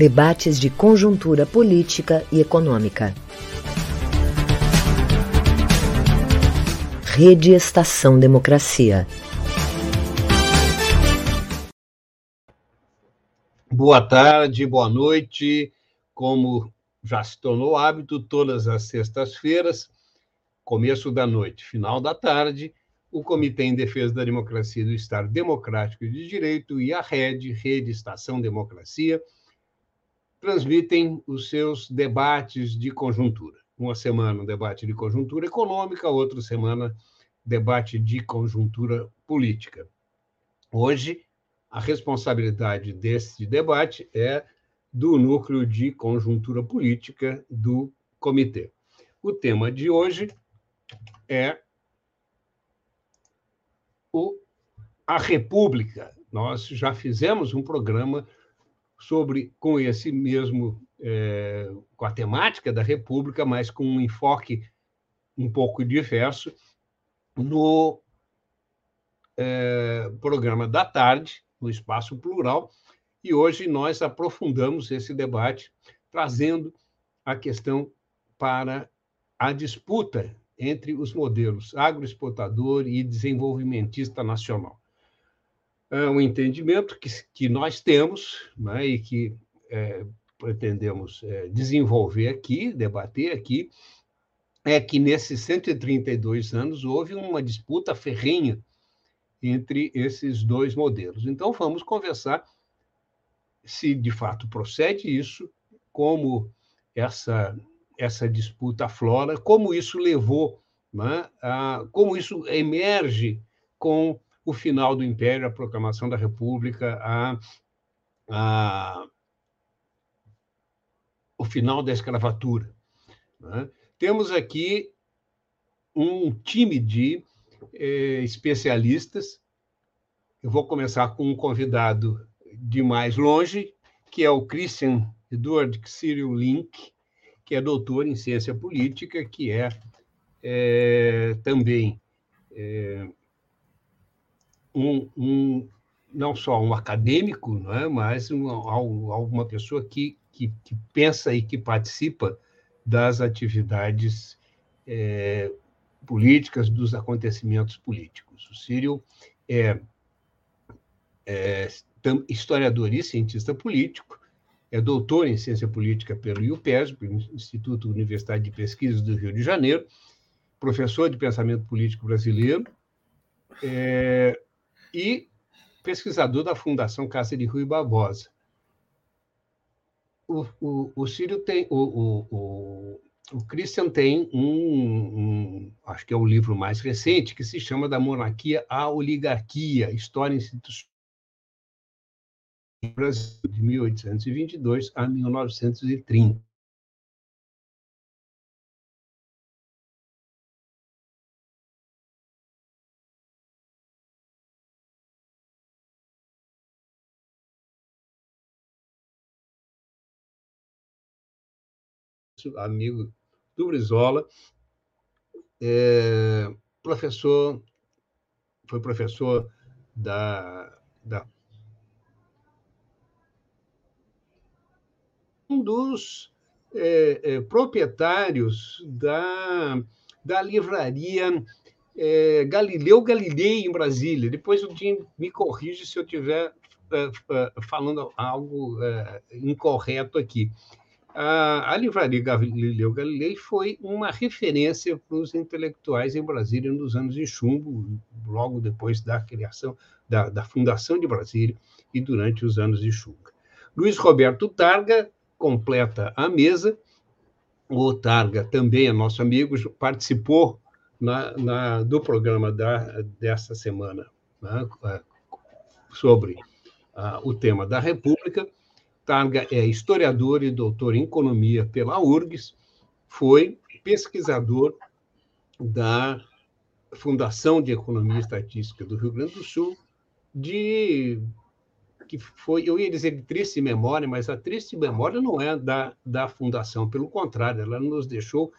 Debates de conjuntura política e econômica. Rede Estação Democracia. Boa tarde, boa noite. Como já se tornou hábito, todas as sextas-feiras, começo da noite, final da tarde, o Comitê em Defesa da Democracia do Estado Democrático e de Direito e a RED, Rede Estação Democracia, transmitem os seus debates de conjuntura. Uma semana, um debate de conjuntura econômica, outra semana, debate de conjuntura política. Hoje, a responsabilidade desse debate é do núcleo de conjuntura política do comitê. O tema de hoje é o, a República. Nós já fizemos um programa sobre com esse mesmo é, com a temática da República, mas com um enfoque um pouco diverso no é, programa da tarde, no espaço plural, e hoje nós aprofundamos esse debate, trazendo a questão para a disputa entre os modelos agroexportador e desenvolvimentista nacional. É um entendimento que, que nós temos né, e que é, pretendemos é, desenvolver aqui, debater aqui, é que nesses 132 anos houve uma disputa ferrenha entre esses dois modelos. Então, vamos conversar se de fato procede isso, como essa essa disputa aflora, como isso levou, né, a, como isso emerge com o final do Império, a proclamação da República, a, a, o final da escravatura. Né? Temos aqui um time de eh, especialistas. Eu vou começar com um convidado de mais longe, que é o Christian Edward Cyril Link, que é doutor em ciência política, que é, é também é, um, um, não só um acadêmico, não é, mas uma, uma pessoa que, que, que, pensa e que participa das atividades é, políticas, dos acontecimentos políticos. O Círio é, é historiador e cientista político, é doutor em ciência política pelo IUPES, Instituto Universidade de Pesquisas do Rio de Janeiro, professor de pensamento político brasileiro é, e pesquisador da Fundação Casa de Rui Barbosa. O, o, o Círio tem, o, o, o, Christian tem um, um, acho que é o livro mais recente, que se chama Da Monarquia à Oligarquia, História Institucional Brasil, de 1822 a 1930. Amigo do Brizola, é, professor, foi professor da, da um dos é, é, proprietários da, da livraria é, Galileu Galilei, em Brasília. Depois o Tim me corrige se eu estiver é, é, falando algo é, incorreto aqui. A, livraria Galileu Galilei foi uma referência para os intelectuais em Brasília nos anos de chumbo, logo depois da criação, da, da fundação de Brasília e durante os anos de chumbo. Luiz Roberto Targa completa a mesa. O Targa também é nosso amigo, participou na, na, do programa da, dessa semana né, sobre uh, o tema da República. Targa é historiador e doutor em economia pela URGS, foi pesquisador da Fundação de Economia e Estatística do Rio Grande do Sul de que foi, eu ia dizer de triste memória, mas a triste memória não é da, da Fundação, pelo contrário, ela nos deixou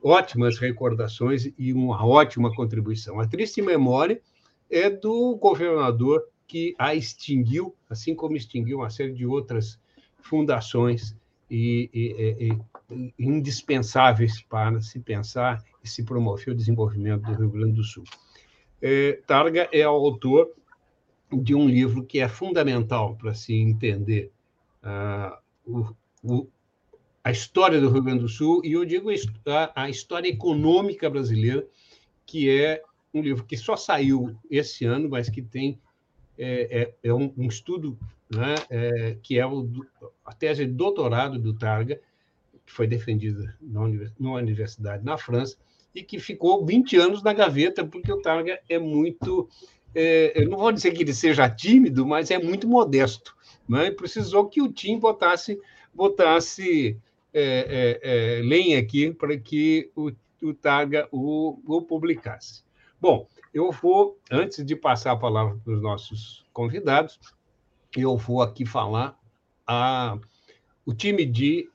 ótimas recordações e uma ótima contribuição. A triste memória é do governador que a extinguiu, assim como extinguiu uma série de outras fundações e, e, e, indispensáveis para se pensar e se promover o desenvolvimento do Rio Grande do Sul. É, Targa é autor de um livro que é fundamental para se entender uh, o, o, a história do Rio Grande do Sul, e eu digo a, a história econômica brasileira, que é um livro que só saiu esse ano, mas que tem é, é, é um, um, estudo né, é, que é o, a tese de doutorado do Targa, que foi defendida na universidade na França, e que ficou 20 anos na gaveta, porque o Targa é muito. É, eu não vou dizer que ele seja tímido, mas é muito modesto. Né? Precisou que o Tim botasse, botasse é, é lenha aqui para que o, o Targa o, o publicasse. Bom, eu vou, antes de passar a palavra para os nossos convidados, eu vou aqui falar a, o time de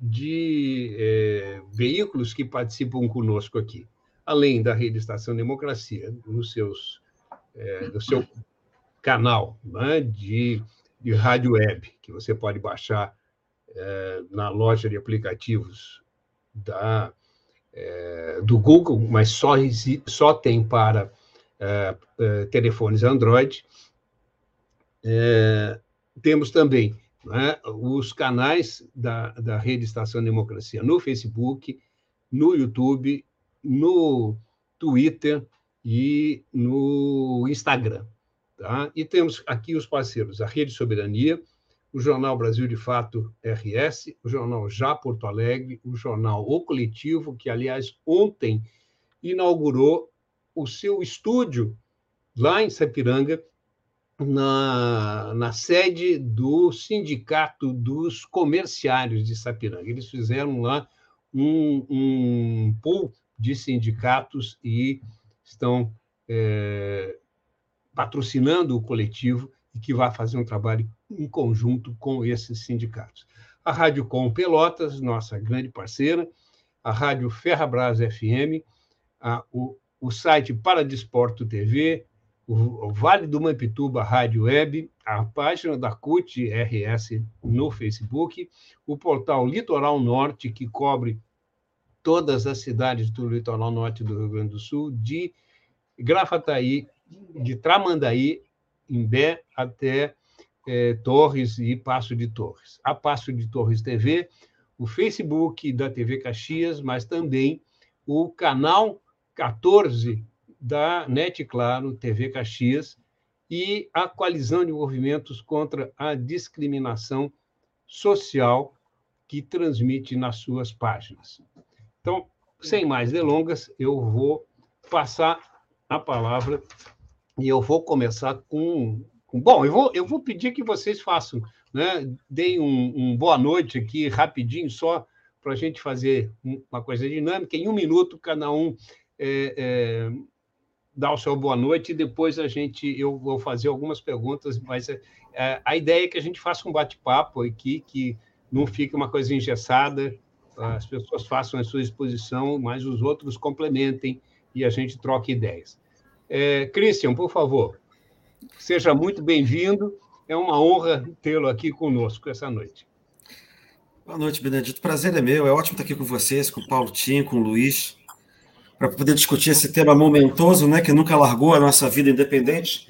de é, veículos que participam conosco aqui, além da Rede Estação Democracia, nos seus, é, no seu canal né, de, de rádio web, que você pode baixar é, na loja de aplicativos da, é, do Google, mas só, só tem para é, é, telefones Android. temos também né, os canais da, da Rede Estação Democracia no Facebook, no YouTube, no Twitter e no Instagram. Tá? E temos aqui os parceiros, a Rede Soberania, o Jornal Brasil de Fato RS, o Jornal Já Porto Alegre, o Jornal O Coletivo, que, aliás, ontem inaugurou o seu estúdio lá em Sapiranga, na, na sede do Sindicato dos Comerciários de Sapiranga. Eles fizeram lá um, um pool de sindicatos e estão é, patrocinando o coletivo e que vai fazer um trabalho em conjunto com esses sindicatos. A Rádio Com Pelotas, nossa grande parceira, a Rádio Ferrabras FM, a, o, o site Paradesporto TV, o Vale do Mampituba Rádio Web, a página da CUT RS no Facebook, o portal Litoral Norte, que cobre todas as cidades do litoral norte do Rio Grande do Sul, de Grafataí, de Tramandaí, Imbé, até é, Torres e Passo de Torres. A Passo de Torres TV, o Facebook da TV Caxias, mas também o canal 14 da NET Claro, TV Caxias, e a coalizão de movimentos contra a discriminação social que transmite nas suas páginas. Então, sem mais delongas, eu vou passar a palavra e eu vou começar com. bom, eu vou, eu vou pedir que vocês façam, né? deem um, um boa noite aqui, rapidinho, só para a gente fazer uma coisa dinâmica. Em um minuto, cada um é, é, dar o seu boa noite e depois a gente eu vou fazer algumas perguntas, mas é, é, a ideia é que a gente faça um bate-papo aqui, que não fique uma coisa engessada, as pessoas façam a sua exposição, mas os outros complementem e a gente troque ideias. É, Christian, por favor, seja muito bem-vindo. É uma honra tê-lo aqui conosco essa noite. Boa noite, Benedito. Prazer é meu. É ótimo estar aqui com vocês, com o Paulo Tim, com o Luiz para poder discutir esse tema momentoso, né, que nunca largou a nossa vida independente,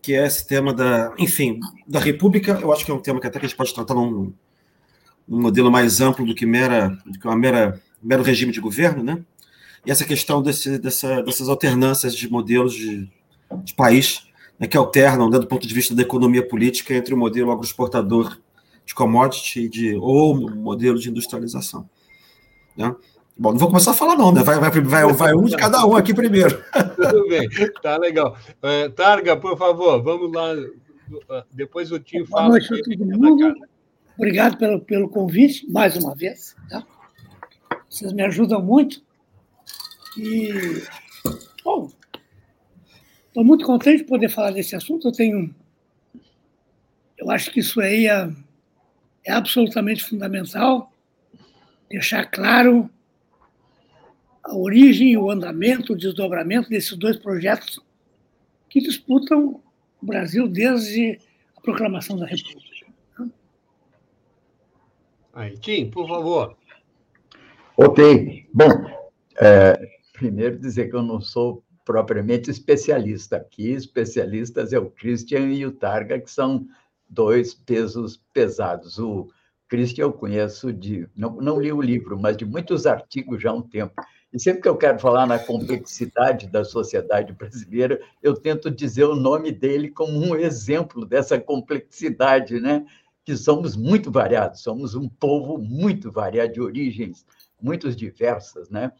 que é esse tema da, enfim, da República. Eu acho que é um tema que até que a gente pode tratar num, num modelo mais amplo do que mera, do que uma mera mero regime de governo, né? E essa questão desse, dessa, dessas alternâncias de modelos de, de país, né, que alternam, né, do ponto de vista da economia política, entre o modelo agroexportador de commodity de, ou modelo de industrialização. Né? Bom, não vou começar a falar, não, né? Vai, vai, vai, vai um de cada um aqui primeiro. Tudo bem, tá legal. É, Targa, por favor, vamos lá. Depois o Tim fala. Boa noite a todo mundo. Obrigado pelo, pelo convite, mais uma vez. Tá? Vocês me ajudam muito. E. Bom, estou muito contente de poder falar desse assunto. Eu tenho. Eu acho que isso aí é, é absolutamente fundamental deixar claro a origem, o andamento, o desdobramento desses dois projetos que disputam o Brasil desde a proclamação da República. Aí, Tim, por favor. Ok. Bom, é, primeiro dizer que eu não sou propriamente especialista aqui. Especialistas é o Christian e o Targa, que são dois pesos pesados. O Christian eu conheço de. Não, não li o livro, mas de muitos artigos já há um tempo. E sempre que eu quero falar na complexidade da sociedade brasileira, eu tento dizer o nome dele como um exemplo dessa complexidade, né? Que somos muito variados, somos um povo muito variado, de origens muito diversas, né?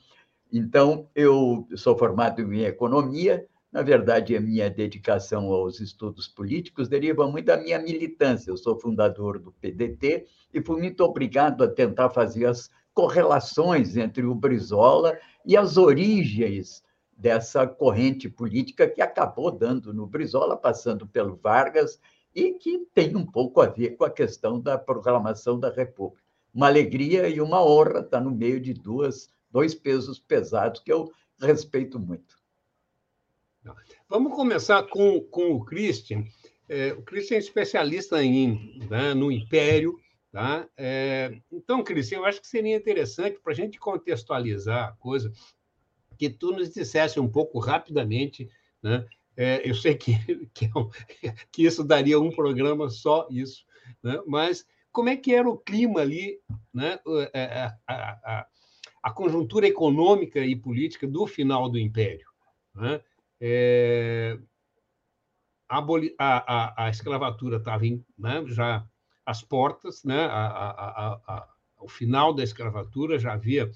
Então, eu sou formado em economia, na verdade, a minha dedicação aos estudos políticos deriva muito da minha militância. Eu sou fundador do PDT e fui muito obrigado a tentar fazer as correlações entre o Brizola e as origens dessa corrente política que acabou dando no Brizola, passando pelo Vargas, e que tem um pouco a ver com a questão da proclamação da República. Uma alegria e uma honra estar no meio de duas, dois pesos pesados que eu respeito muito. Vamos começar com, com o Christian. É, o Christian é especialista em, né, no Império, Tá? É, então, Cris, eu acho que seria interessante para a gente contextualizar a coisa, que tu nos dissesse um pouco rapidamente, né? É, eu sei que, que, é que, isso daria um programa só isso, né? mas como é que era o clima ali, né? É, a, a, a, a conjuntura econômica e política do final do Império? Né? É, a, a, a, escravatura estava né, já as portas, né? A, a, a, final da escravatura já havia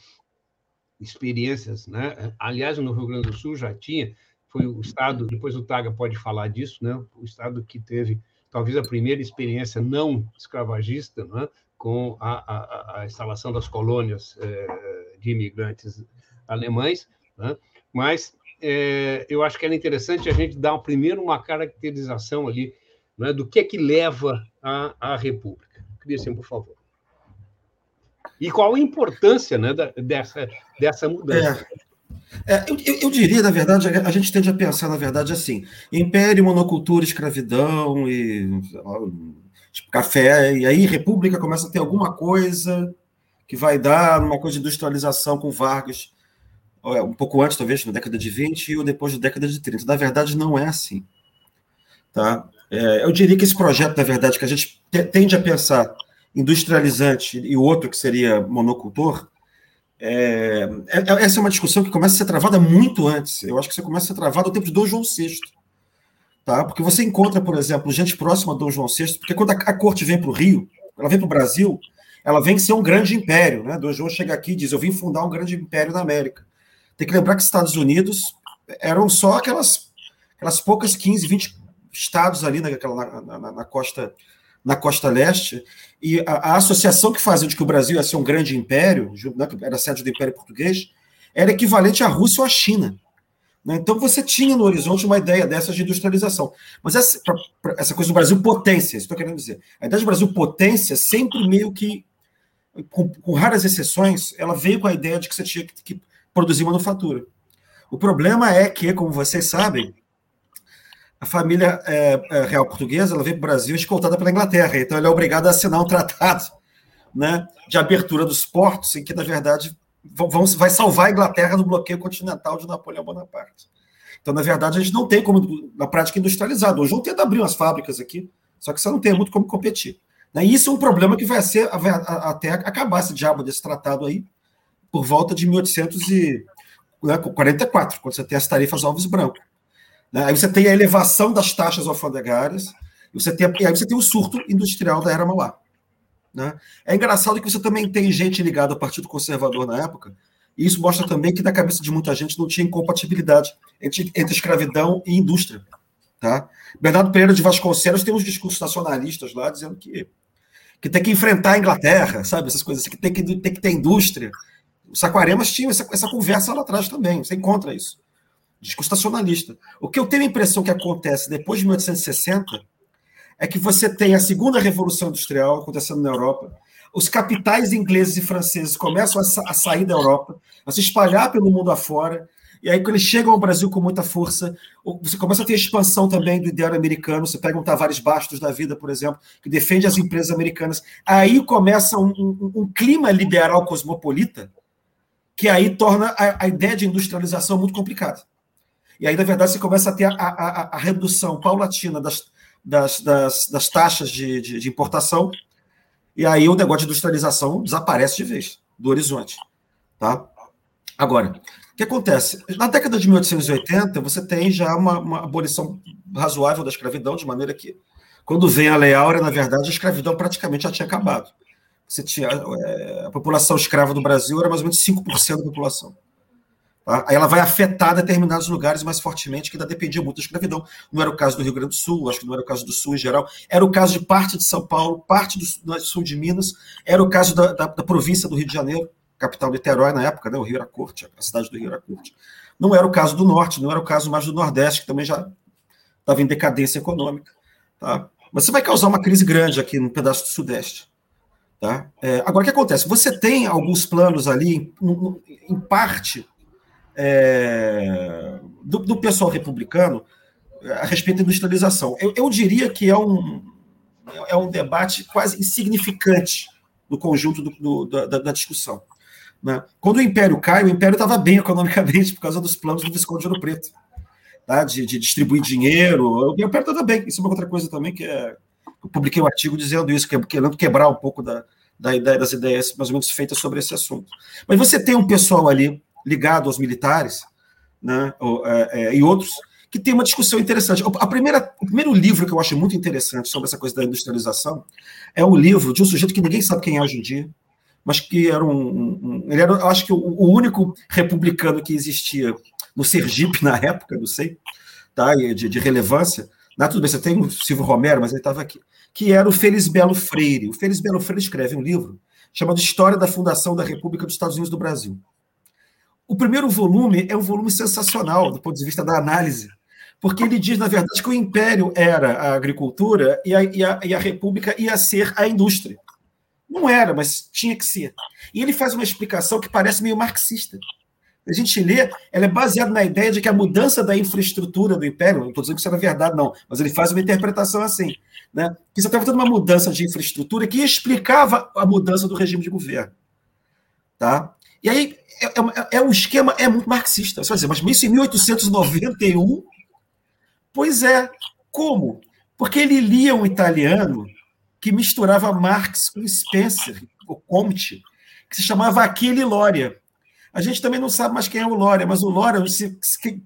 experiências, né? Aliás, no Rio Grande do Sul já tinha, foi o estado, depois o Taga pode falar disso, né? O estado que teve talvez a primeira experiência não escravagista, né? com a, a, a instalação das colônias eh, de imigrantes alemães, né? mas eh, eu acho que era interessante a gente dar primeiro uma caracterização ali né, do que é que leva à, à República. Cristian, por favor. E qual a importância né, da, dessa, dessa mudança? É, é, eu, eu, diria, na verdade, a gente tende a pensar, na verdade, assim: império, monocultura, escravidão e tipo, café, e aí república começa a ter alguma coisa que vai dar uma coisa de industrialização com Vargas, um pouco antes, talvez, na década de 20 ou depois da década de 30. Na verdade, não é assim. Tá? É, eu diria que esse projeto, na verdade, que a gente tende a pensar industrializante e outro que seria monocultor, é, é, essa é uma discussão que começa a ser travada muito antes. Eu acho que você começa a ser travada tempo de Dom João VI. Tá? Porque você encontra, por exemplo, gente próxima a Dom João VI, porque quando a, a corte vem para o Rio, ela vem para o Brasil, ela vem ser um grande império. Né? Dom João chega aqui e diz: Eu vim fundar um grande império na América. Tem que lembrar que os Estados Unidos eram só aquelas, aquelas poucas 15, 20 estados ali naquela, na, na, na costa na costa leste, e a, a, associação que fazia de que o Brasil ia ser um grande império, né, era sede do Império Português, era equivalente à Rússia ou à China. Né? Então você tinha no horizonte uma ideia dessa de industrialização. Mas essa, pra, pra, essa coisa do Brasil potência, estou querendo dizer. A ideia do Brasil potência sempre meio que, com, com, raras exceções, ela veio com a ideia de que você tinha que, que produzir manufatura. O problema é que, como vocês sabem, a família é, é, real portuguesa ela veio para o Brasil escoltada pela Inglaterra, então ele é obrigado a assinar um tratado né, de abertura dos portos, em que, na verdade, vão, vai salvar a Inglaterra do bloqueio continental de Napoleão Bonaparte. Então, na verdade, a gente não tem como, na prática, industrializar. Hoje, não tenta abrir umas fábricas aqui, só que você não tem muito como competir. Né? E isso é um problema que vai ser até acabar esse diabo desse tratado aí, por volta de 1844, quando você tem as tarifas alves brancos. Né? Aí você tem a elevação das taxas alfandegárias, você tem, aí você tem o surto industrial da era Mauá. Né? É engraçado que você também tem gente ligada ao Partido Conservador na época, e isso mostra também que na cabeça de muita gente não tinha incompatibilidade entre, entre escravidão e indústria. Tá? Bernardo Pereira de Vasconcelos tem uns discursos nacionalistas lá dizendo que, que tem que enfrentar a Inglaterra, sabe? Essas coisas assim, que tem que, tem que ter indústria. O Saquaremas tinha essa, essa conversa lá atrás também, você encontra isso discurso. O que eu tenho a impressão que acontece depois de 1860 é que você tem a segunda revolução industrial acontecendo na Europa, os capitais ingleses e franceses começam a, sa a sair da Europa, a se espalhar pelo mundo afora, E aí, quando eles chegam ao Brasil com muita força, você começa a ter expansão também do ideário americano. Você pega um Tavares Bastos da vida, por exemplo, que defende as empresas americanas. Aí começa um, um, um clima liberal cosmopolita, que aí torna a, a, ideia de industrialização muito complicada. E aí, na verdade, você começa a ter a, a, a redução paulatina das, das, das, das taxas de, de, de importação, e aí o negócio de industrialização desaparece de vez do horizonte. Tá? Agora, o que acontece? Na década de 1880, você tem já uma, uma abolição razoável da escravidão, de maneira que, quando vem a Lei Áurea, na verdade, a escravidão praticamente já tinha acabado. Você tinha, é, a população escrava do Brasil era mais ou menos 5% da população. Tá? Aí ela vai afetar determinados lugares mais fortemente, que ainda dependia muito da escravidão. Não era o caso do Rio Grande do Sul, acho que não era o caso do Sul em geral, era o caso de parte de São Paulo, parte do, sul de Minas, era o caso da, da, da província do Rio de Janeiro capital de Niterói na época, né, o Rio era Corte, a cidade do Rio era Corte. Não era o caso do Norte, não era o caso mais do Nordeste, que também já estava em decadência econômica. Tá? Mas você vai causar uma crise grande aqui no pedaço do Sudeste. Tá? É, agora, o que acontece? Você tem alguns planos ali, em parte, é, do, do, pessoal republicano a respeito da industrialização. Eu, eu diria que é um, é um debate quase insignificante no conjunto do, do, da, da, discussão. Né? Quando o Império cai, o Império estava bem economicamente por causa dos planos do Visconde de Ouro Preto, tá? de, de distribuir dinheiro. O Império estava bem. Isso é uma outra coisa também que é... eu publiquei um artigo dizendo isso, que é querendo quebrar um pouco da, da ideia, das ideias mais ou menos feitas sobre esse assunto. Mas você tem um pessoal ali ligado aos militares, né, é, é, e outros que tem uma discussão interessante. A primeira, o primeiro livro que eu acho muito interessante sobre essa coisa da industrialização é um livro de um sujeito que ninguém sabe quem é hoje em dia, mas que era um. um ele era, eu acho que o, o, único republicano que existia no Sergipe na época, não sei, tá, de, de relevância. Não, tudo bem, você tem o Silvio Romero, mas ele estava aqui. Que era o Felisbelo Freire. O Felisbelo Freire escreve um livro chamado História da Fundação da República dos Estados Unidos do Brasil. O primeiro volume é um volume sensacional do ponto de vista da análise, porque ele diz, na verdade, que o império era a agricultura e a, e a, e a república ia ser a indústria. Não era, mas tinha que ser. E ele faz uma explicação que parece meio marxista. A gente lê, ela é baseada na ideia de que a mudança da infraestrutura do império, não estou dizendo que isso era verdade, não, mas ele faz uma interpretação assim, né? que você estava tendo uma mudança de infraestrutura que explicava a mudança do regime de governo. Tá? E aí, é, é, é um esquema, é muito marxista. Você vai dizer, mas isso em 1891? Pois é. Como? Porque ele lia um italiano que misturava Marx com Spencer, o Comte, que se chamava Aquile Lória. A gente também não sabe mais quem é o Lória, mas o Lória,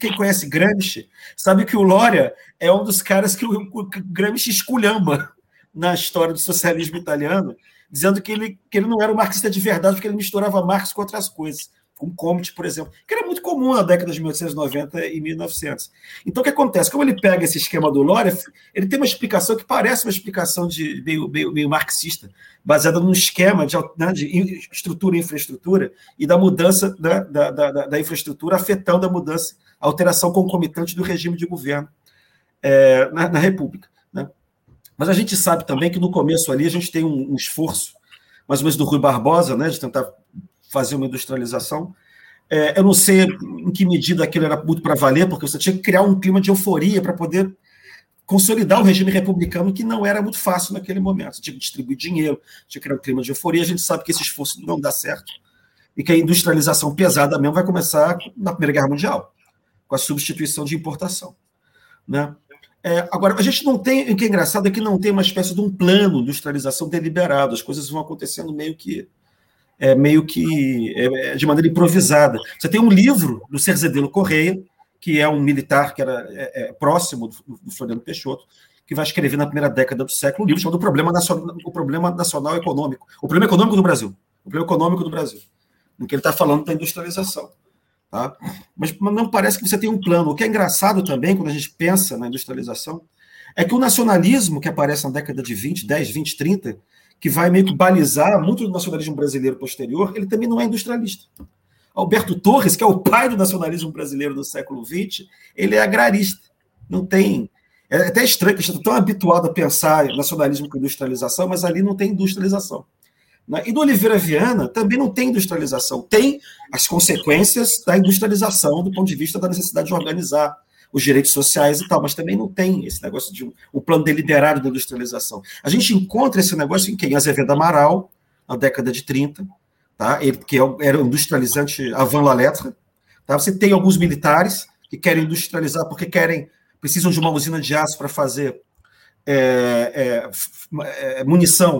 quem conhece Gramsci, sabe que o Lória é um dos caras que o Gramsci esculhamba na história do socialismo italiano, dizendo que ele, que ele não era um marxista de verdade, porque ele misturava Marx com outras coisas com Comte, por exemplo, que era muito comum na década de 1890 e 1900. Então, o que acontece? Como ele pega esse esquema do Lore, ele tem uma explicação que parece uma explicação de meio, meio, meio marxista, baseada num esquema de, né, de, estrutura e infraestrutura e da mudança da, da, da, da, infraestrutura afetando a mudança, a alteração concomitante do regime de governo é, na, na, República. Né? Mas a gente sabe também que no começo ali a gente tem um, um esforço, mais ou menos do Rui Barbosa, né, de tentar fazer uma industrialização. É, eu não sei em que medida aquilo era muito para valer, porque você tinha que criar um clima de euforia para poder consolidar o regime republicano, que não era muito fácil naquele momento. Você tinha que distribuir dinheiro, tinha que criar um clima de euforia. A gente sabe que esse esforço não dá certo e que a industrialização pesada mesmo vai começar na Primeira Guerra Mundial, com a substituição de importação. Né? É, agora, a gente não tem, o que é engraçado é que não tem uma espécie de um plano de industrialização deliberado, as coisas vão acontecendo meio que é, meio que é, é, de maneira improvisada. Você tem um livro do Cerzedelo Correia, que é um militar que era é, é, próximo do, do Floriano Peixoto, que vai escrever na primeira década do século um livro chamado o Problema, Nacional, o Problema Nacional Econômico, o Problema Econômico do Brasil, o Problema Econômico do Brasil, em que ele está falando da industrialização. Tá? Mas, mas não parece que você tem um plano. O que é engraçado também, quando a gente pensa na industrialização, é que o nacionalismo que aparece na década de 20, 10, 20, 30, que vai meio que balizar muito do nacionalismo brasileiro posterior, ele também não é industrialista. Alberto Torres, que é o pai do nacionalismo brasileiro do século XX, ele é agrarista. Não tem. É até estranho que a gente está tão habituado a pensar nacionalismo com industrialização, mas ali não tem industrialização. Né? E no Oliveira Viana também não tem industrialização, tem as consequências da industrialização do ponto de vista da necessidade de organizar os direitos sociais e tal, mas também não tem esse negócio de um plano deliberado da industrialização. A gente encontra esse negócio em quem? Azevedo Amaral, na década de 30, tá? Ele, que é era industrializante avant la lettre. Tá? Você tem alguns militares que querem industrializar porque querem, precisam de uma usina de aço para fazer é, é, é, munição,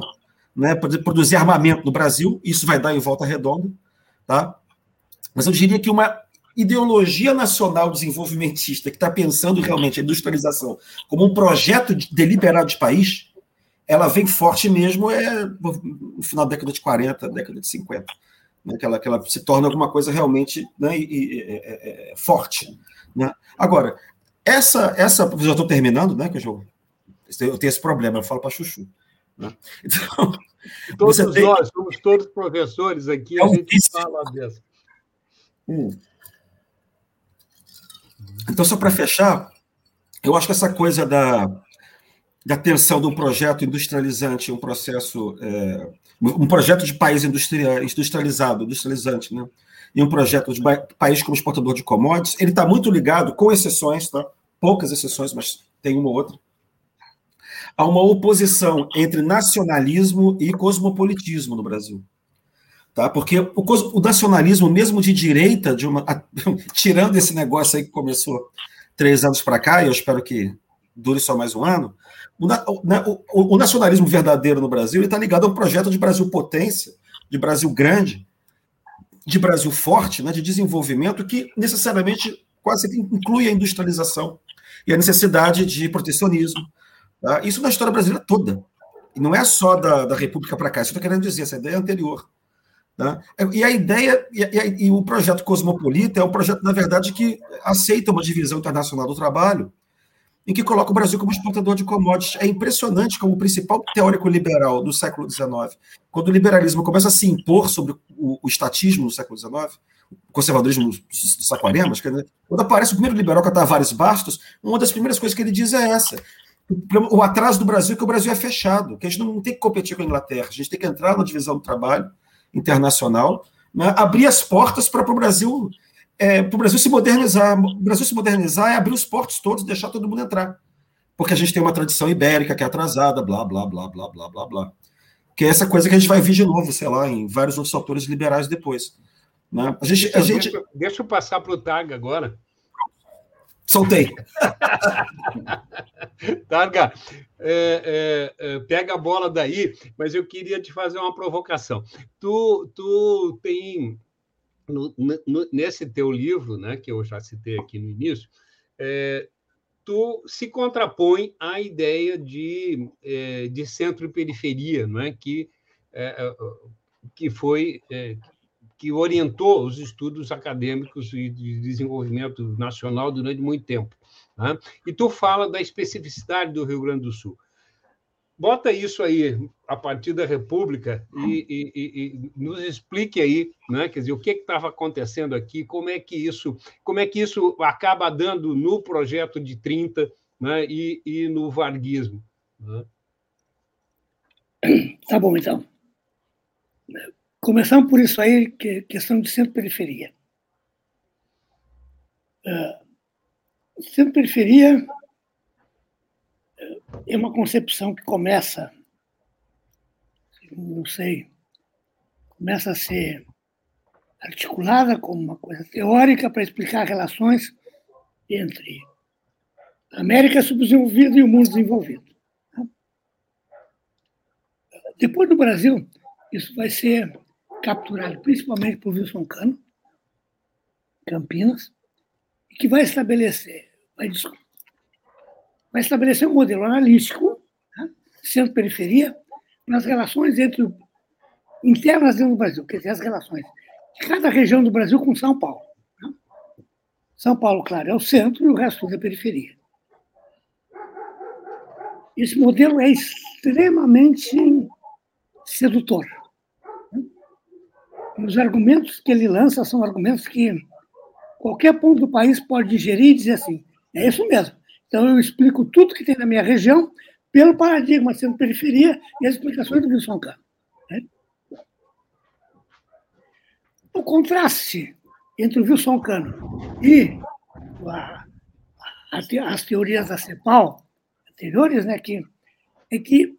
né, produzir armamento no Brasil, isso vai dar em volta redonda, tá? Mas eu diria que uma ideologia nacional desenvolvimentista que está pensando realmente a industrialização como um projeto deliberado de país, ela vem forte mesmo é no final da década de 40, década de 50, né, que, ela, que ela se torna alguma coisa realmente né, e, e, é, é, forte. Né? Agora, essa, essa, já estou terminando, né, que eu, eu tenho esse problema, eu falo para chuchu. Né? Então, todos tem... nós somos todos professores aqui, é a gente fala dessa. Hum. Então, só para fechar, eu acho que essa coisa da, da tensão de um projeto industrializante, um processo, é, um projeto de país industrializado, industrializante, né? e um projeto de país como exportador de commodities, ele está muito ligado, com exceções, tá? poucas exceções, mas tem uma ou outra, a uma oposição entre nacionalismo e cosmopolitismo no Brasil. Tá? Porque o, o nacionalismo, mesmo de direita, de uma, tirando esse negócio aí que começou três anos para cá, e eu espero que dure só mais um ano, o, né, o, o nacionalismo verdadeiro no Brasil está ligado a um projeto de Brasil potência, de Brasil grande, de Brasil forte, né, de desenvolvimento, que necessariamente quase inclui a industrialização e a necessidade de protecionismo. Tá? Isso na história brasileira toda. E não é só da, da República para cá, isso eu estou querendo dizer, essa ideia é anterior. Né? E a ideia, e, e, o projeto Cosmopolita é um projeto, na verdade, que aceita uma divisão internacional do trabalho, em que coloca o Brasil como exportador de commodities. É impressionante como o principal teórico liberal do século XIX, quando o liberalismo começa a se impor sobre o, o estatismo no século XIX, o conservadorismo do quando aparece o primeiro liberal, que é Tavares Bastos, uma das primeiras coisas que ele diz é essa. O atraso do Brasil é que o Brasil é fechado, que a gente não tem que competir com a Inglaterra, a gente tem que entrar na divisão do trabalho, internacional, né, abrir as portas para o Brasil, é, para o Brasil se modernizar. O Brasil se modernizar é abrir os portos todos e deixar todo mundo entrar. Porque a gente tem uma tradição ibérica que é atrasada, blá, blá, blá, blá, blá, blá, blá. Que é essa coisa que a gente vai ver de novo, sei lá, em vários outros autores liberais depois. Né? A gente, deixa, a gente... Deixa eu passar para o Tag agora. Soltei. Targa, é, é, é, pega a bola daí, mas eu queria te fazer uma provocação. Tu, tu tem, no, no, nesse teu livro, né, que eu já citei aqui no início, é, tu se contrapõe à ideia de, é, de centro e periferia, não é? que, é, que foi que orientou os estudos acadêmicos e de desenvolvimento nacional durante muito tempo. Né? E tu fala da especificidade do Rio Grande do Sul. Bota isso aí a partir da República e, e, e, e nos explique aí, né? quer dizer, o que estava acontecendo aqui, como é que isso, como é que isso acaba dando no projeto de 30 né? e, no varguismo. Né? Tá bom, então. Começamos por isso aí, que questão de centro-periferia. Uh, centro-periferia é uma concepção que começa, não sei, começa a ser articulada como uma coisa teórica para explicar relações entre a América subdesenvolvida e o mundo desenvolvido. Depois do Brasil, isso vai ser capturado principalmente por Wilson Cano, Campinas, e que vai estabelecer, vai, vai estabelecer um modelo analítico, né, centro-periferia, nas relações entre internas dentro do Brasil, quer dizer, as relações de cada região do Brasil com São Paulo. Né? São Paulo, claro, é o centro e o resto é periferia. Esse modelo é extremamente sedutor os argumentos que ele lança são argumentos que qualquer ponto do país pode digerir e dizer assim: é isso mesmo. Então eu explico tudo que tem na minha região pelo paradigma sendo periferia e as explicações do Wilson Kahn. Né? o contraste entre o Wilson Cano e a, a, as teorias da CEPAL anteriores, né, que, é que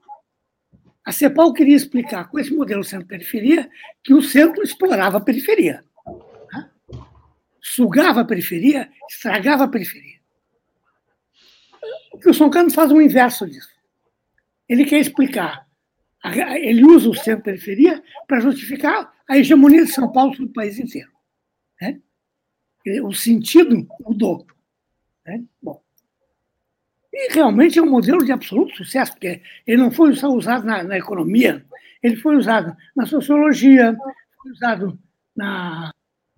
a CEPAL queria explicar com esse modelo centro-periferia que o centro explorava a periferia. Né? Sugava a periferia, estragava a periferia. O Wilson Cano faz o inverso disso. Ele quer explicar, ele usa o centro-periferia para justificar a hegemonia de São Paulo sobre o país inteiro. Né? O sentido mudou. Né? Bom, e realmente é um modelo de absoluto sucesso, porque ele não foi só usado na, na economia, ele foi usado na sociologia, foi usado na,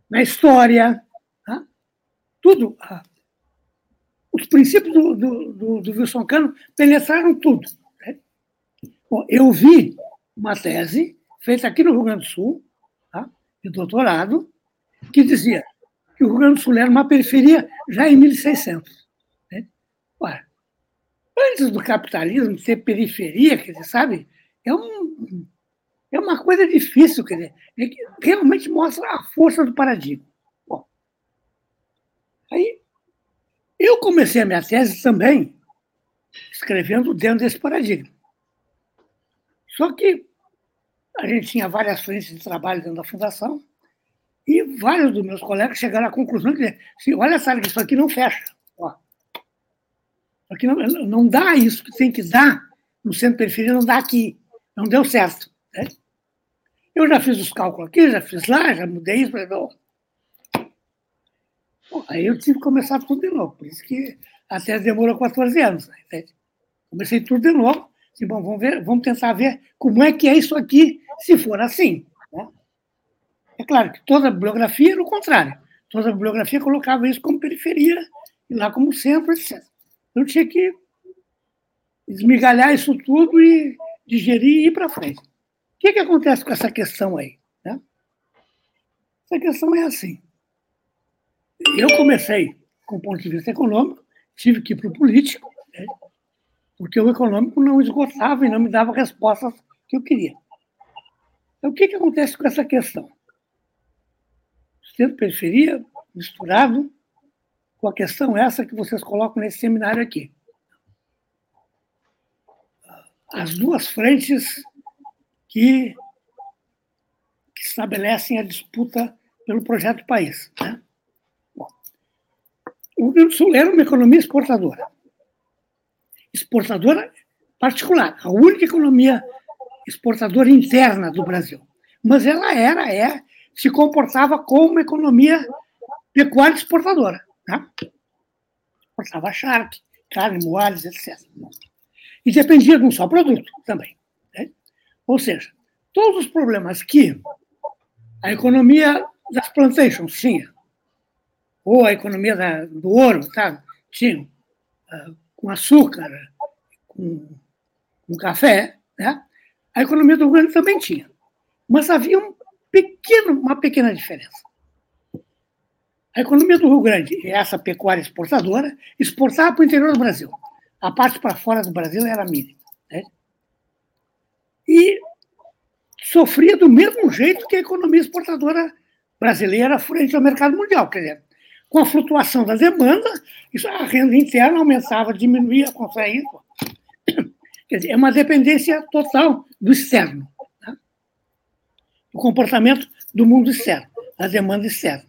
na história, tá? tudo. Os princípios do, do, do, do Wilson Cano penetraram tudo. Né? Bom, eu vi uma tese feita aqui no Rio Grande do Sul, tá? de doutorado, que dizia que o Rio Grande do Sul era uma periferia já em 1600. Antes do capitalismo ser periferia, quer dizer, sabe? É, um, é uma coisa difícil, quer dizer, é que realmente mostra a força do paradigma. Bom, aí eu comecei a minha tese também escrevendo dentro desse paradigma. Só que a gente tinha várias frentes de trabalho dentro da fundação, e vários dos meus colegas chegaram à conclusão que, assim, olha, sabe, isso aqui não fecha. Aqui não, não dá isso que tem que dar no centro periferia, não dá aqui. Não deu certo. Né? Eu já fiz os cálculos aqui, já fiz lá, já mudei isso. Bom, aí eu tive que começar tudo de novo. Por isso que até demorou 14 anos. Né? Comecei tudo de novo. Assim, bom, vamos, ver, vamos tentar ver como é que é isso aqui, se for assim. É claro que toda bibliografia era o contrário. Toda bibliografia colocava isso como periferia e lá como centro, etc. Eu tinha que esmigalhar isso tudo e digerir e ir para frente. O que, que acontece com essa questão aí? Né? Essa questão é assim. Eu comecei com o ponto de vista econômico, tive que ir para o político, né? porque o econômico não esgotava e não me dava respostas que eu queria. Então, o que, que acontece com essa questão? centro-periferia misturado com a questão essa que vocês colocam nesse seminário aqui. As duas frentes que, que estabelecem a disputa pelo projeto país. Né? Bom, o Rio do Sul era uma economia exportadora. Exportadora particular, a única economia exportadora interna do Brasil. Mas ela era, é, se comportava como uma economia pecuária exportadora. Né? Exportava charque, carne, moares, etc. E dependia de um só produto também. Né? Ou seja, todos os problemas que a economia das plantations tinha, ou a economia da, do ouro, tá? tinha, uh, com açúcar, com, com café, né? a economia do Rio Grande também tinha. Mas havia um pequeno, uma pequena diferença. A economia do Rio Grande, essa pecuária exportadora, exportava para o interior do Brasil. A parte para fora do Brasil era mínima. Né? E sofria do mesmo jeito que a economia exportadora brasileira frente ao mercado mundial. Quer dizer, com a flutuação da demanda, a renda interna aumentava, diminuía, contraía. Quer dizer, é uma dependência total do externo o comportamento do mundo externo, da demanda externa.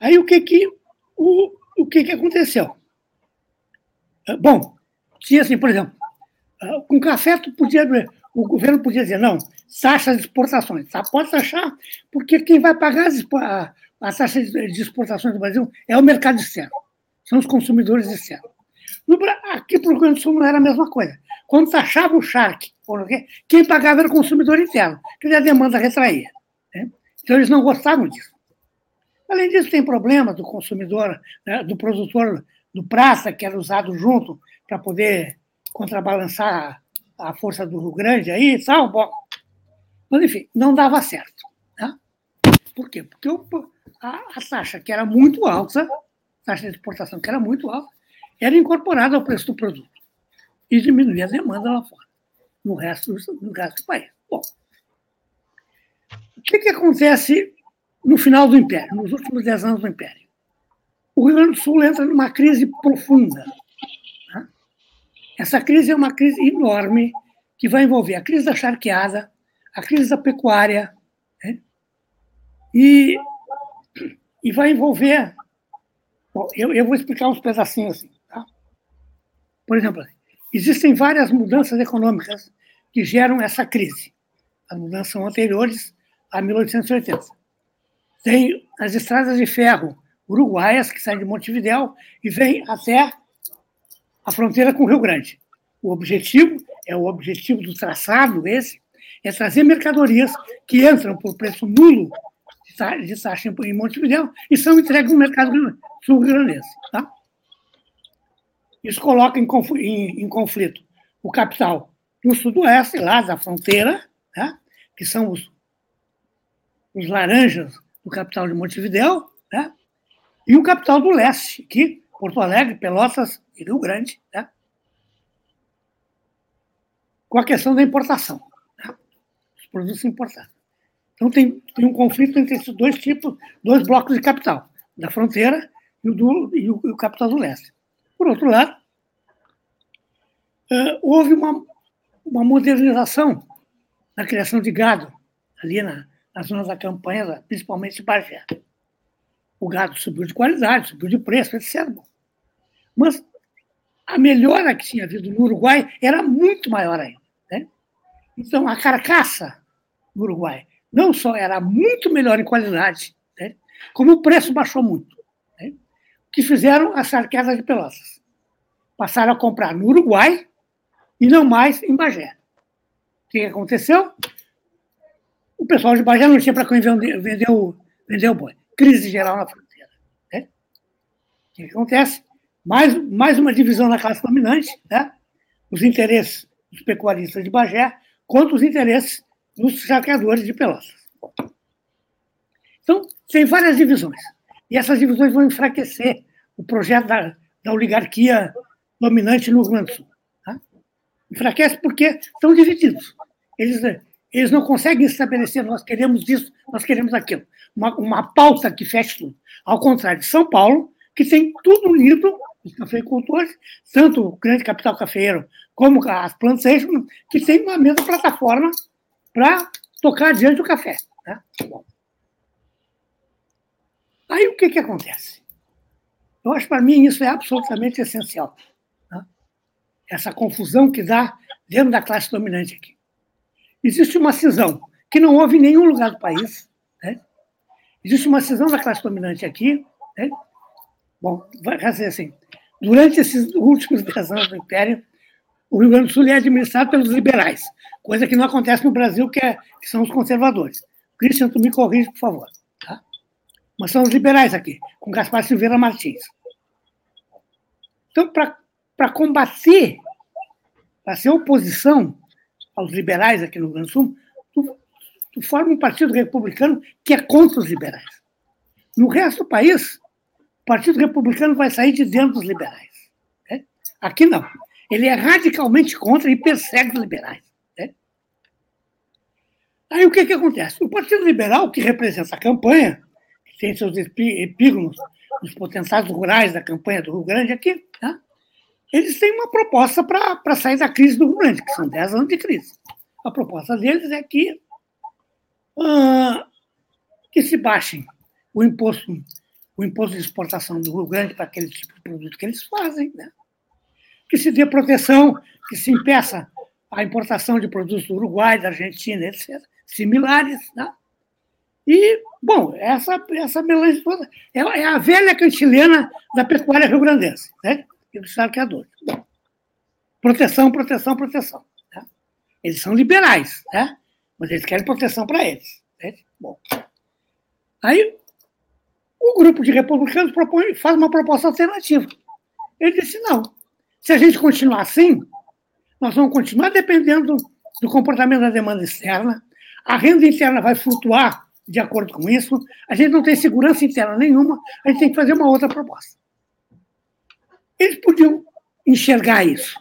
Aí o que que, o, o que, que aconteceu? Ah, bom, tinha assim, por exemplo, ah, com café tu podia, o governo podia dizer, não, taxa de exportações. Tá? Pode taxar, porque quem vai pagar a, a taxa de exportações do Brasil é o mercado externo, são os consumidores externos. No, aqui para o Rio Grande do Sul não era a mesma coisa. Quando taxava o charque, quem pagava era o consumidor interno, que a demanda retraía. Né? Então, eles não gostavam disso. Além disso, tem problema do consumidor, né, do produtor do praça, que era usado junto para poder contrabalançar a força do Rio Grande aí e tal. Bom. Mas, enfim, não dava certo. Né? Por quê? Porque a, a taxa, que era muito alta, taxa de exportação, que era muito alta, era incorporada ao preço do produto e diminuir a demanda lá fora, no resto, no resto do país. Bom, o que, que acontece no final do Império, nos últimos dez anos do Império? O Rio Grande do Sul entra numa crise profunda. Né? Essa crise é uma crise enorme que vai envolver a crise da charqueada, a crise da pecuária, né? e, e vai envolver. Bom, eu, eu vou explicar uns pedacinhos assim. Tá? Por exemplo, existem várias mudanças econômicas que geram essa crise. As mudanças são anteriores a 1880. Tem as estradas de ferro uruguaias que saem de Montevidéu e vêm até a fronteira com o Rio Grande. O objetivo é o objetivo do traçado esse é trazer mercadorias que entram por preço nulo de taxa em Montevidéu e são entregues no mercado sul-grandense. Tá? Isso coloca em, em, em, conflito o capital do sudoeste, lá da fronteira, né? que são os, os laranjas do capital de Montevidéu, né? e o capital do leste, que Porto Alegre, Pelotas e Rio Grande, né? com a questão da importação, né? os produtos importados. Então, tem, tem um conflito entre esses dois tipos, dois blocos de capital, da fronteira e o, do, e o, e o capital do leste. Por outro lado, uh, houve uma, uma modernização na criação de gado, ali na, nas zonas da campanha, principalmente em Bagé. O gado subiu de qualidade, subiu de preço, etc. Mas a melhora que tinha havido no Uruguai era muito maior ainda. Né? Então, a carcaça do Uruguai não só era muito melhor em qualidade, né? como o preço baixou muito. Né? O que fizeram as sarquetas de Pelotas? Passaram a comprar no Uruguai e não mais em Bagé. O que aconteceu? Pessoal de Bagé não tinha para vender, vender, o, vender o boi. Crise geral na fronteira. Né? O que acontece? Mais, mais uma divisão na classe dominante, né? os interesses dos pecuaristas de Bagé contra os interesses dos saqueadores de Pelotas. Então, tem várias divisões. E essas divisões vão enfraquecer o projeto da, da oligarquia dominante no Rio Grande do Sul. Tá? Enfraquece porque estão divididos. Eles, eles não conseguem estabelecer, nós queremos isso, nós queremos aquilo. Uma, uma pauta que feche tudo. Ao contrário de São Paulo, que tem tudo unido, os cafeicultores, tanto o grande capital cafeiro como as plantations, que tem uma mesma plataforma para tocar adiante o café. Bom. Aí o que, que acontece? Eu acho para mim isso é absolutamente essencial. Tá? Essa confusão que dá dentro da classe dominante aqui. Existe uma cisão que não houve em nenhum lugar do país. Né? Existe uma cisão da classe dominante aqui. Né? Bom, vai ser assim. Durante esses últimos dez anos do Império, o Rio Grande do Sul é administrado pelos liberais, coisa que não acontece no Brasil, que, é, que são os conservadores. Cristian, tu me corrige, por favor. Tá? Mas são os liberais aqui, com Gaspar Silveira Martins. Então, para combater, para ser oposição aos liberais aqui no Rio Grande do Sul, tu, tu forma um partido republicano que é contra os liberais. No resto do país, o Partido Republicano vai sair de dentro dos liberais. Né? Aqui não. Ele é radicalmente contra e persegue os liberais. Né? Aí o que, que acontece? O Partido Liberal, que representa a campanha, tem seus epígonos nos potentados rurais da campanha do Rio Grande aqui, tá? Eles têm uma proposta para sair da crise do Rio Grande, que são 10 anos de crise. A proposta deles é que, uh, que se baixem o imposto, o imposto de exportação do Rio Grande para aquele tipo de produto que eles fazem, né? que se dê proteção, que se impeça a importação de produtos do Uruguai, da Argentina, etc., similares. Né? E, bom, essa, essa melange toda é, é, a velha cantilena da pecuária rio-grandense, né? E dos arqueadores. Bom, proteção, proteção, proteção. Né? Eles são liberais, né? mas eles querem proteção para eles. Né? Bom, aí o grupo de republicanos propõe, faz uma proposta alternativa. Ele disse: não, se a gente continuar assim, nós vamos continuar dependendo do comportamento da demanda externa, a renda interna vai flutuar de acordo com isso, a gente não tem segurança interna nenhuma, a gente tem que fazer uma outra proposta. Eles podiam enxergar isso,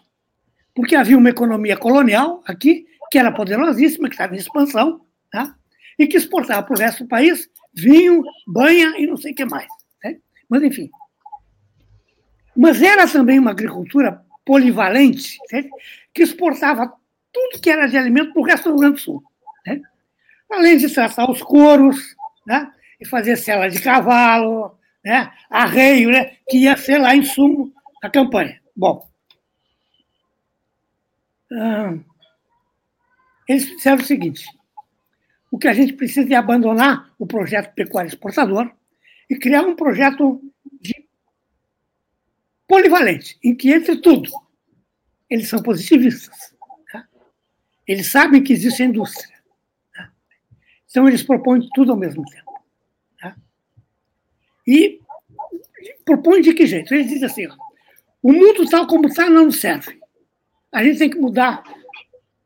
porque havia uma economia colonial aqui, que era poderosíssima, que estava em expansão, tá? e que exportava para o resto do país vinho, banha e não sei o que mais. Né? Mas, enfim. Mas era também uma agricultura polivalente, né? que exportava tudo que era de alimento para o resto do Rio Grande do Sul. Né? Além de tratar os couros, né? e fazer cela de cavalo, né? arreio, né? que ia ser lá em da campanha. Bom, eles disseram o seguinte: o que a gente precisa é abandonar o projeto pecuário exportador e criar um projeto de polivalente, em que entre tudo. Eles são positivistas. Tá? Eles sabem que existe a indústria. Tá? Então, eles propõem tudo ao mesmo tempo. Tá? E propõem de que jeito? Eles dizem assim: ó, o mundo tal como está não serve. A gente tem que mudar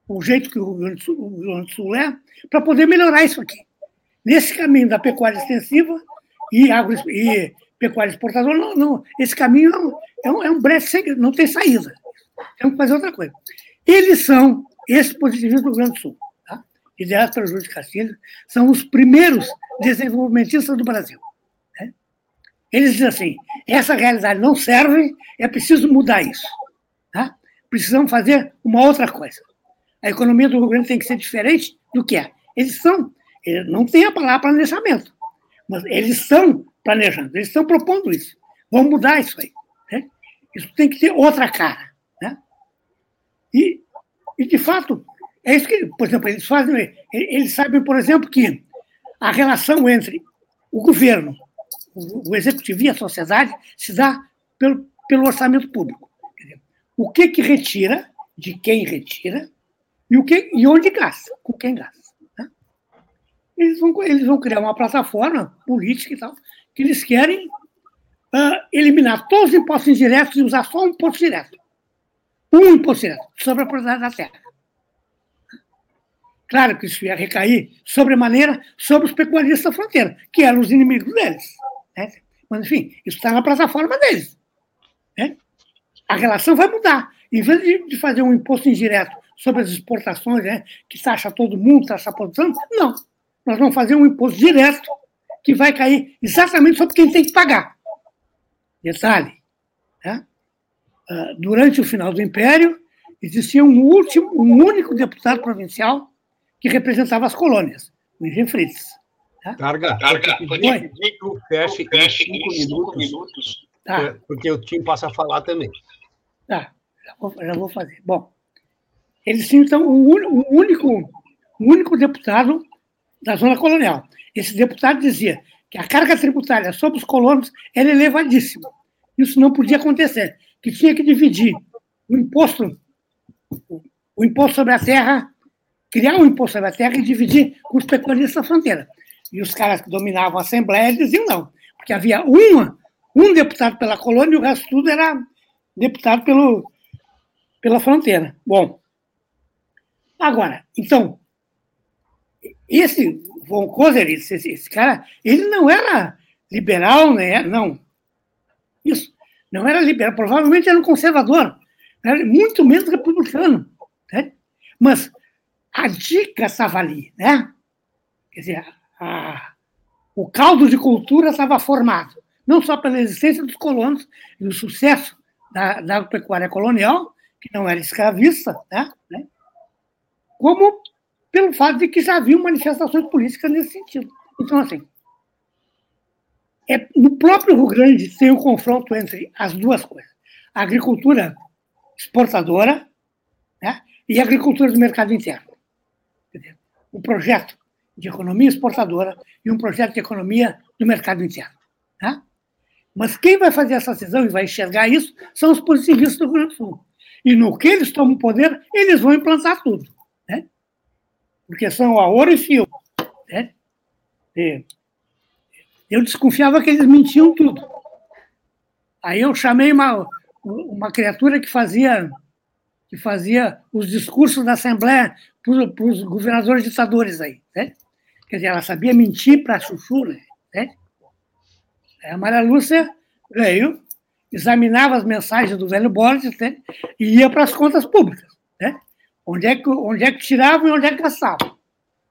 o jeito que o Rio Grande do Sul, é para poder melhorar isso aqui. Nesse caminho da pecuária extensiva e, agro, e pecuária exportadora, não, não, esse caminho é um, é um breve não tem saída. Temos que fazer outra coisa. Eles são, esses positivistas do Rio Grande do Sul, tá? liderados pelo Júlio de Castilho, são os primeiros desenvolvimentistas do Brasil. Eles dizem assim: essa realidade não serve, é preciso mudar isso. Tá? Precisamos fazer uma outra coisa. A economia do Rio Grande tem que ser diferente do que é. Eles são, eles não tem a palavra planejamento, mas eles estão planejando, eles estão propondo isso. Vamos mudar isso aí. Né? Isso tem que ter outra cara. Né? E, e, de fato, é isso que, por exemplo, eles fazem. Eles sabem, por exemplo, que a relação entre o governo, o, executivo e a sociedade se dá pelo, pelo orçamento público. O que que retira, de quem retira, e, o que, e onde gasta, com quem gasta. Né? Eles, vão, eles vão criar uma plataforma política e tal, que eles querem uh, eliminar todos os impostos indiretos e usar só um imposto direto. Um imposto direto sobre a propriedade da terra. Claro que isso ia recair sobremaneira sobre os pecuaristas da fronteira, que eram os inimigos deles. Né? Mas, enfim, isso está na plataforma deles. Né? A relação vai mudar. Em vez de fazer um imposto indireto sobre as exportações, né, que taxa todo mundo, taxa a produção. Não. Nós vamos fazer um imposto direto que vai cair exatamente sobre quem tem que pagar. Detalhe. Né? Ah, durante o final do Império, existia um, último, um único deputado provincial que representava as colônias, o Engenho Fritz. Tá? Targa, Targa, pode pedir que o feche em cinco minutos, minutos tá. porque o time passa a falar também. Tá, já vou, já vou fazer. Bom, eles tinham, então, um único, um único deputado da zona colonial. Esse deputado dizia que a carga tributária sobre os colonos era elevadíssima. Isso não podia acontecer, que tinha que dividir o imposto, o imposto sobre a terra, criar um imposto sobre a terra e dividir com os pecuaristas da fronteira. E os caras que dominavam a Assembleia diziam não, porque havia uma, um deputado pela colônia e o resto tudo era deputado pelo, pela fronteira. Bom, Agora, então, esse von Koseritz, esse, esse cara, ele não era liberal, né? Não. Isso. Não era liberal. Provavelmente era um conservador. Era muito menos republicano. Né? Mas a dica estava ali, né? Quer dizer, a, o caldo de cultura estava formado, não só pela existência dos colonos e o sucesso da, da pecuária colonial, que não era escravista, né? como pelo fato de que já havia manifestações políticas nesse sentido. Então, assim, é, no próprio Rio Grande tem o confronto entre as duas coisas: a agricultura exportadora né, e a agricultura do mercado interno. Um projeto de economia exportadora e um projeto de economia do mercado interno. Né? Mas quem vai fazer essa decisão e vai enxergar isso são os positivistas do Rio do Sul. E no que eles tomam poder, eles vão implantar tudo porque são a ouro e fio. Né? E eu desconfiava que eles mentiam tudo. Aí eu chamei uma, uma criatura que fazia que fazia os discursos da Assembleia para os governadores ditadores aí. Né? Quer dizer, ela sabia mentir para chuchu. Né? A Maria Lúcia veio, examinava as mensagens do velho Borges né? e ia para as contas públicas. Né? Onde é que, onde é que tiravam e onde é que gastavam.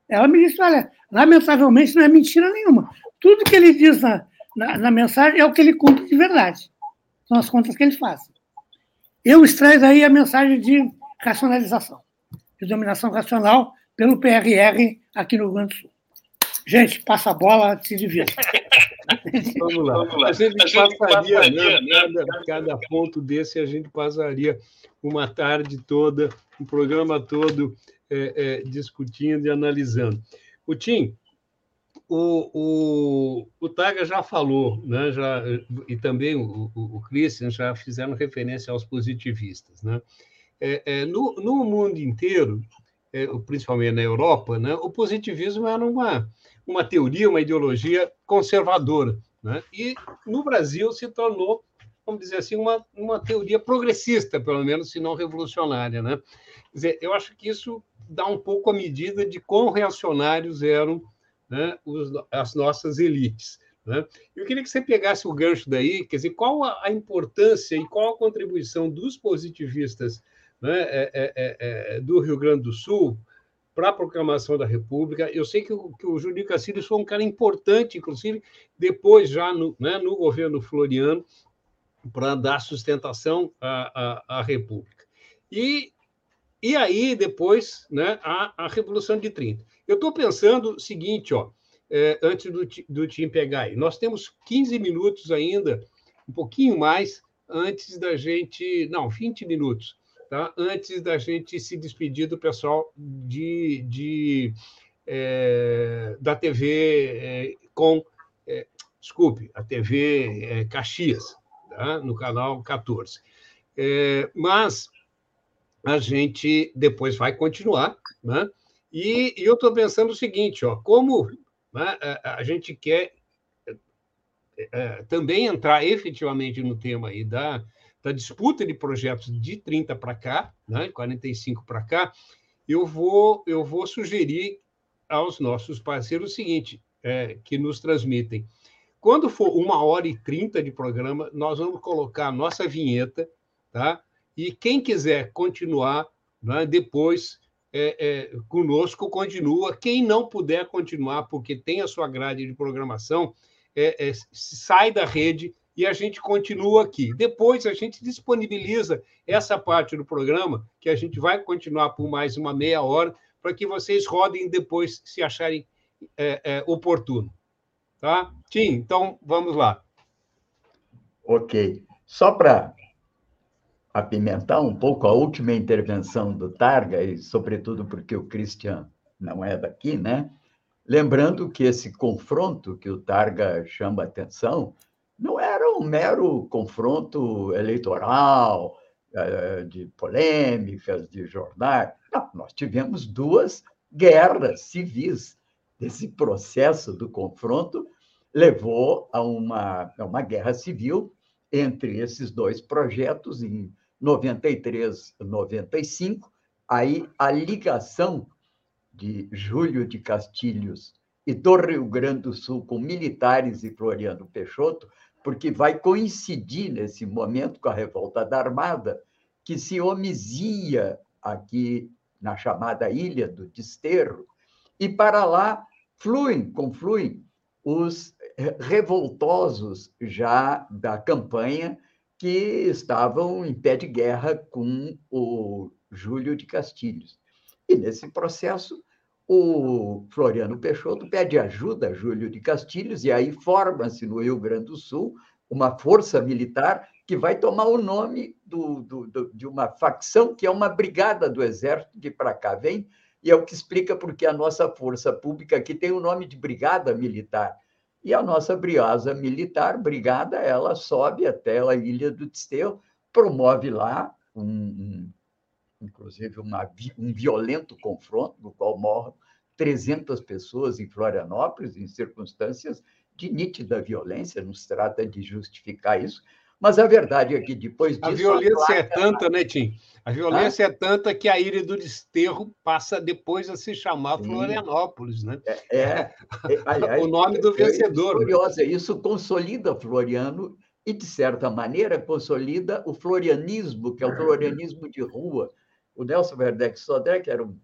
ela me disse: olha, lamentavelmente não é mentira nenhuma. Tudo que ele diz na, na, na mensagem é o que ele cumpre de verdade. São as contas que ele faz. Eu extraio daí a mensagem de racionalização, de dominação racional pelo PRR aqui no Rio Grande do Sul. Gente, passa a bola, se divirta. Vamos lá. Vamos lá. A gente, a gente passaria, passaria né, cada, cada ponto desse, a gente passaria uma tarde toda, um programa todo é, é, discutindo e analisando. O Tim, o, o, o Taga já falou, né, já, e também o, o, o Christian já fizeram referência aos positivistas. Né? É, é, no, no mundo inteiro, é, principalmente na Europa, né, o positivismo era uma, uma teoria, uma ideologia conservadora. Né? E no Brasil se tornou, vamos dizer assim, uma, uma teoria progressista, pelo menos, se não revolucionária. Né? Quer dizer, eu acho que isso dá um pouco a medida de quão reacionários eram né, os, as nossas elites. Né? Eu queria que você pegasse o gancho daí, quer dizer, qual a, importância e qual a contribuição dos positivistas né, é, é, é, é do Rio Grande do Sul para a proclamação da República. Eu sei que o, que o Júlio Cacilhos foi um cara importante, inclusive, depois, já no, né, no governo Floriano, para dar sustentação à, à, à República. E e aí, depois, né, a, a Revolução de 30. Eu estou pensando o seguinte, ó, é, antes do, do Tim pegar aí. Nós temos 15 minutos ainda, um pouquinho mais, antes da gente. Não, 20 minutos, tá? Antes da gente se despedir do pessoal de, de é, da TV é, com. É, desculpe, a TV é, Caxias, tá? no canal 14. É, mas a gente depois vai continuar, né? E, e eu estou pensando o seguinte, ó, como né, a, gente quer é, é, também entrar efetivamente no tema aí da, da disputa de projetos de 30 para cá, né, 45 para cá, eu vou, eu vou sugerir aos nossos parceiros o seguinte, é, que nos transmitem. Quando for uma hora e trinta de programa, nós vamos colocar a nossa vinheta, tá? E quem quiser continuar né, depois é, é, conosco, continua. Quem não puder continuar, porque tem a sua grade de programação, é, é, sai da rede e a gente continua aqui. Depois a gente disponibiliza essa parte do programa, que a gente vai continuar por mais uma meia hora, para que vocês rodem depois, se acharem é, é, oportuno. Tá? Tim, então vamos lá. Ok. Só para apimentar um pouco a última intervenção do Targa, e sobretudo porque o Christian não é daqui, né? Lembrando que esse confronto que o Targa chama atenção não era um mero confronto eleitoral, eh, de polêmicas, de jornais. Não, nós tivemos duas guerras civis. Esse processo do confronto levou a uma, a uma guerra civil entre esses dois projetos em 93, 95, aí a ligação de Júlio de Castilhos e do Rio Grande do Sul com militares e Floriano Peixoto, porque vai coincidir nesse momento com a revolta da Armada, que se omisia aqui na chamada Ilha do Desterro, e para lá fluem, confluem os revoltosos já da campanha que estavam em pé de guerra com o Júlio de Castilhos. E nesse processo, o Floriano Peixoto pede ajuda a Júlio de Castilhos, e aí forma-se no Rio Grande do Sul uma força militar que vai tomar o nome do, do, do, de uma facção que é uma brigada do Exército de para cá vem, e é o que explica porque a nossa força pública aqui tem o nome de Brigada Militar. E a nossa briosa militar, brigada, ela sobe até a Ilha do Desterro, promove lá, um, um, inclusive, uma, um violento confronto, no qual morram 300 pessoas em Florianópolis, em circunstâncias de nítida violência, não se trata de justificar isso, mas a verdade é que depois disso. A violência a é tanta, né, Tim? A violência ah? é tanta que a Ilha do Desterro passa depois a se chamar. Florianópolis, né? É, é, é aliás, o nome do vencedor. Curiosa, isso consolida Floriano e, de certa maneira, consolida o florianismo, que é o florianismo de rua. O Nelson Werdeck Sodré, que era um,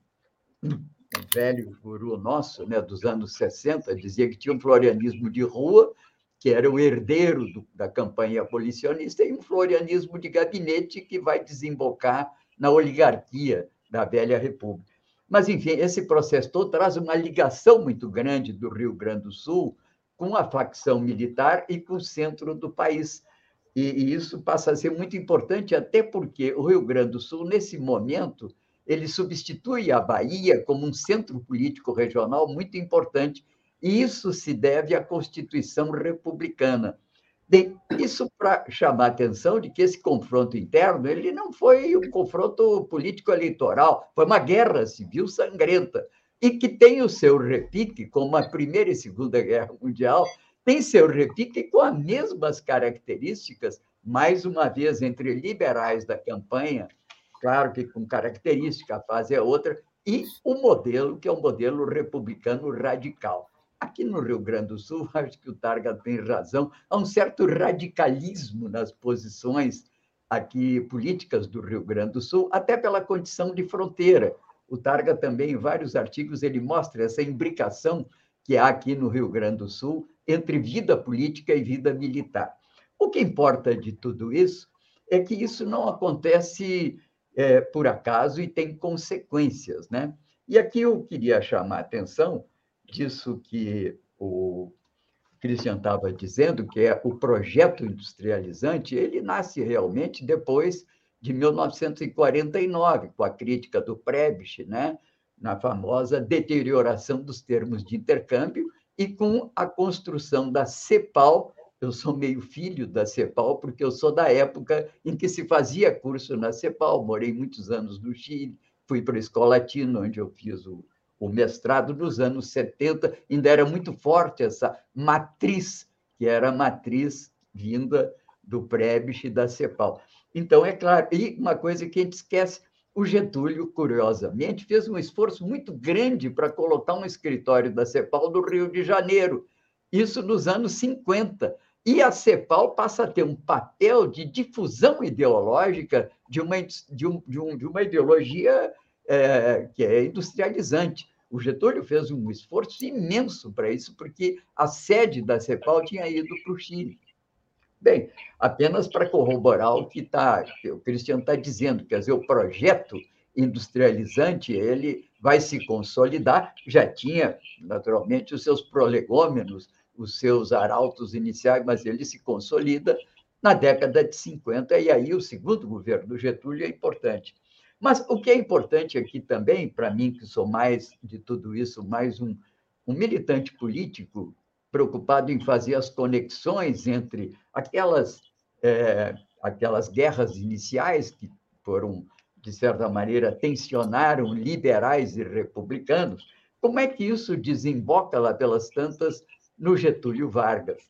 um velho guru nosso, né, dos anos 60, dizia que tinha um florianismo de rua, que era o herdeiro do, da campanha abolicionista, e um florianismo de gabinete que vai desembocar na oligarquia da velha república. Mas, enfim, esse processo todo traz uma ligação muito grande do Rio Grande do Sul com a facção militar e com o centro do país. E, e isso passa a ser muito importante, até porque o Rio Grande do Sul, nesse momento, ele substitui a Bahia como um centro político regional muito importante, isso se deve à Constituição republicana. Isso para chamar a atenção de que esse confronto interno ele não foi um confronto político-eleitoral, foi uma guerra civil sangrenta, e que tem o seu repique, como a Primeira e Segunda Guerra Mundial, tem seu repique com as mesmas características, mais uma vez, entre liberais da campanha claro que com característica, a fase é outra, e o modelo, que é um modelo republicano radical. Aqui no Rio Grande do Sul, acho que o Targa tem razão, há um certo radicalismo nas posições aqui políticas do Rio Grande do Sul, até pela condição de fronteira. O Targa também, em vários artigos, ele mostra essa imbricação que há aqui no Rio Grande do Sul entre vida política e vida militar. O que importa de tudo isso é que isso não acontece é, por acaso e tem consequências. Né? E aqui eu queria chamar a atenção disso que o Christian estava dizendo, que é o projeto industrializante, ele nasce realmente depois de 1949, com a crítica do Prebisch, né? na famosa deterioração dos termos de intercâmbio, e com a construção da CEPAL, eu sou meio filho da CEPAL, porque eu sou da época em que se fazia curso na CEPAL. Morei muitos anos no Chile, fui para a Escola Latina, onde eu fiz o, o mestrado nos anos 70. Ainda era muito forte essa matriz, que era a matriz vinda do Prebisch e da CEPAL. Então, é claro, e uma coisa que a gente esquece, o Getúlio, curiosamente, fez um esforço muito grande para colocar um escritório da CEPAL no Rio de Janeiro, isso nos anos 50. E a CEPAL passa a ter um papel de difusão ideológica de uma, de um, de um, de uma ideologia é, que é industrializante. O Getúlio fez um esforço imenso para isso, porque a sede da CEPAL tinha ido para o Chile. Bem, apenas para corroborar o que, tá, que o Cristiano está dizendo, quer dizer, o projeto industrializante ele vai se consolidar, já tinha, naturalmente, os seus prolegômenos, os seus arautos iniciais, mas ele se consolida na década de 50, e aí o segundo governo do Getúlio é importante. Mas o que é importante aqui também, para mim, que sou mais de tudo isso, mais um, um militante político preocupado em fazer as conexões entre aquelas, é, aquelas guerras iniciais que foram, de certa maneira, tensionaram liberais e republicanos, como é que isso desemboca lá pelas tantas no Getúlio Vargas.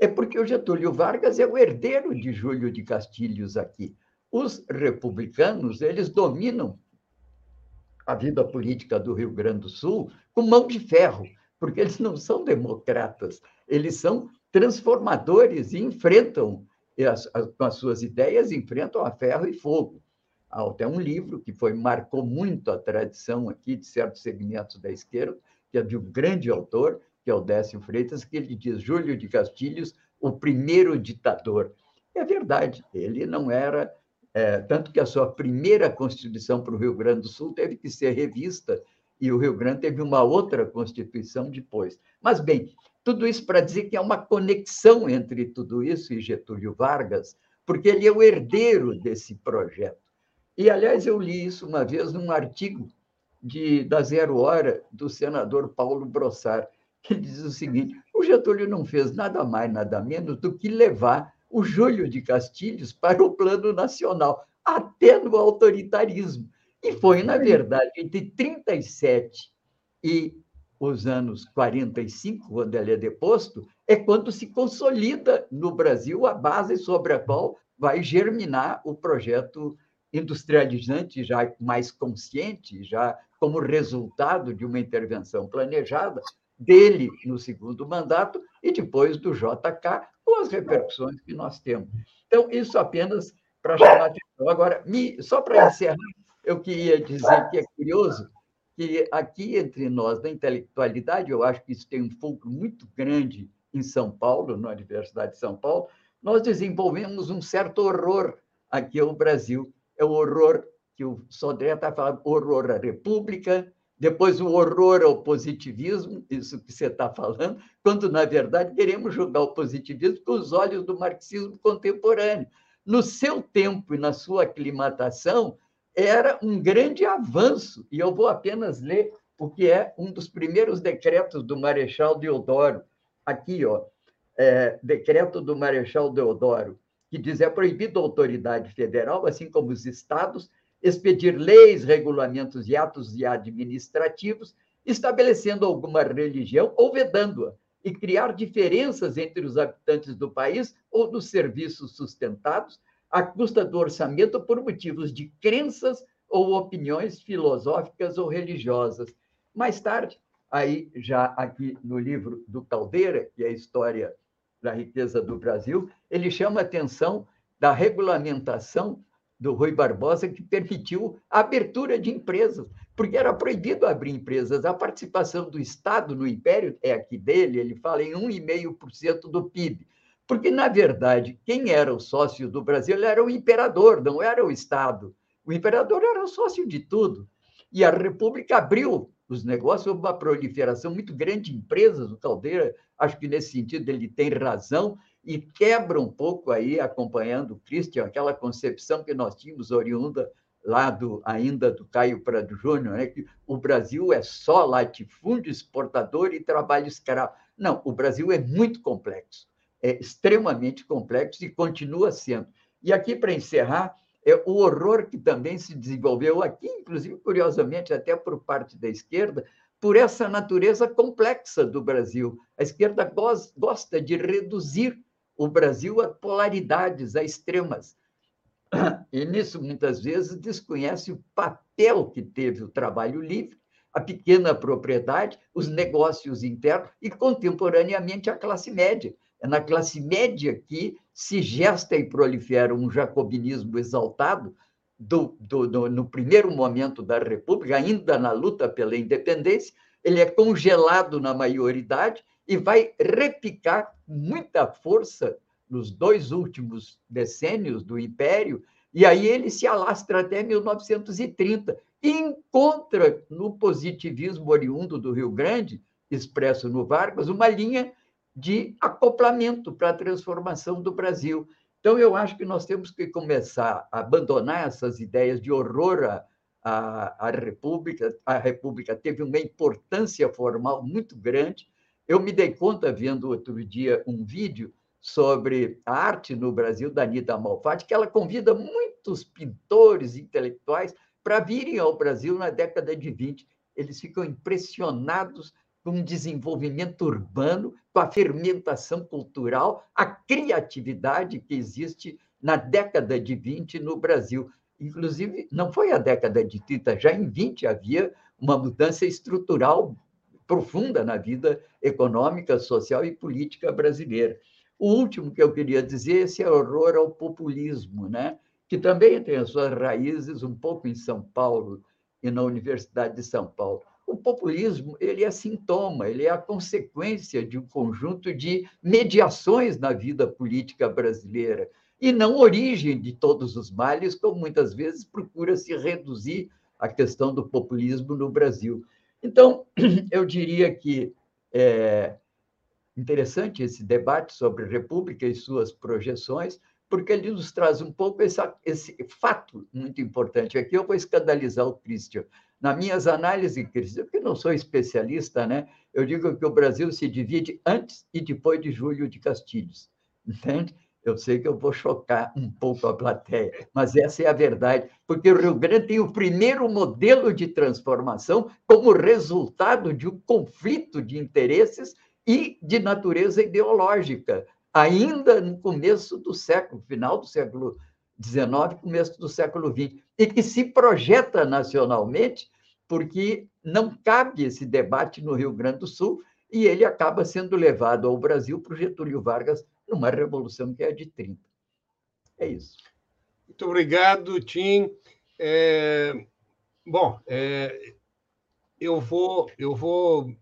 É porque o Getúlio Vargas é o herdeiro de Júlio de Castilhos aqui. Os republicanos, eles dominam a vida política do Rio Grande do Sul com mão de ferro, porque eles não são democratas, eles são transformadores e enfrentam as, as, com as suas ideias, enfrentam a ferro e fogo. Há até um livro que foi marcou muito a tradição aqui de certos segmentos da esquerda, que é de um grande autor, que é o Décio Freitas, que ele diz Júlio de Castilhos, o primeiro ditador. É verdade, ele não era. É, tanto que a sua primeira Constituição para o Rio Grande do Sul teve que ser revista, e o Rio Grande teve uma outra Constituição depois. Mas, bem, tudo isso para dizer que há uma conexão entre tudo isso e Getúlio Vargas, porque ele é o herdeiro desse projeto. E, aliás, eu li isso uma vez num artigo de, da Zero Hora do senador Paulo Brossard que diz o seguinte: o Getúlio não fez nada mais, nada menos do que levar o Júlio de Castilhos para o plano nacional, até no autoritarismo. E foi, na verdade, entre 37 e os anos 45, quando ele é deposto, é quando se consolida no Brasil a base sobre a qual vai germinar o projeto industrializante, já mais consciente, já como resultado de uma intervenção planejada, dele no segundo mandato e depois do JK, com as repercussões que nós temos. Então, isso apenas para chamar atenção. Agora, só para encerrar, eu queria dizer que é curioso que aqui entre nós, na intelectualidade, eu acho que isso tem um foco muito grande em São Paulo, na Universidade de São Paulo, nós desenvolvemos um certo horror aqui ao Brasil. É o horror que o Sodré está falando, horror à República, depois o horror ao positivismo, isso que você está falando, quando, na verdade, queremos julgar o positivismo com os olhos do marxismo contemporâneo. No seu tempo e na sua aclimatação, era um grande avanço, e eu vou apenas ler o que é um dos primeiros decretos do Marechal Deodoro, aqui, ó, é, decreto do Marechal Deodoro, que diz é proibido a autoridade federal, assim como os estados, expedir leis, regulamentos e atos administrativos estabelecendo alguma religião ou vedando-a e criar diferenças entre os habitantes do país ou dos serviços sustentados à custa do orçamento por motivos de crenças ou opiniões filosóficas ou religiosas. Mais tarde, aí já aqui no livro do Caldeira, que é a história da riqueza do Brasil, ele chama atenção da regulamentação do Rui Barbosa, que permitiu a abertura de empresas, porque era proibido abrir empresas. A participação do Estado no Império é aqui dele, ele fala em 1,5% do PIB. Porque, na verdade, quem era o sócio do Brasil era o imperador, não era o Estado. O imperador era o sócio de tudo. E a República abriu os negócios, houve uma proliferação muito grande de empresas. O Caldeira, acho que nesse sentido ele tem razão, e quebra um pouco aí, acompanhando o Christian, aquela concepção que nós tínhamos oriunda lá do, ainda do Caio Prado Júnior, né, que o Brasil é só latifúndio, exportador e trabalho escravo. Não, o Brasil é muito complexo, é extremamente complexo e continua sendo. E aqui, para encerrar, é o horror que também se desenvolveu aqui, inclusive, curiosamente, até por parte da esquerda, por essa natureza complexa do Brasil. A esquerda gosta de reduzir o Brasil a polaridades, a extremas. E nisso, muitas vezes, desconhece o papel que teve o trabalho livre, a pequena propriedade, os negócios internos e, contemporaneamente, a classe média. É na classe média que se gesta e prolifera um jacobinismo exaltado do, do, do, no primeiro momento da República, ainda na luta pela independência, ele é congelado na maioridade e vai repicar muita força nos dois últimos decênios do Império, e aí ele se alastra até 1930 e encontra no positivismo oriundo do Rio Grande, expresso no Vargas, uma linha de acoplamento para a transformação do Brasil. Então, eu acho que nós temos que começar a abandonar essas ideias de horror à, à, República. A República teve uma importância formal muito grande. Eu me dei conta, vendo outro dia um vídeo sobre a arte no Brasil, da Anitta Malfatti, que ela convida muitos pintores intelectuais para virem ao Brasil na década de 20. Eles ficam impressionados com o desenvolvimento urbano, com a fermentação cultural, a criatividade que existe na década de 20 no Brasil. Inclusive, não foi a década de 30, já em 20 havia uma mudança estrutural profunda na vida econômica, social e política brasileira. O último que eu queria dizer é esse horror ao populismo, né? que também tem as suas raízes um pouco em São Paulo e na Universidade de São Paulo. O populismo ele é sintoma, ele é a consequência de um conjunto de mediações na vida política brasileira e não origem de todos os males, como muitas vezes procura se reduzir a questão do populismo no Brasil. Então, eu diria que é interessante esse debate sobre república e suas projeções, porque ele nos traz um pouco essa, esse fato muito importante. Aqui eu vou escandalizar o Christian. Nas minhas análises, Cristian, porque não sou especialista, né? eu digo que o Brasil se divide antes e depois de Júlio de Castilhos. Entende? Eu sei que eu vou chocar um pouco a plateia, mas essa é a verdade, porque o Rio Grande tem o primeiro modelo de transformação como resultado de um conflito de interesses e de natureza ideológica, ainda no começo do século, final do século XIX, começo do século XX, e que se projeta nacionalmente, porque não cabe esse debate no Rio Grande do Sul, e ele acaba sendo levado ao Brasil por Getúlio Vargas numa revolução que é de 30. É isso. Muito obrigado, Tim. É... Bom, é... eu vou, eu vou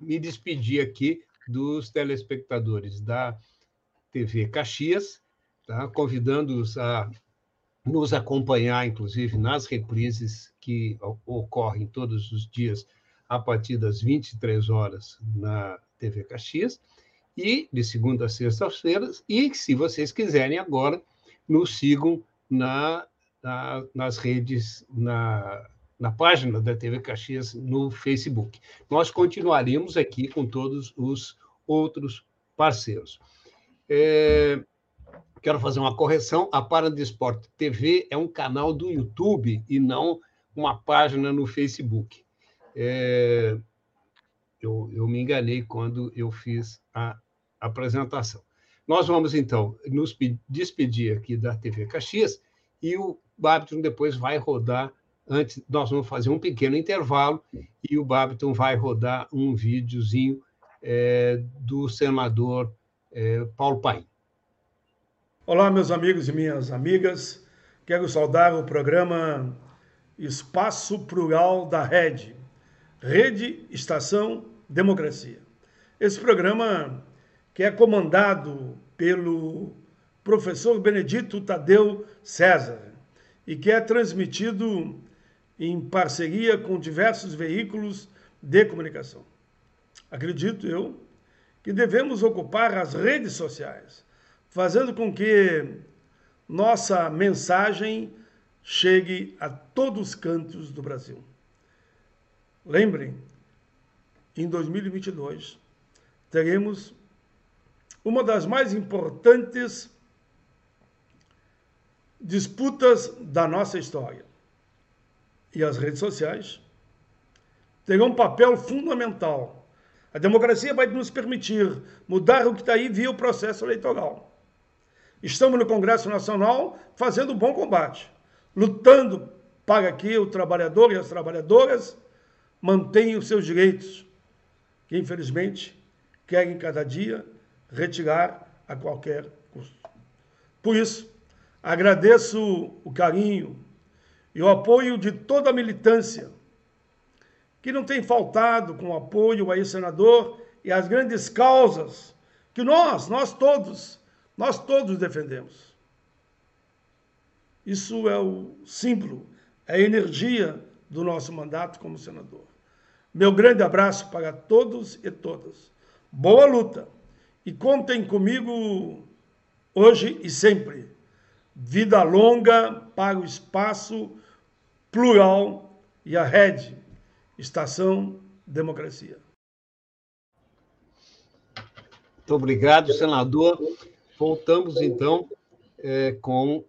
me despedir aqui dos telespectadores da TV Caxias, tá? convidando-os a nos acompanhar, inclusive, nas reprises que ocorrem todos os dias a partir das 23 horas na TV Caxias, e de segunda a sexta-feira, e se vocês quiserem agora, nos sigam na, na, nas redes, na, na página da TV Caxias no Facebook. Nós continuaremos aqui com todos os outros parceiros. É, quero fazer uma correção: a Parada Esporte TV é um canal do YouTube e não uma página no Facebook. É, eu, eu, me enganei quando eu fiz a apresentação. Nós vamos, então, nos despedir aqui da TV Caxias e o Babiton depois vai rodar. Antes, nós vamos fazer um pequeno intervalo e o Babiton vai rodar um videozinho é, do senador é, Paulo Paim. Olá, meus amigos e minhas amigas. Quero saudar o programa Espaço Plural da Rede, Rede Estação Democracia. Esse programa que é comandado pelo professor Benedito Tadeu César e que é transmitido em parceria com diversos veículos de comunicação. Acredito eu que devemos ocupar as redes sociais fazendo com que nossa mensagem chegue a todos os cantos do Brasil. Lembrem, em 2022 teremos uma das mais importantes disputas da nossa história. E as redes sociais terão um papel fundamental. A democracia vai nos permitir mudar o que está aí via o processo eleitoral. Estamos no Congresso Nacional fazendo um bom combate, lutando para que o trabalhador e as trabalhadoras mantenham os seus direitos, que infelizmente querem cada dia retirar a qualquer custo. Por isso, agradeço o carinho e o apoio de toda a militância, que não tem faltado com o apoio a esse senador e às grandes causas que nós, nós todos, nós todos defendemos. Isso é o símbolo, é a energia do nosso mandato como senador. Meu grande abraço para todos e todas. Boa luta e contem comigo hoje e sempre. Vida longa para o espaço plural e a rede, Estação Democracia. Muito obrigado, senador. Voltamos, então, é, com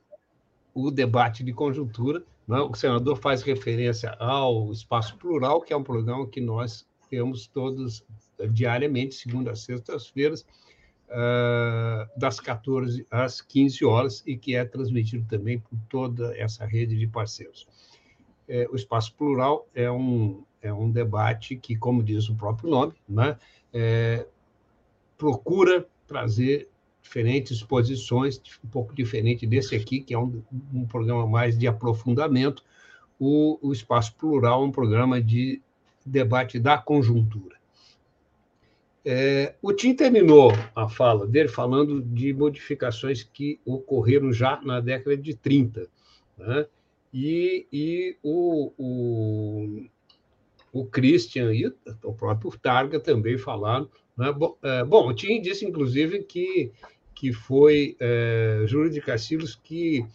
o debate de conjuntura. Né? O senador faz referência ao Espaço Plural, que é um programa que nós temos todos é, diariamente, segunda a sextas-feiras, uh, das 14 às 15 horas, e que é transmitido também por toda essa rede de parceiros. É, o Espaço Plural é um, é um debate que, como diz o próprio nome, né? É, procura trazer diferentes posições, um pouco diferente desse aqui, que é um, um programa mais de aprofundamento. O, o Espaço Plural é um programa de debate da conjuntura. É, o Tim terminou a fala dele falando de modificações que ocorreram já na década de 30. Né? E, e o, o, o Christian e o próprio Targa também falaram. Né? Bom, é, bom, o Tim disse, inclusive, que que foi é, Júlio de Castilhos que,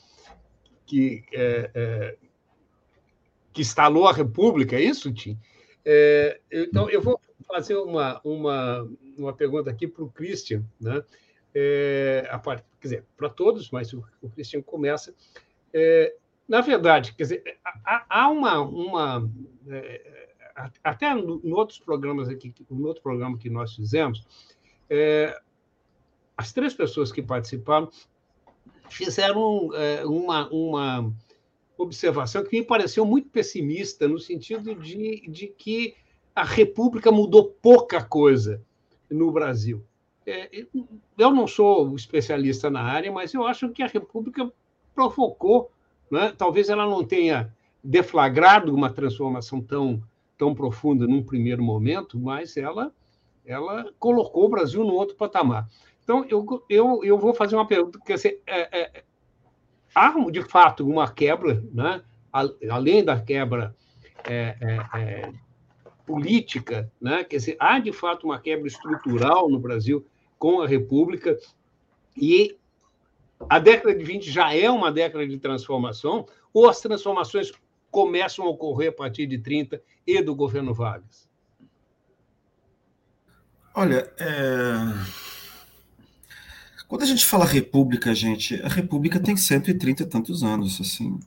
que, é, é, que instalou a República, é isso, Tim? É, então, eu vou fazer uma, uma, uma pergunta aqui para o Christian, né? É, a parte, quer dizer, para todos, mas o, o Christian começa. É, na verdade, quer dizer, há, há uma, uma é, até em outros programas aqui, no outro programa que nós fizemos, é, as três pessoas que participaram fizeram é, uma, uma observação que me pareceu muito pessimista, no sentido de, de que a República mudou pouca coisa no Brasil. É, eu não sou especialista na área, mas eu acho que a República provocou, né? talvez ela não tenha deflagrado uma transformação tão, tão profunda num primeiro momento, mas ela, ela colocou o Brasil no outro patamar. Então, eu, eu, eu vou fazer uma pergunta, quer dizer, é, é, há, de fato, uma quebra, né? além da quebra é, é, é, política, né? quer dizer, há, de fato, uma quebra estrutural no Brasil com a República, e a década de 20 já é uma década de transformação, ou as transformações começam a ocorrer a partir de 30 e do governo Vargas? Olha, é... quando a gente fala república, gente, a república tem 130 e tantos anos, assim.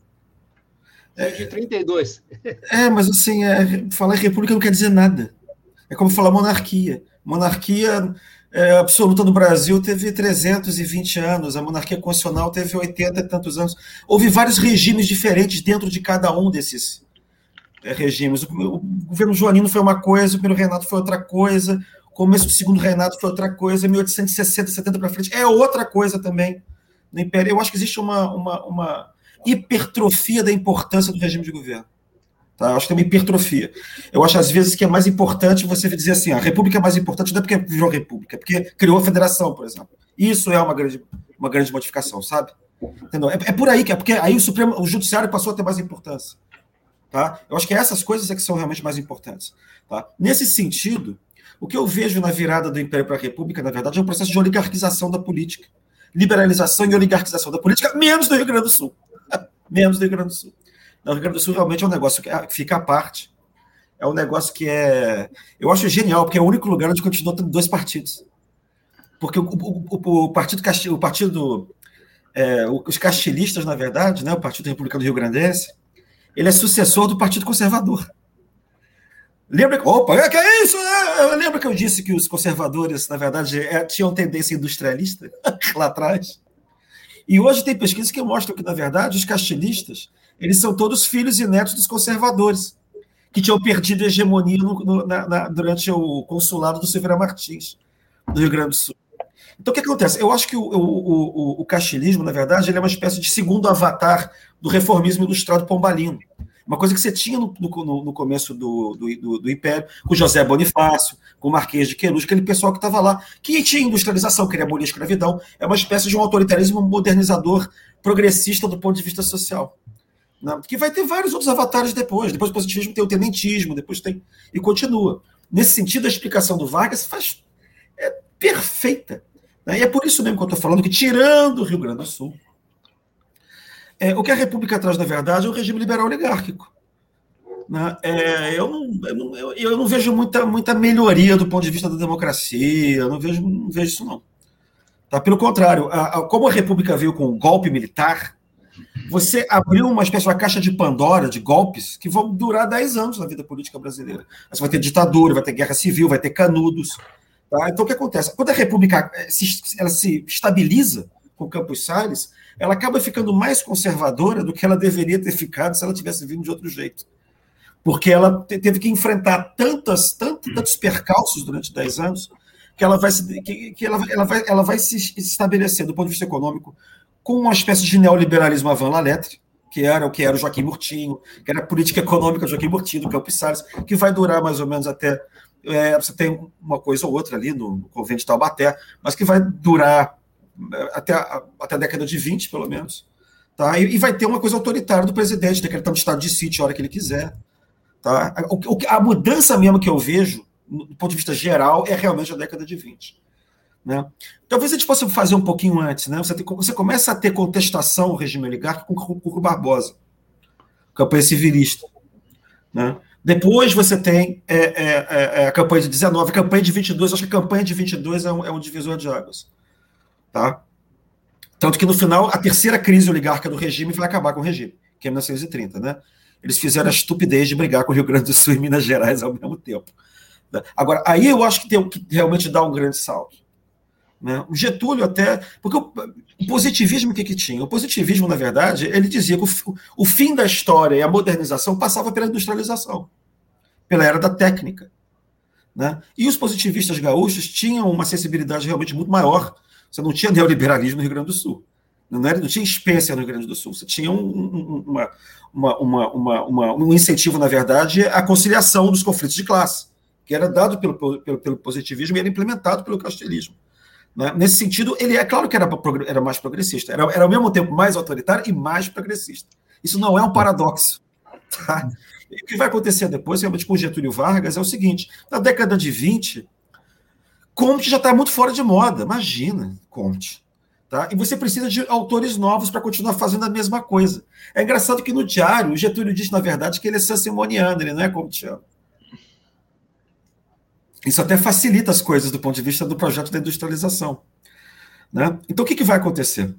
É de 32. É, mas assim, é, falar república não quer dizer nada. É como falar monarquia. Monarquia é, absoluta no Brasil teve 320 anos, a monarquia constitucional teve 80 e tantos anos. Houve vários regimes diferentes dentro de cada um desses é, regimes. O, o governo Joanino foi uma coisa, o primeiro Renato foi outra coisa, o começo do segundo Renato foi outra coisa, 1860, 70 para frente é outra coisa também no Império. Eu acho que existe uma, uma, uma hipertrofia da importância do regime de governo. Tá? Eu acho que é uma hipertrofia. Eu acho, às vezes, que é mais importante você dizer assim: a república é mais importante não é porque virou república, é porque criou a federação, por exemplo. Isso é uma grande, uma grande modificação, sabe? Entendeu? É, é por aí que é, porque aí o Supremo, o Judiciário passou a ter mais importância. Tá? Eu acho que essas coisas é que são realmente mais importantes. Tá? Nesse sentido, o que eu vejo na virada do Império para a República, na verdade, é um processo de oligarquização da política. Liberalização e oligarquização da política, menos do Rio Grande do Sul. Menos do Rio Grande do Sul. No Rio Grande do Sul realmente é um negócio que fica à parte. É um negócio que é. Eu acho genial, porque é o único lugar onde continua tendo dois partidos. Porque o, o, o Partido o Partido. É, os castilistas, na verdade, né, o Partido Republicano Rio Grandense, ele é sucessor do Partido Conservador. Lembra que. Opa, é que é isso? Né? Lembra que eu disse que os conservadores, na verdade, é, tinham tendência industrialista lá atrás? E hoje tem pesquisas que mostram que, na verdade, os castilistas eles são todos filhos e netos dos conservadores, que tinham perdido a hegemonia no, no, na, na, durante o consulado do Silveira Martins, no Rio Grande do Sul. Então, o que acontece? Eu acho que o, o, o, o castilismo, na verdade, ele é uma espécie de segundo avatar do reformismo ilustrado pombalino. Uma coisa que você tinha no, no, no começo do, do, do, Império, com José Bonifácio, com o Marquês de Queluz, aquele pessoal que estava lá, que tinha industrialização, queria abolir a escravidão. É uma espécie de um autoritarismo modernizador progressista do ponto de vista social. Né? Que vai ter vários outros avatares depois. Depois do positivismo tem o tenentismo, depois tem. E continua. Nesse sentido, a explicação do Vargas faz, é perfeita. Né? E é por isso mesmo que eu estou falando que, tirando o Rio Grande do Sul, é, o que a República traz, na verdade, é o regime liberal oligárquico. Né? É, eu, não, eu, não, eu, eu, não, vejo muita, muita melhoria do ponto de vista da democracia, eu não vejo, não vejo isso, não. Tá? Pelo contrário, a, a, como a República veio com o golpe militar, você abriu uma espécie de caixa de Pandora de golpes que vão durar 10 anos na vida política brasileira. Você vai ter ditadura, vai ter guerra civil, vai ter canudos. Tá? Então, o que acontece? Quando a República eh, se, ela se estabiliza com Campos Salles, ela acaba ficando mais conservadora do que ela deveria ter ficado se ela tivesse vindo de outro jeito. Porque ela teve que enfrentar tantas, tantos, tantos percalços durante 10 anos que ela vai se, que, que ela, ela, vai, ela vai se estabelecer do ponto de vista econômico com uma espécie de neoliberalismo avant la lettre, que era o que era o Joaquim Murtinho, que era a política econômica do Joaquim Murtinho, do Campos Salles, que vai durar mais ou menos até. É, você tem uma coisa ou outra ali no, convento de Taubaté, mas que vai durar até a, até a década de 20, pelo menos. Tá? E, e vai ter uma coisa autoritária do presidente, decretando estado de sítio a hora que ele quiser. Tá? O, a mudança mesmo que eu vejo, do ponto de vista geral, é realmente a década de 20. Né? Talvez a gente possa fazer um pouquinho antes. Né? Você, tem, você começa a ter contestação ao regime oligárquico com o Barbosa, campanha civilista. Né? Depois você tem é, é, é, é a campanha de 19, a campanha de 22. Acho que a campanha de 22 é um, é um divisor de águas. Tá? Tanto que no final, a terceira crise oligárquica do regime vai acabar com o regime, que é 1930. Né? Eles fizeram a estupidez de brigar com o Rio Grande do Sul e Minas Gerais ao mesmo tempo. Agora, aí eu acho que tem que realmente dar um grande salto. Né? O Getúlio até. Porque o, o positivismo o que, que tinha? O positivismo, na verdade, ele dizia que o, o fim da história e a modernização passava pela industrialização, pela era da técnica. Né? E os positivistas gaúchos tinham uma sensibilidade realmente muito maior. Você não tinha neoliberalismo no Rio Grande do Sul. Não, era, não tinha Spencer no Rio Grande do Sul. Você tinha um, uma, uma, uma, uma, um incentivo, na verdade, à conciliação dos conflitos de classe, que era dado pelo, pelo, pelo positivismo e era implementado pelo castelismo. Né? Nesse sentido, ele é claro que era, era mais progressista, era, era ao mesmo tempo mais autoritário e mais progressista. Isso não é um paradoxo. Tá? o que vai acontecer depois, realmente, com Getúlio Vargas, é o seguinte: na década de 20, Comte já está muito fora de moda. Imagina, Comte. Tá? E você precisa de autores novos para continuar fazendo a mesma coisa. É engraçado que no diário, o Getúlio diz, na verdade, que ele é sansimoniano, ele não é comtiano. Isso até facilita as coisas do ponto de vista do projeto da industrialização. Né? Então, o que, que vai acontecer?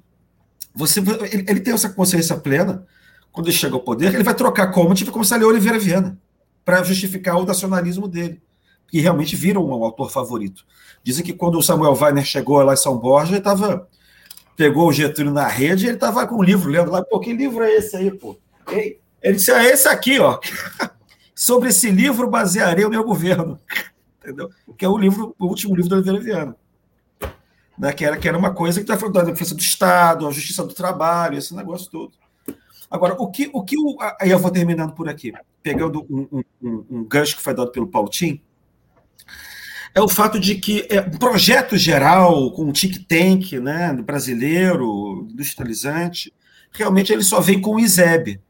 Você, ele, ele, tem essa consciência plena, quando ele chega ao poder, ele vai trocar Comte e vai começar a ler Oliveira Viana, para justificar o nacionalismo dele, que realmente vira um, autor favorito. Dizem que quando o Samuel Weiner chegou lá em São Borja, ele estava pegou o Getúlio na rede, ele estava com um livro lendo lá, pô, que livro é esse aí, pô? Ele disse, é esse aqui, ó. Sobre esse livro basearei o meu governo. Entendeu? Que é o livro, o último livro do Oliveira Viana. Né? Que, era, que era uma coisa que está falando da defesa do Estado, a justiça do trabalho, esse negócio todo. Agora, o que o. Que o aí eu vou terminando por aqui, pegando um, um, um gancho que foi dado pelo Paulo Tim, é o fato de que é, um projeto geral, com o think tank né, brasileiro, industrializante, realmente ele só vem com o ISEB,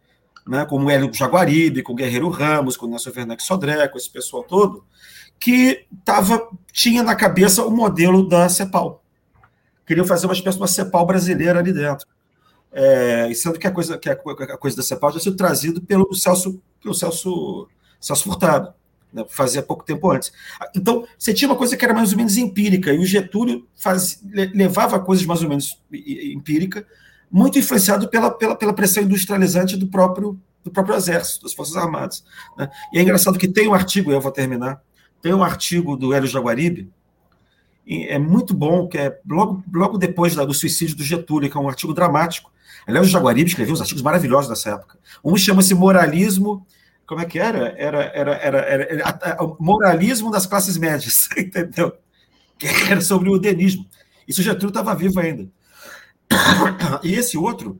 né, com o Hélio Jaguaribe, com o Guerreiro Ramos, com o Nelson Werneck Sodré, com esse pessoal todo, que tava, tinha na cabeça o modelo da CEPAL. Queriam fazer uma espécie de uma CEPAL brasileira ali dentro. É, sendo que a coisa, que a, coisa da CEPAL já sido trazido pelo Celso, pelo Celso, Celso Furtado né, fazia pouco tempo antes. Então, você tinha uma coisa que era mais ou menos empírica, e o Getúlio faz, levava coisas mais ou menos empírica, muito influenciado pela, pela, pela pressão industrializante do próprio, do próprio exército, das Forças Armadas. Né? E é engraçado que tem um artigo, eu vou terminar, tem um artigo do Hélio Jaguaribe, é muito bom, que é logo, logo depois do suicídio do Getúlio, que é um artigo dramático. Hélio Jaguaribe escreveu uns artigos maravilhosos nessa época. Um chama-se Moralismo como é que era? Era, era, era, era, o moralismo das classes médias, entendeu? Que era sobre o denismo. Isso Getúlio estava vivo ainda. E esse outro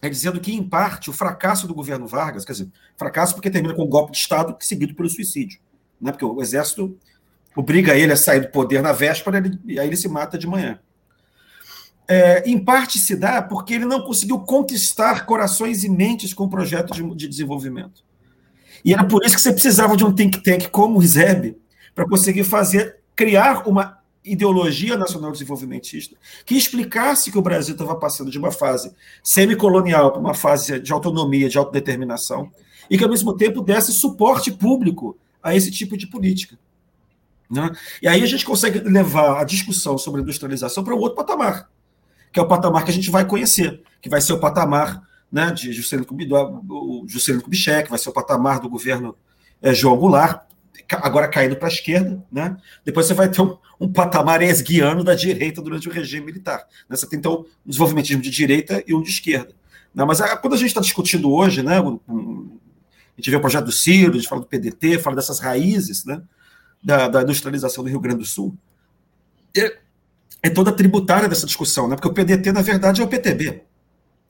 é dizendo que, em parte, o fracasso do governo Vargas, quer dizer, fracasso porque termina com um golpe de Estado seguido pelo suicídio, né? porque o exército obriga ele a sair do poder na véspera e aí ele se mata de manhã. É, em parte se dá porque ele não conseguiu conquistar corações e mentes com o projeto de, de desenvolvimento. E era por isso que você precisava de um think tank como o ISEB para conseguir fazer, criar uma ideologia nacional desenvolvimentista que explicasse que o Brasil estava passando de uma fase semicolonial para uma fase de autonomia, de autodeterminação, e que, ao mesmo tempo, desse suporte público a esse tipo de política. Né? E aí a gente consegue levar a discussão sobre industrialização para um outro patamar, que é o patamar que a gente vai conhecer, que vai ser o patamar né, de Juscelino, Juscelino Kubitschek, vai ser o patamar do governo é, João Goulart, agora caindo para a esquerda, né? Depois você vai ter um, um patamar esguiano da direita durante o regime militar. Né? Você tem então um desenvolvimentismo de direita e um de esquerda. Né? Mas a, quando a gente está discutindo hoje, né, um, a gente vê o projeto do Ciro, a gente fala do PDT, fala dessas raízes, né, da, da industrialização do Rio Grande do Sul. É, é toda tributária dessa discussão, né? Porque o PDT na verdade é o PTB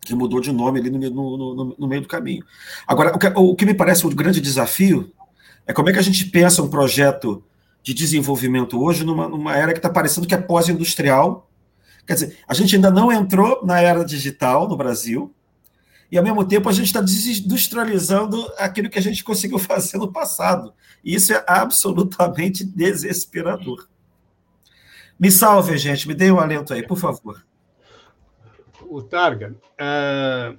que mudou de nome ali no, no, no, no meio do caminho. Agora, o que, o que, me parece um grande desafio é como é que a gente pensa um projeto de desenvolvimento hoje numa, numa era que está parecendo que é pós-industrial. Quer dizer, a gente ainda não entrou na era digital no Brasil, e ao mesmo tempo a gente está desindustrializando aquilo que a gente conseguiu fazer no passado. E isso é absolutamente desesperador. Me salve, gente, me dê um alento aí, por favor o Targa, uh,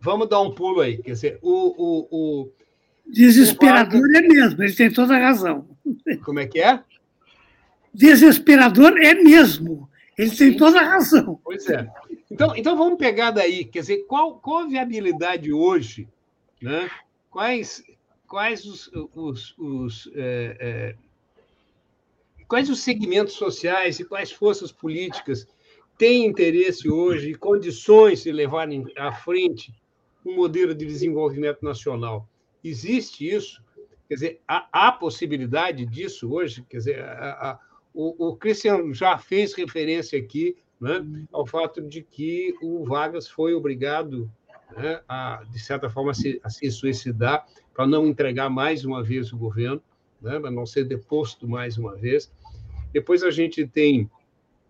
vamos dar um pulo aí. Quer dizer, o. o, o Desesperador o é mesmo, ele tem toda a razão. Como é que é? Desesperador é mesmo, ele tem toda a razão. Pois é. Então, então vamos pegar daí, quer dizer, qual, qual a viabilidade hoje, né? quais, quais os, os, os é, é, quais os segmentos sociais e quais forças políticas tem interesse hoje e condições de levar à frente um modelo de desenvolvimento nacional. Existe isso? Quer dizer, há, há possibilidade disso hoje? Quer dizer, o, o Christian já fez referência aqui né, ao fato de que o Vargas foi obrigado, né, a, de certa forma, a se, a se suicidar para não entregar mais uma vez o governo, né, para não ser deposto mais uma vez. Depois a gente tem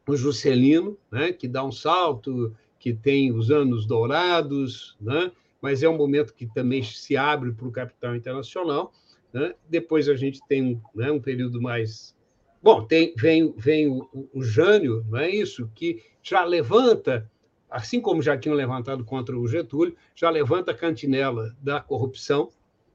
o Juscelino, né, que dá um salto, que tem os anos dourados, né, mas é um momento que também se abre para o capital internacional. Né? Depois a gente tem né, um período mais Bom, tem, vem, vem o, o Jânio, não é isso? Que já levanta, assim como já tinham levantado contra o Getúlio, já levanta a cantinela da corrupção.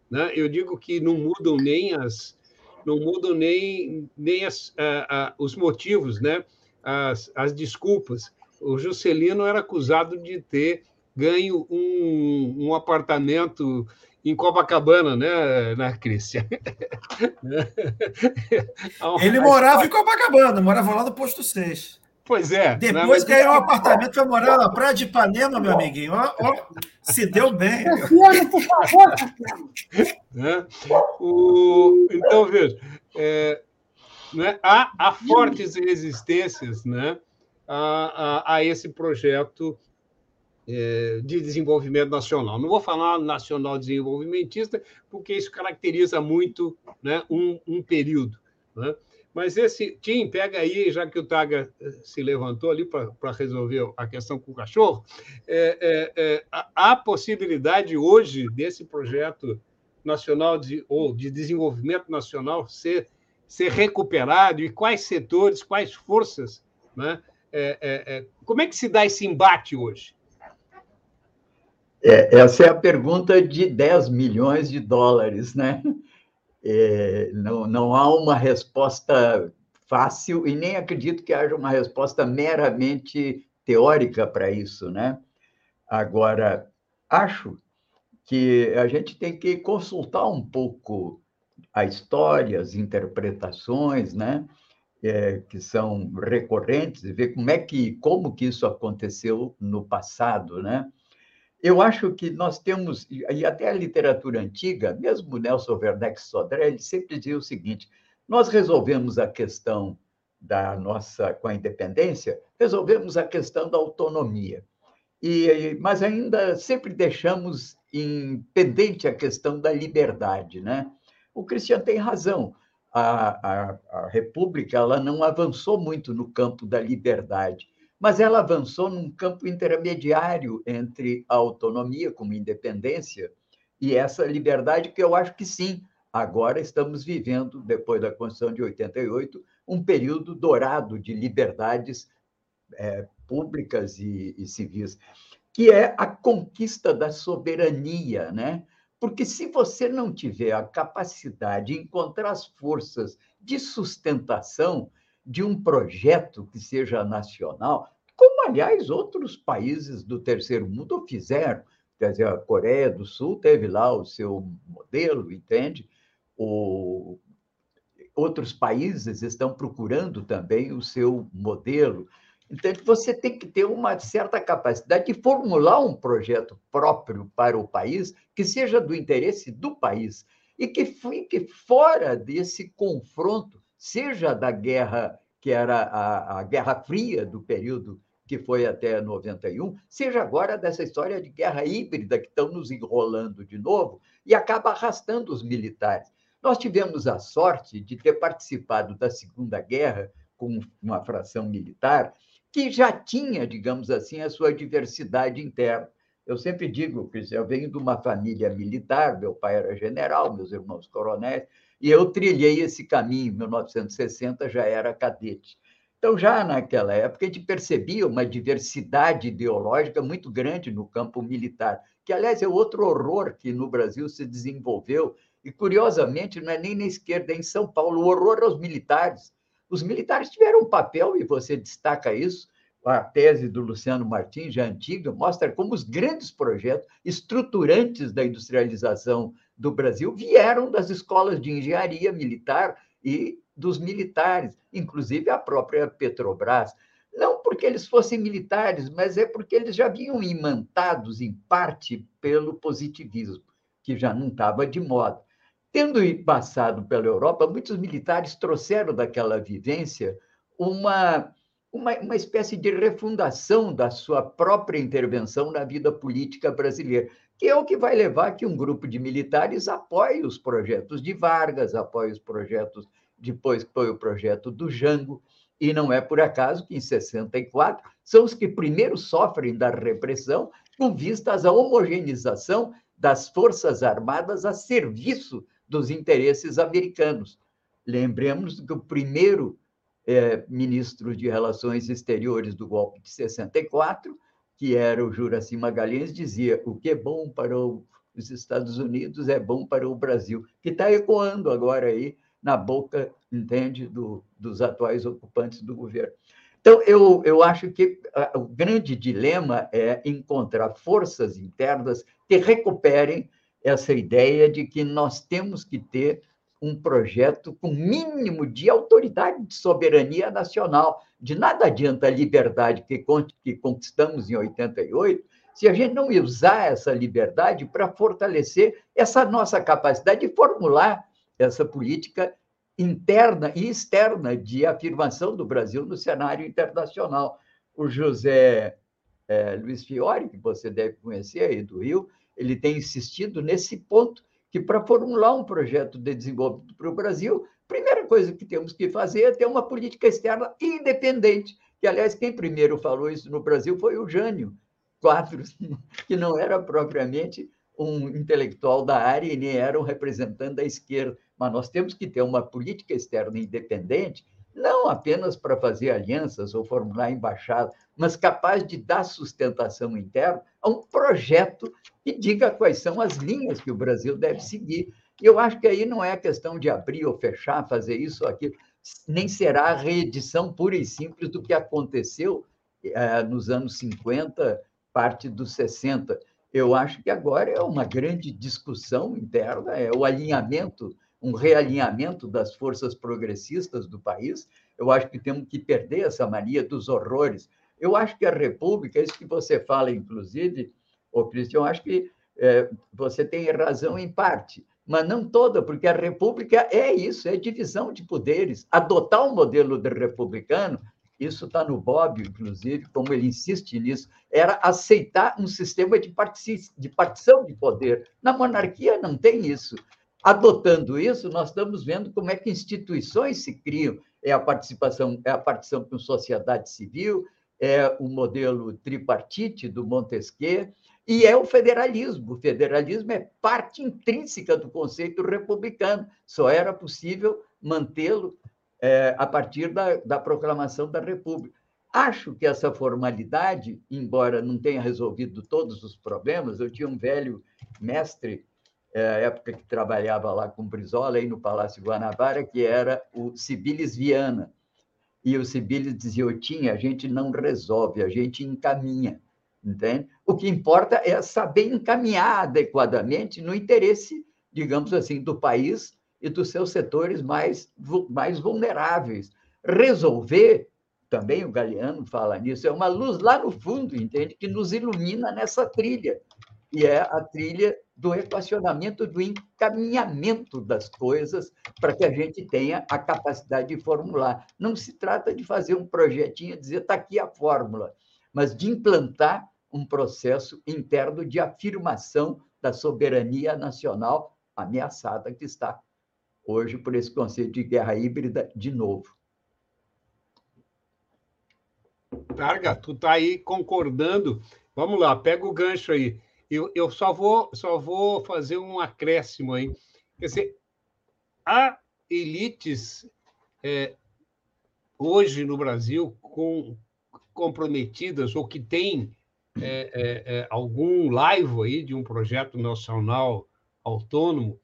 Né? Eu digo que não mudam nem as não mudam nem, nem as, a, a, os motivos, né? As, as desculpas. O Juscelino era acusado de ter ganho um, um apartamento em Copacabana, né, né Cristian? Ele morava em Copacabana, morava lá no posto 6. Pois é. Né, Depois né, ganhou um apartamento, foi morar na Praia de Ipanema, meu amiguinho. Ó, ó, se deu bem. por favor, né? o, Então, veja, é, né, há, há, fortes resistências né, a, a, a esse projeto é, de desenvolvimento nacional. Não vou falar nacional desenvolvimentista, porque isso caracteriza muito né, um, um período. Né? Mas esse, Tim, pega aí, já que o Taga eh, se levantou ali para resolver a questão com o cachorro, é, é, é, há possibilidade hoje desse projeto nacional de, ou de desenvolvimento nacional ser, ser recuperado e quais setores, quais forças, né? É, é, é, como é que se dá esse embate hoje? É, essa é a pergunta de 10 milhões de dólares, né? É, não, não há uma resposta fácil e nem acredito que haja uma resposta meramente teórica para isso, né? Agora, acho que a gente tem que consultar um pouco a história, as interpretações, né? É, que são recorrentes e ver como é que como que isso aconteceu no passado, né? Eu acho que nós temos, e até a literatura antiga, mesmo Nelson Werneck Sodré, ele sempre dizia o seguinte: nós resolvemos a questão da nossa com a independência, resolvemos a questão da autonomia. E, mas ainda sempre deixamos em pendente a questão da liberdade, né? O Cristiano tem razão. A, a, a República ela não avançou muito no campo da liberdade mas ela avançou num campo intermediário entre a autonomia como independência e essa liberdade que eu acho que sim, agora estamos vivendo, depois da Constituição de 88, um período dourado de liberdades é, públicas e, e civis, que é a conquista da soberania, né? Porque se você não tiver a capacidade de encontrar as forças de sustentação, de um projeto que seja nacional, como, aliás, outros países do terceiro mundo fizeram. Quer dizer, a Coreia do Sul teve lá o seu modelo, entende? O... Outros países estão procurando também o seu modelo. Então, você tem que ter uma certa capacidade de formular um projeto próprio para o país que seja do interesse do país e que fique fora desse confronto seja da guerra que era a, a Guerra Fria do período que foi até 91, seja agora dessa história de guerra híbrida que estão nos enrolando de novo e acaba arrastando os militares. Nós tivemos a sorte de ter participado da Segunda Guerra com uma fração militar que já tinha, digamos assim, a sua diversidade interna. Eu sempre digo que eu venho de uma família militar, meu pai era general, meus irmãos coronéis, e eu trilhei esse caminho, em 1960 já era cadete. Então, já naquela época, a gente percebia uma diversidade ideológica muito grande no campo militar, que, aliás, é outro horror que no Brasil se desenvolveu, e, curiosamente, não é nem na esquerda, é em São Paulo, o horror aos militares. Os militares tiveram um papel, e você destaca isso, a tese do Luciano Martins, já antiga, mostra como os grandes projetos estruturantes da industrialização do Brasil vieram das escolas de engenharia militar e dos militares, inclusive a própria Petrobras. Não porque eles fossem militares, mas é porque eles já vinham imantados, em parte, pelo positivismo, que já não estava de moda. Tendo passado pela Europa, muitos militares trouxeram daquela vivência uma uma, uma espécie de refundação da sua própria intervenção na vida política brasileira, que é o que vai levar que um grupo de militares apoie os projetos de Vargas, apoie os projetos, depois foi o projeto do Jango, e não é por acaso que em 64 são os que primeiro sofrem da repressão com vistas à homogeneização das Forças Armadas a serviço dos interesses americanos. Lembremos que o primeiro é, ministro de Relações Exteriores do golpe de 64, que era o Juraci Magalhães, dizia: o que é bom para os Estados Unidos é bom para o Brasil, que está ecoando agora aí na boca, entende, do, dos atuais ocupantes do governo. Então, eu, eu acho que o grande dilema é encontrar forças internas que recuperem essa ideia de que nós temos que ter um projeto com mínimo de autoridade de soberania nacional. De nada adianta a liberdade que, conquistamos em 88 se a gente não usar essa liberdade para fortalecer essa nossa capacidade de formular essa política interna e externa de afirmação do Brasil no cenário internacional. O José é, Luiz Fiore, que você deve conhecer aí do Rio, ele tem insistido nesse ponto que para formular um projeto de desenvolvimento para o Brasil, a primeira coisa que temos que fazer é ter uma política externa independente, que, aliás, quem primeiro falou isso no Brasil foi o Jânio Quadros, que não era propriamente um intelectual da área e nem era um representante da esquerda. Mas nós temos que ter uma política externa independente, não apenas para fazer alianças ou formular embaixada, mas capaz de dar sustentação interna a um projeto que diga quais são as linhas que o Brasil deve seguir. E eu acho que aí não é questão de abrir ou fechar, fazer isso ou aquilo, nem será a reedição pura e simples do que aconteceu eh, nos anos 50, parte dos 60 eu acho que agora é uma grande discussão interna, é o alinhamento, um realinhamento das forças progressistas do país. Eu acho que temos que perder essa mania dos horrores. Eu acho que a República, isso que você fala, inclusive, ô Cristian, acho que é, você tem razão em parte, mas não toda, porque a República é isso, é divisão de poderes. Adotar um modelo de republicano isso está no Bob, inclusive, como ele insiste nisso, era aceitar um sistema de partição de poder. Na monarquia não tem isso. Adotando isso, nós estamos vendo como é que instituições se criam. É a participação, é a partição com sociedade civil, é o modelo tripartite do Montesquieu, e é o federalismo. O federalismo é parte intrínseca do conceito republicano. Só era possível mantê-lo é, a partir da, da proclamação da República. Acho que essa formalidade, embora não tenha resolvido todos os problemas, eu tinha um velho mestre, época que trabalhava lá com Brizola, aí no Palácio Guanabara, que era o Sibilis Viana. E o Sibilis dizia, eu tinha, a gente não resolve, a gente encaminha, entende? O que importa é saber encaminhar adequadamente no interesse, digamos assim, do país e dos seus setores mais, mais vulneráveis. Resolver, também o Galeano fala nisso, é uma luz lá no fundo, entende? Que nos ilumina nessa trilha, e é a trilha do equacionamento, do encaminhamento das coisas para que a gente tenha a capacidade de formular. Não se trata de fazer um projetinho e dizer está aqui a fórmula, mas de implantar um processo interno de afirmação da soberania nacional ameaçada que está hoje por esse conceito de guerra híbrida de novo. Targa, tu tá aí concordando. Vamos lá, pega o gancho aí. Eu, eu só, vou, só vou fazer um acréscimo aí. Quer dizer, há elites é, hoje no Brasil com, comprometidas ou que têm é, é, é algum laivo aí de um projeto nacional autônomo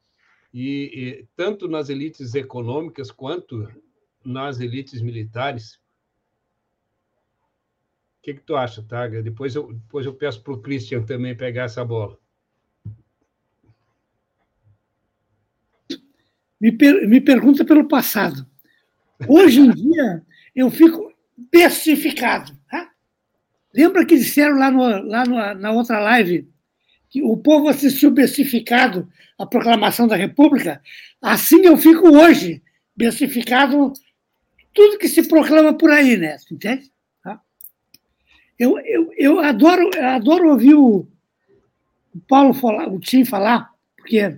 e, e tanto nas elites econômicas quanto nas elites militares. O que, que tu acha, Taga? Depois eu, depois eu peço para o Christian também pegar essa bola. Me, per, me pergunta pelo passado. Hoje em dia, eu fico bestificado. Tá? Lembra que disseram lá, no, lá no, na outra live que o povo assistiu bestificado a proclamação da República, assim eu fico hoje, bestificado tudo que se proclama por aí, né? Entende? Eu, eu, eu, adoro, eu adoro ouvir o, o Paulo falar, o Tim falar, porque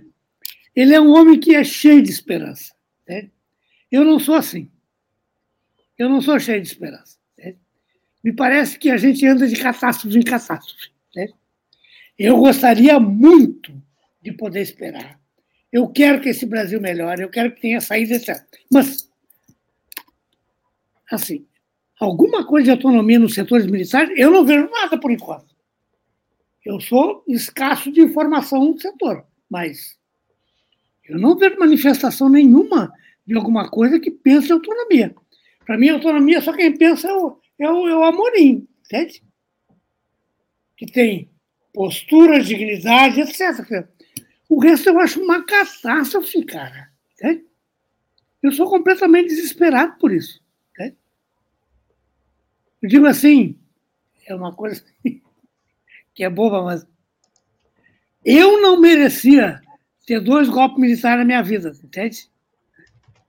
ele é um homem que é cheio de esperança. Né? Eu não sou assim. Eu não sou cheio de esperança. Né? Me parece que a gente anda de catástrofe em catástrofe. Né? Eu gostaria muito de poder esperar. Eu quero que esse Brasil melhore, eu quero que tenha saída, etc. Mas, assim, alguma coisa de autonomia nos setores militares, eu não vejo nada por enquanto. Eu sou escasso de informação no setor, mas eu não vejo manifestação nenhuma de alguma coisa que pense em autonomia. Para mim, autonomia, só quem pensa é o, é o, é o Amorim, entende? Que tem postura, dignidade, etc. O resto eu acho uma catástrofe, cara. Entende? Eu sou completamente desesperado por isso. Eu digo assim, é uma coisa que é boba, mas eu não merecia ter dois golpes militares na minha vida, entende?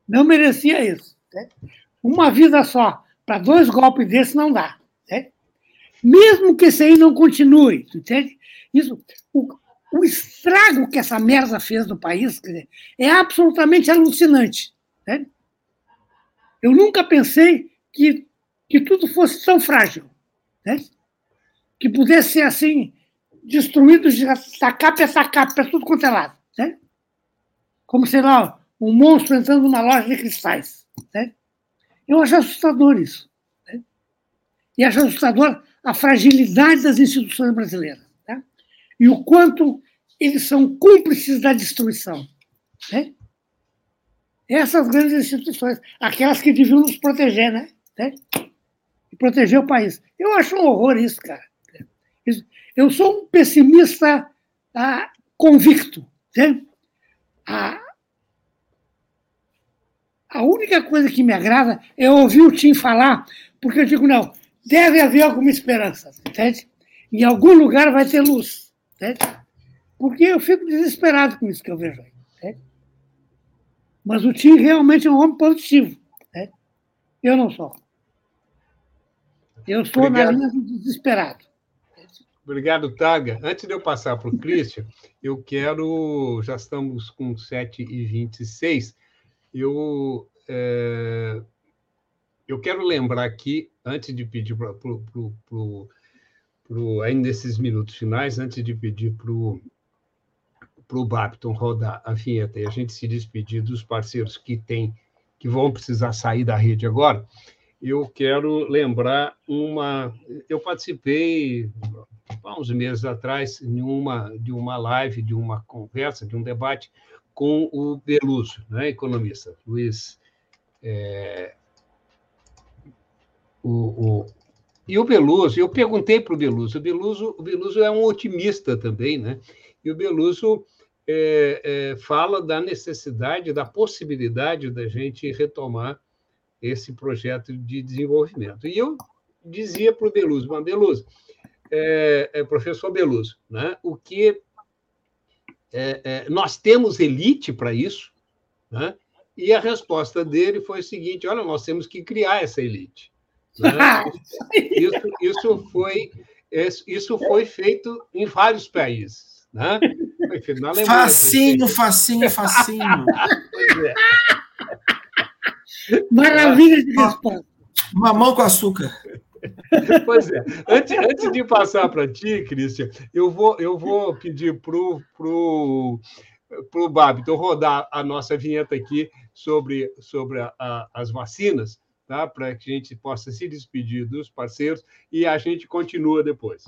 Não merecia isso. Entende? Uma vida só para dois golpes desses não dá. Entende? Mesmo que esse aí não continue, entende? Isso, o, o estrago que essa merda fez no país dizer, é absolutamente alucinante. Entende? Eu nunca pensei que, que tudo fosse tão frágil. Entende? que pudesse ser assim, destruído de sacapa a sacapa, para tudo quanto é lado. Né? Como, sei lá, um monstro entrando numa loja de cristais. Né? Eu acho assustador isso. Né? E acho assustador a fragilidade das instituições brasileiras. Né? E o quanto eles são cúmplices da destruição. Né? Essas grandes instituições, aquelas que deviam nos proteger, né? né? Proteger o país. Eu acho um horror isso, cara. Eu sou um pessimista ah, convicto. Né? A, a única coisa que me agrada é ouvir o Tim falar, porque eu digo, não, deve haver alguma esperança, entende? Em algum lugar vai ter luz, entende? Porque eu fico desesperado com isso que eu vejo aí. Entende? Mas o Tim realmente é um homem positivo. Entende? Eu não sou. Eu sou Obrigado. na linha do desesperado. Obrigado, Taga. Antes de eu passar para o Christian, eu quero. Já estamos com 7h26. Eu, é, eu quero lembrar aqui, antes de pedir para. Ainda nesses minutos finais, antes de pedir para o para o Bapton rodar a vinheta e a gente se despedir dos parceiros que tem, que vão precisar sair da rede agora, eu quero lembrar uma. Eu participei há uns meses atrás, em uma, de uma live, de uma conversa, de um debate com o Beluso, né, economista, Luiz. É, o, o, e o Beluso, eu perguntei para o Beluso, o Beluso, o Beluso é um otimista também, né? E o Beluso é, é, fala da necessidade, da possibilidade da gente retomar esse projeto de desenvolvimento. E eu dizia para o Beluso, mas Beluso, é, é, professor Beluso, né? o que é, é nós temos elite para isso, né? e a resposta dele foi o seguinte: olha, nós temos que criar essa elite. Né? Isso, isso, foi, isso foi feito em vários países. Né? Foi feito na Alemanha. Facinho, facinho, facinho. pois é. Maravilha de resposta. Mamão com açúcar. Pois é. Antes, antes de passar para ti, Cristian, eu vou, eu vou pedir para o pro, pro Babito rodar a nossa vinheta aqui sobre, sobre a, a, as vacinas, tá? para que a gente possa se despedir dos parceiros e a gente continua depois.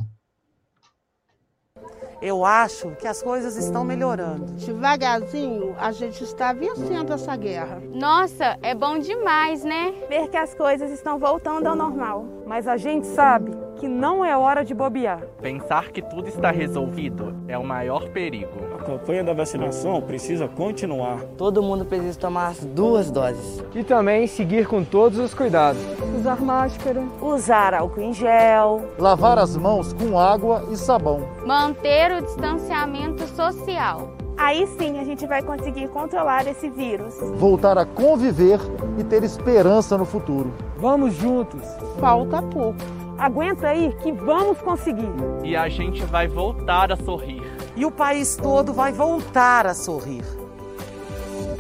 Eu acho que as coisas estão melhorando. Devagarzinho, a gente está vencendo essa guerra. Nossa, é bom demais, né? Ver que as coisas estão voltando ao normal. Mas a gente sabe que não é hora de bobear. Pensar que tudo está resolvido é o maior perigo. A campanha da vacinação precisa continuar. Todo mundo precisa tomar as duas doses. E também seguir com todos os cuidados. Usar máscara. Usar álcool em gel. Lavar as mãos com água e sabão. Manter o distanciamento social. Aí sim a gente vai conseguir controlar esse vírus. Voltar a conviver e ter esperança no futuro. Vamos juntos. Falta pouco Aguenta aí que vamos conseguir. E a gente vai voltar a sorrir. E o país todo vai voltar a sorrir.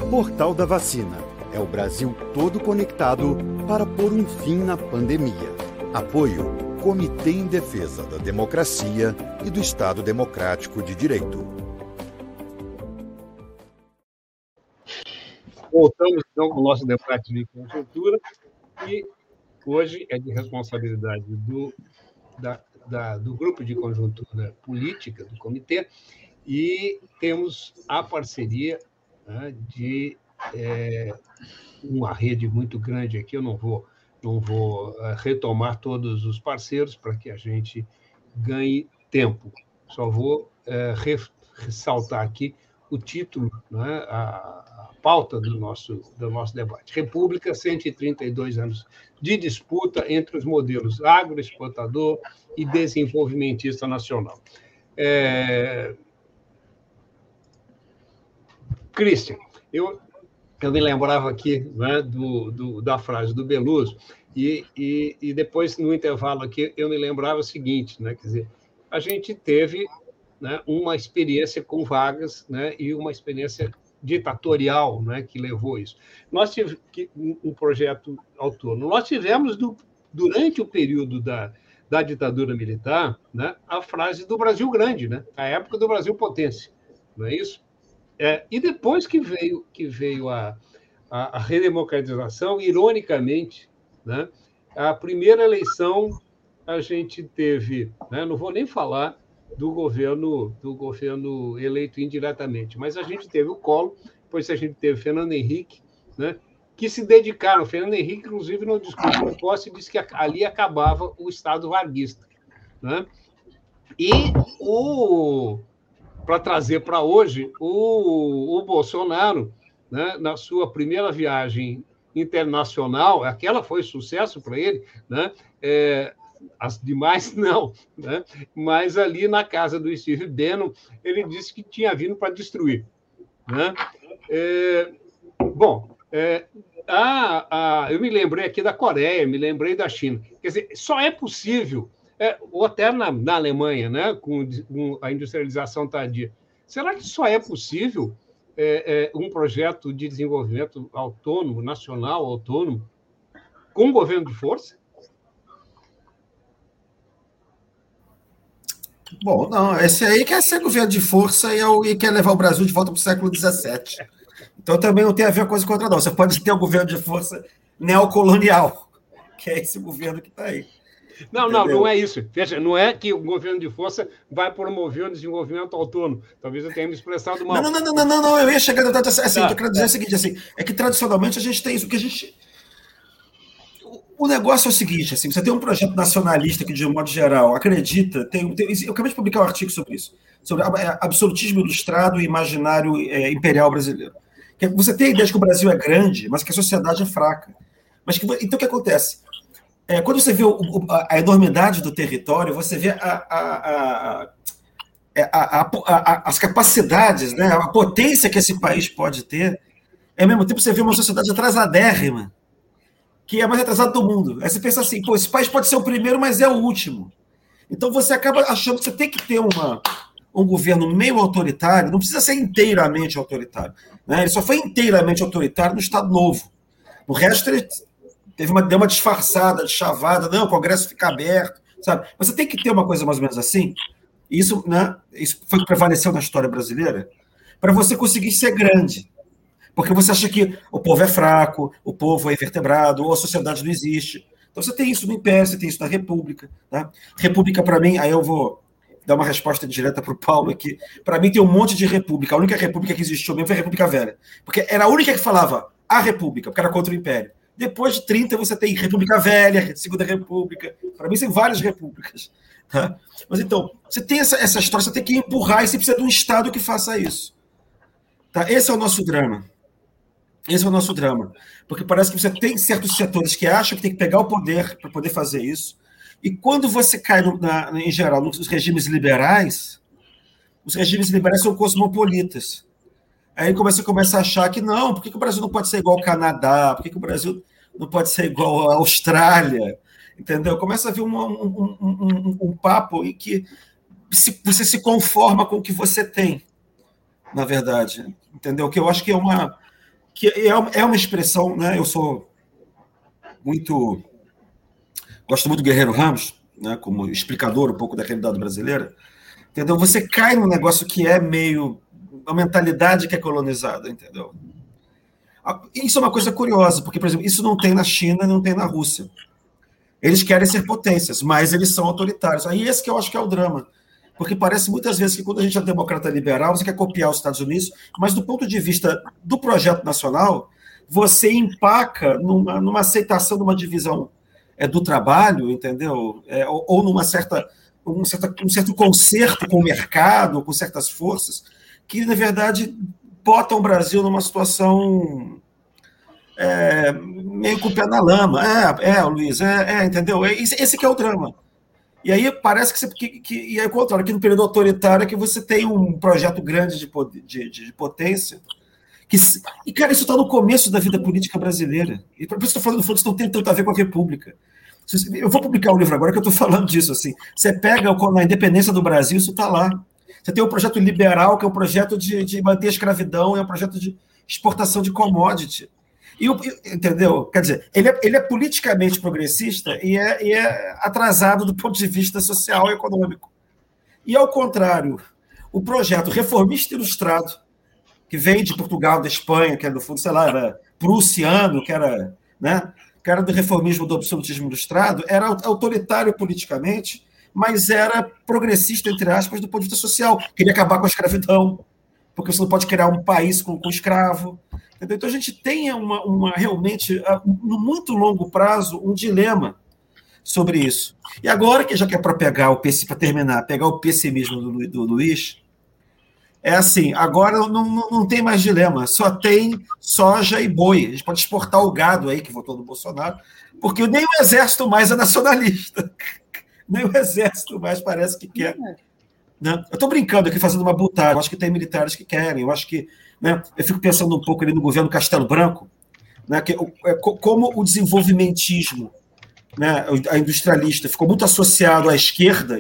Portal da Vacina. É o Brasil todo conectado para pôr um fim na pandemia. Apoio Comitê em Defesa da Democracia e do Estado Democrático de Direito. Voltamos então com o nosso debate de conjuntura e hoje é de responsabilidade do, da, da, do grupo de conjuntura política do comitê e temos a parceria né, de é, uma rede muito grande aqui. Eu não vou não vou eh, retomar todos os parceiros para que a gente ganhe tempo. Só vou é, ressaltar aqui o título, né, a, a, pauta do nosso, do nosso debate. República, 132 anos de disputa entre os modelos agroexportador e desenvolvimentista nacional. É... Christian, eu eu me lembrava aqui né, do, do, da frase do Beluso, e, e, e, depois, no intervalo aqui, eu me lembrava o seguinte, né, quer dizer, a gente teve né, uma experiência com vagas né, e uma experiência ditatorial né, que levou isso. Nós tivemos um projeto autônomo. Nós tivemos, do, durante o período da, da ditadura militar, né, a frase do Brasil grande, né, a época do Brasil potência, não é isso? É, e depois que veio, que veio a, a, a redemocratização, ironicamente, né, a primeira eleição a gente teve, né, não vou nem falar do governo do governo eleito indiretamente, mas a gente teve o Collor, depois a gente teve Fernando Henrique, né, que se dedicaram. Fernando Henrique, inclusive, no discurso de posse, disse que ali acabava o Estado varguista. Né? E o para trazer para hoje o, o Bolsonaro, né, na sua primeira viagem internacional, aquela foi sucesso para ele, né? É, as demais não, né? mas ali na casa do Steve Bannon, ele disse que tinha vindo para destruir. Né? É, bom, é, a, a, eu me lembrei aqui da Coreia, me lembrei da China. Quer dizer, só é possível é, ou até na, na Alemanha, né, com, com, a industrialização tardia. Será que só é possível é, é, um projeto de desenvolvimento autônomo, nacional, autônomo, com governo de força? Bom, não, esse aí quer ser governo de força e, é e quer levar o Brasil de volta para o século XVII. Então também não tem a ver coisa com outra, não. Você pode ter um governo de força neocolonial, que é esse governo que está aí. Não, não, não é isso. Veja, não é que o governo de força vai promover o desenvolvimento autônomo. Talvez eu tenha me expressado mal. Não, não, não, não, não, não eu ia chegar assim, tá, eu quero dizer tá. o seguinte, assim, é que tradicionalmente a gente tem isso, que a gente o negócio é o seguinte, assim, você tem um projeto nacionalista que, de um modo geral, acredita, tem, tem eu acabei de publicar um artigo sobre isso, sobre é, absolutismo ilustrado e imaginário é, imperial brasileiro. Que você tem a ideia de que o Brasil é grande, mas que a sociedade é fraca. Mas que, então o que acontece? É, quando você vê o, a, enormidade do território, você vê a, é, a, as capacidades, né, a potência que esse país pode ter. É ao mesmo tempo você vê uma sociedade atrasadérrima, que é mais atrasada do mundo. Aí você pensa assim, pô, esse país pode ser o primeiro, mas é o último. Então você acaba achando que você tem que ter uma, um governo meio autoritário, não precisa ser inteiramente autoritário. Né? Ele só foi inteiramente autoritário no Estado Novo. O resto ele teve uma, deu uma disfarçada, chavada, não, o Congresso fica aberto, sabe? Você tem que ter uma coisa mais ou menos assim. Isso, né, isso foi o que prevaleceu na história brasileira, para você conseguir ser grande. Porque você acha que o povo é fraco, o povo é invertebrado, ou a sociedade não existe. Então você tem isso no Império, você tem isso na República. Tá? República, para mim, aí eu vou dar uma resposta direta para o Paulo aqui. Para mim, tem um monte de república. A única república que existiu mesmo foi a República Velha. Porque era a única que falava a república, porque era contra o Império. Depois de 30, você tem República Velha, Segunda República. Para mim, tem várias repúblicas. Tá? Mas então, você tem essa, essa história, você tem que empurrar e você precisa de um Estado que faça isso. Tá? Esse é o nosso drama. Esse é o nosso drama. Porque parece que você tem certos setores que acham que tem que pegar o poder para poder fazer isso. E quando você cai, no, na, em geral, nos regimes liberais, os regimes liberais são cosmopolitas. Aí você começa a achar que não, por que, que o Brasil não pode ser igual ao Canadá? Por que, que o Brasil não pode ser igual à Austrália? entendeu? Começa a vir um, um, um, um papo em que se, você se conforma com o que você tem, na verdade, entendeu? Que eu acho que é uma que é, é uma expressão, né? Eu sou muito gosto muito do Guerreiro Ramos, né? Como explicador um pouco da realidade brasileira, entendeu? Você cai num negócio que é meio uma mentalidade que é colonizada, entendeu? Isso é uma coisa curiosa, porque, por exemplo, isso não tem na China, não tem na Rússia. Eles querem ser potências, mas eles são autoritários. Aí esse que eu acho que é o drama. Porque parece muitas vezes que quando a gente é democrata liberal, você quer copiar os Estados Unidos, mas do ponto de vista do projeto nacional, você empaca numa, numa aceitação de uma divisão é, do trabalho, entendeu? É, ou, ou, numa certa um, certa, um certo conserto com o mercado, com certas forças, que, na verdade, botam o Brasil numa situação é, meio com o pé na lama. É, é Luiz, é, é entendeu? É, esse, esse que é o drama. E aí parece que, você, que, que e é o contrário, que no período autoritário é que você tem um projeto grande de, de, de potência. Que, e, cara, isso está no começo da vida política brasileira. E por isso estou falando, isso não tem tanto a ver com a República. Eu vou publicar um livro agora que eu estou falando disso. Assim. Você pega na independência do Brasil, isso está lá. Você tem o um projeto liberal, que é um projeto de, de manter a escravidão, é um projeto de exportação de commodity. E, entendeu? Quer dizer, ele é, ele é politicamente progressista e é, e é atrasado do ponto de vista social e econômico. E, ao contrário, o projeto reformista ilustrado, que vem de Portugal, da Espanha, que é do fundo, sei lá, era prussiano, que era, né, que era do reformismo do absolutismo ilustrado, era autoritário politicamente, mas era progressista, entre aspas, do ponto de vista social. Queria acabar com a escravidão, porque você não pode criar um país com, com escravo. Então a gente tem uma, uma realmente, no muito longo prazo, um dilema sobre isso. E agora, que já que é para pegar o para terminar, pegar o pessimismo do, do Luiz, é assim, agora não, não, não, tem mais dilema, só tem soja e boi. A gente pode exportar o gado aí, que votou no Bolsonaro, porque nem o exército mais é nacionalista. Nem o exército mais parece que quer. Né? Eu estou brincando aqui, fazendo uma butada. Eu acho que tem militares que querem. Eu acho que né? Eu fico pensando um pouco ali no governo Castelo Branco, né? que, é, como o desenvolvimentismo, né? a industrialista, ficou muito associado à esquerda,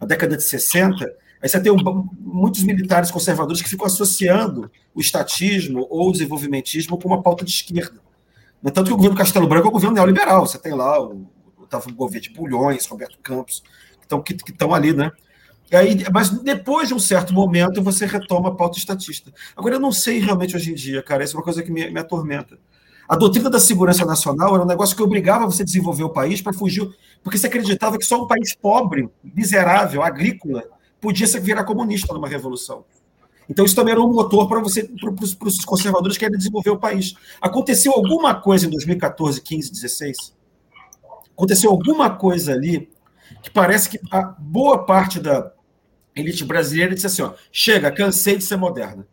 na década de 60, aí você tem um, muitos militares conservadores que ficam associando o estatismo ou o desenvolvimentismo com uma pauta de esquerda. Né? Tanto que o governo Castelo Branco é o governo neoliberal, você tem lá o, o, o governo de Bulhões, Roberto Campos, que estão ali, né? Aí, mas depois de um certo momento você retoma a pauta estatista. Agora, eu não sei realmente hoje em dia, cara, isso é uma coisa que me, me atormenta. A doutrina da segurança nacional era um negócio que obrigava você a desenvolver o país para fugir, porque você acreditava que só um país pobre, miserável, agrícola, podia ser virar comunista numa revolução. Então, isso também era um motor para você, para os conservadores que querem desenvolver o país. Aconteceu alguma coisa em 2014, 15, 16? Aconteceu alguma coisa ali que parece que a boa parte da, elite brasileira disse assim: ó, chega, cansei de ser moderna,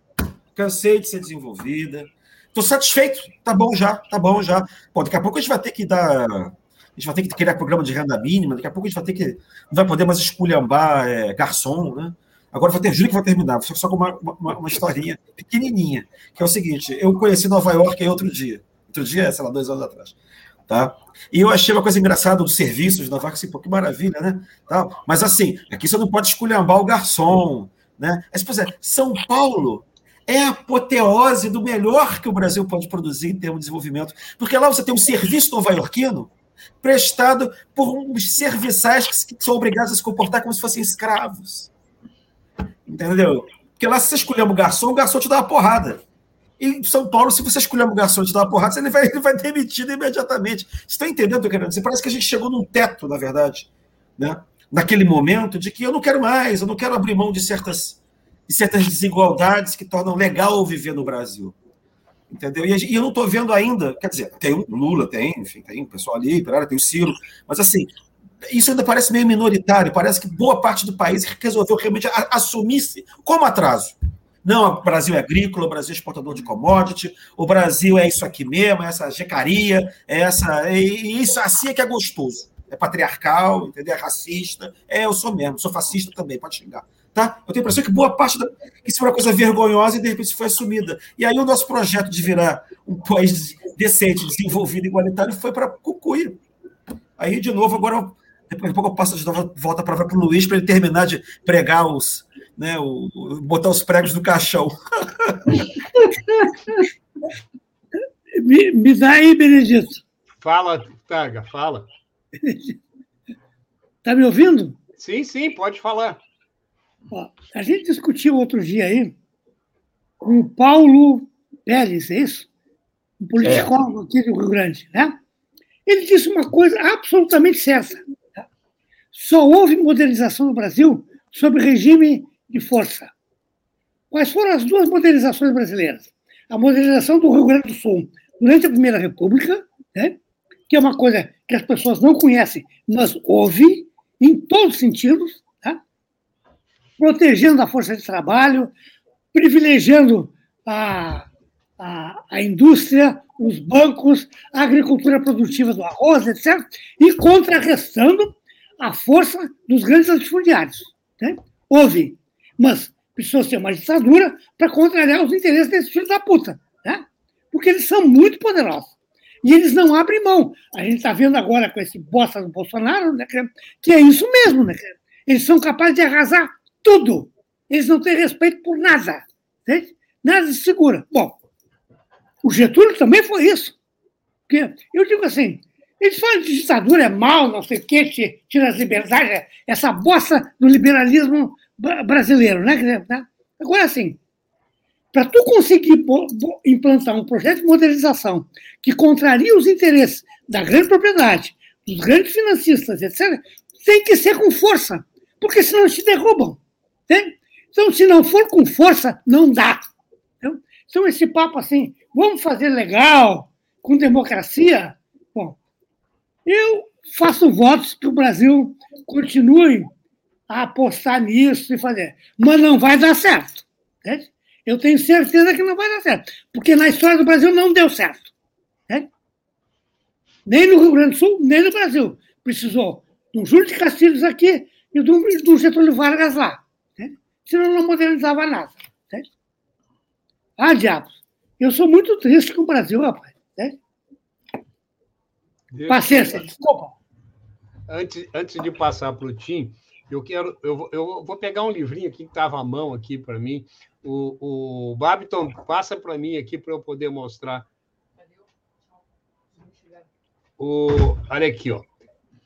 cansei de ser desenvolvida, estou satisfeito, tá bom já, tá bom já. Pô, daqui a pouco a gente vai ter que dar. A gente vai ter que criar programa de renda mínima, daqui a pouco a gente vai ter que. Não vai poder mais esculhambar é, garçom, né? Agora vou ter, juro que vai terminar, só, só com uma, uma, uma, historinha pequenininha, que é o seguinte: eu conheci Nova York aí outro dia, outro dia, sei lá, dois anos atrás. Tá? E eu achei uma coisa engraçada dos serviços da Vaca, assim, pô, que maravilha, né? Tá? Mas assim, aqui você não pode esculhambar o garçom, né? Mas, pois é, São Paulo é a apoteose do melhor que o Brasil pode produzir em termos de desenvolvimento, porque lá você tem um serviço nova-iorquino prestado por uns serviçais que são obrigados a se comportar como se fossem escravos. Entendeu? Porque lá, se você esculhamba o garçom, o garçom te dá uma porrada. Em São Paulo, se você escolher um garçom e te dar uma porrada, ele vai, ele vai demitido imediatamente. Você está entendendo o que eu quero dizer? Parece que a gente chegou num teto, na verdade, né? naquele momento, de que eu não quero mais, eu não quero abrir mão de certas, de certas desigualdades que tornam legal viver no Brasil. Entendeu? E, eu não estou vendo ainda, quer dizer, tem o Lula, tem, enfim, tem o pessoal ali, tem o Ciro, mas assim, isso ainda parece meio minoritário, parece que boa parte do país resolveu realmente assumir-se como atraso. Não, o Brasil é agrícola, o Brasil é exportador de commodity, o Brasil é isso aqui mesmo, é essa jecaria, é essa. E isso assim é que é gostoso. É patriarcal, entendeu? É racista. É, eu sou mesmo, sou fascista também, pode xingar. Tá? Eu tenho a impressão que boa parte da. Isso foi uma coisa vergonhosa e de repente foi assumida. E aí o nosso projeto de virar um país decente, desenvolvido, igualitário, foi para Cucuia. Aí, de novo, agora, depois de pouco eu passo de volta para o Luiz para ele terminar de pregar os, né, o, o, botar os pregos no caixão. me, me dá aí, Benedito. Fala, Taga, fala. Está me ouvindo? Sim, sim, pode falar. Ó, a gente discutiu outro dia aí com o Paulo Pérez, é isso? Um politicólogo é. aqui do Rio Grande, né? Ele disse uma coisa absolutamente certa. Só houve modernização no Brasil sob regime de força. Quais foram as duas modernizações brasileiras? A modernização do Rio Grande do Sul durante a Primeira República, né? que é uma coisa que as pessoas não conhecem, mas houve em todos os sentidos, tá? protegendo a força de trabalho, privilegiando a, a, a indústria, os bancos, a agricultura produtiva do arroz, etc., e contrarrestando a força dos grandes latifundiários. Né? Houve, mas precisou ser uma ditadura para contrariar os interesses desses filhos da puta, né? porque eles são muito poderosos. E eles não abrem mão. A gente está vendo agora com esse bosta do Bolsonaro, né, que é isso mesmo. Né, eles são capazes de arrasar tudo. Eles não têm respeito por nada. Entende? Nada se segura. Bom, o Getúlio também foi isso. Porque eu digo assim, eles falam de ditadura é mal, não sei o quê, tira as liberdades, essa bosta do liberalismo brasileiro, né? Agora, assim, para tu conseguir implantar um projeto de modernização que contraria os interesses da grande propriedade, dos grandes financistas, etc., tem que ser com força, porque senão te derrubam. Então, se não for com força, não dá. Então, esse papo assim, vamos fazer legal, com democracia, bom, eu faço votos que o Brasil continue a apostar nisso e fazer, mas não vai dar certo. Entende? Eu tenho certeza que não vai dar certo. Porque na história do Brasil não deu certo. Né? Nem no Rio Grande do Sul, nem no Brasil. Precisou do Júlio de Castilhos aqui e do, do Getúlio Vargas lá. Né? Senão não modernizava nada. Né? Ah, diabos. Eu sou muito triste com o Brasil, rapaz. Né? Paciência, desculpa. Antes, antes de passar para o Tim, eu quero, eu, eu vou pegar um livrinho aqui que estava à mão aqui para mim. O, o Babiton passa para mim aqui para eu poder mostrar. O, olha aqui, ó.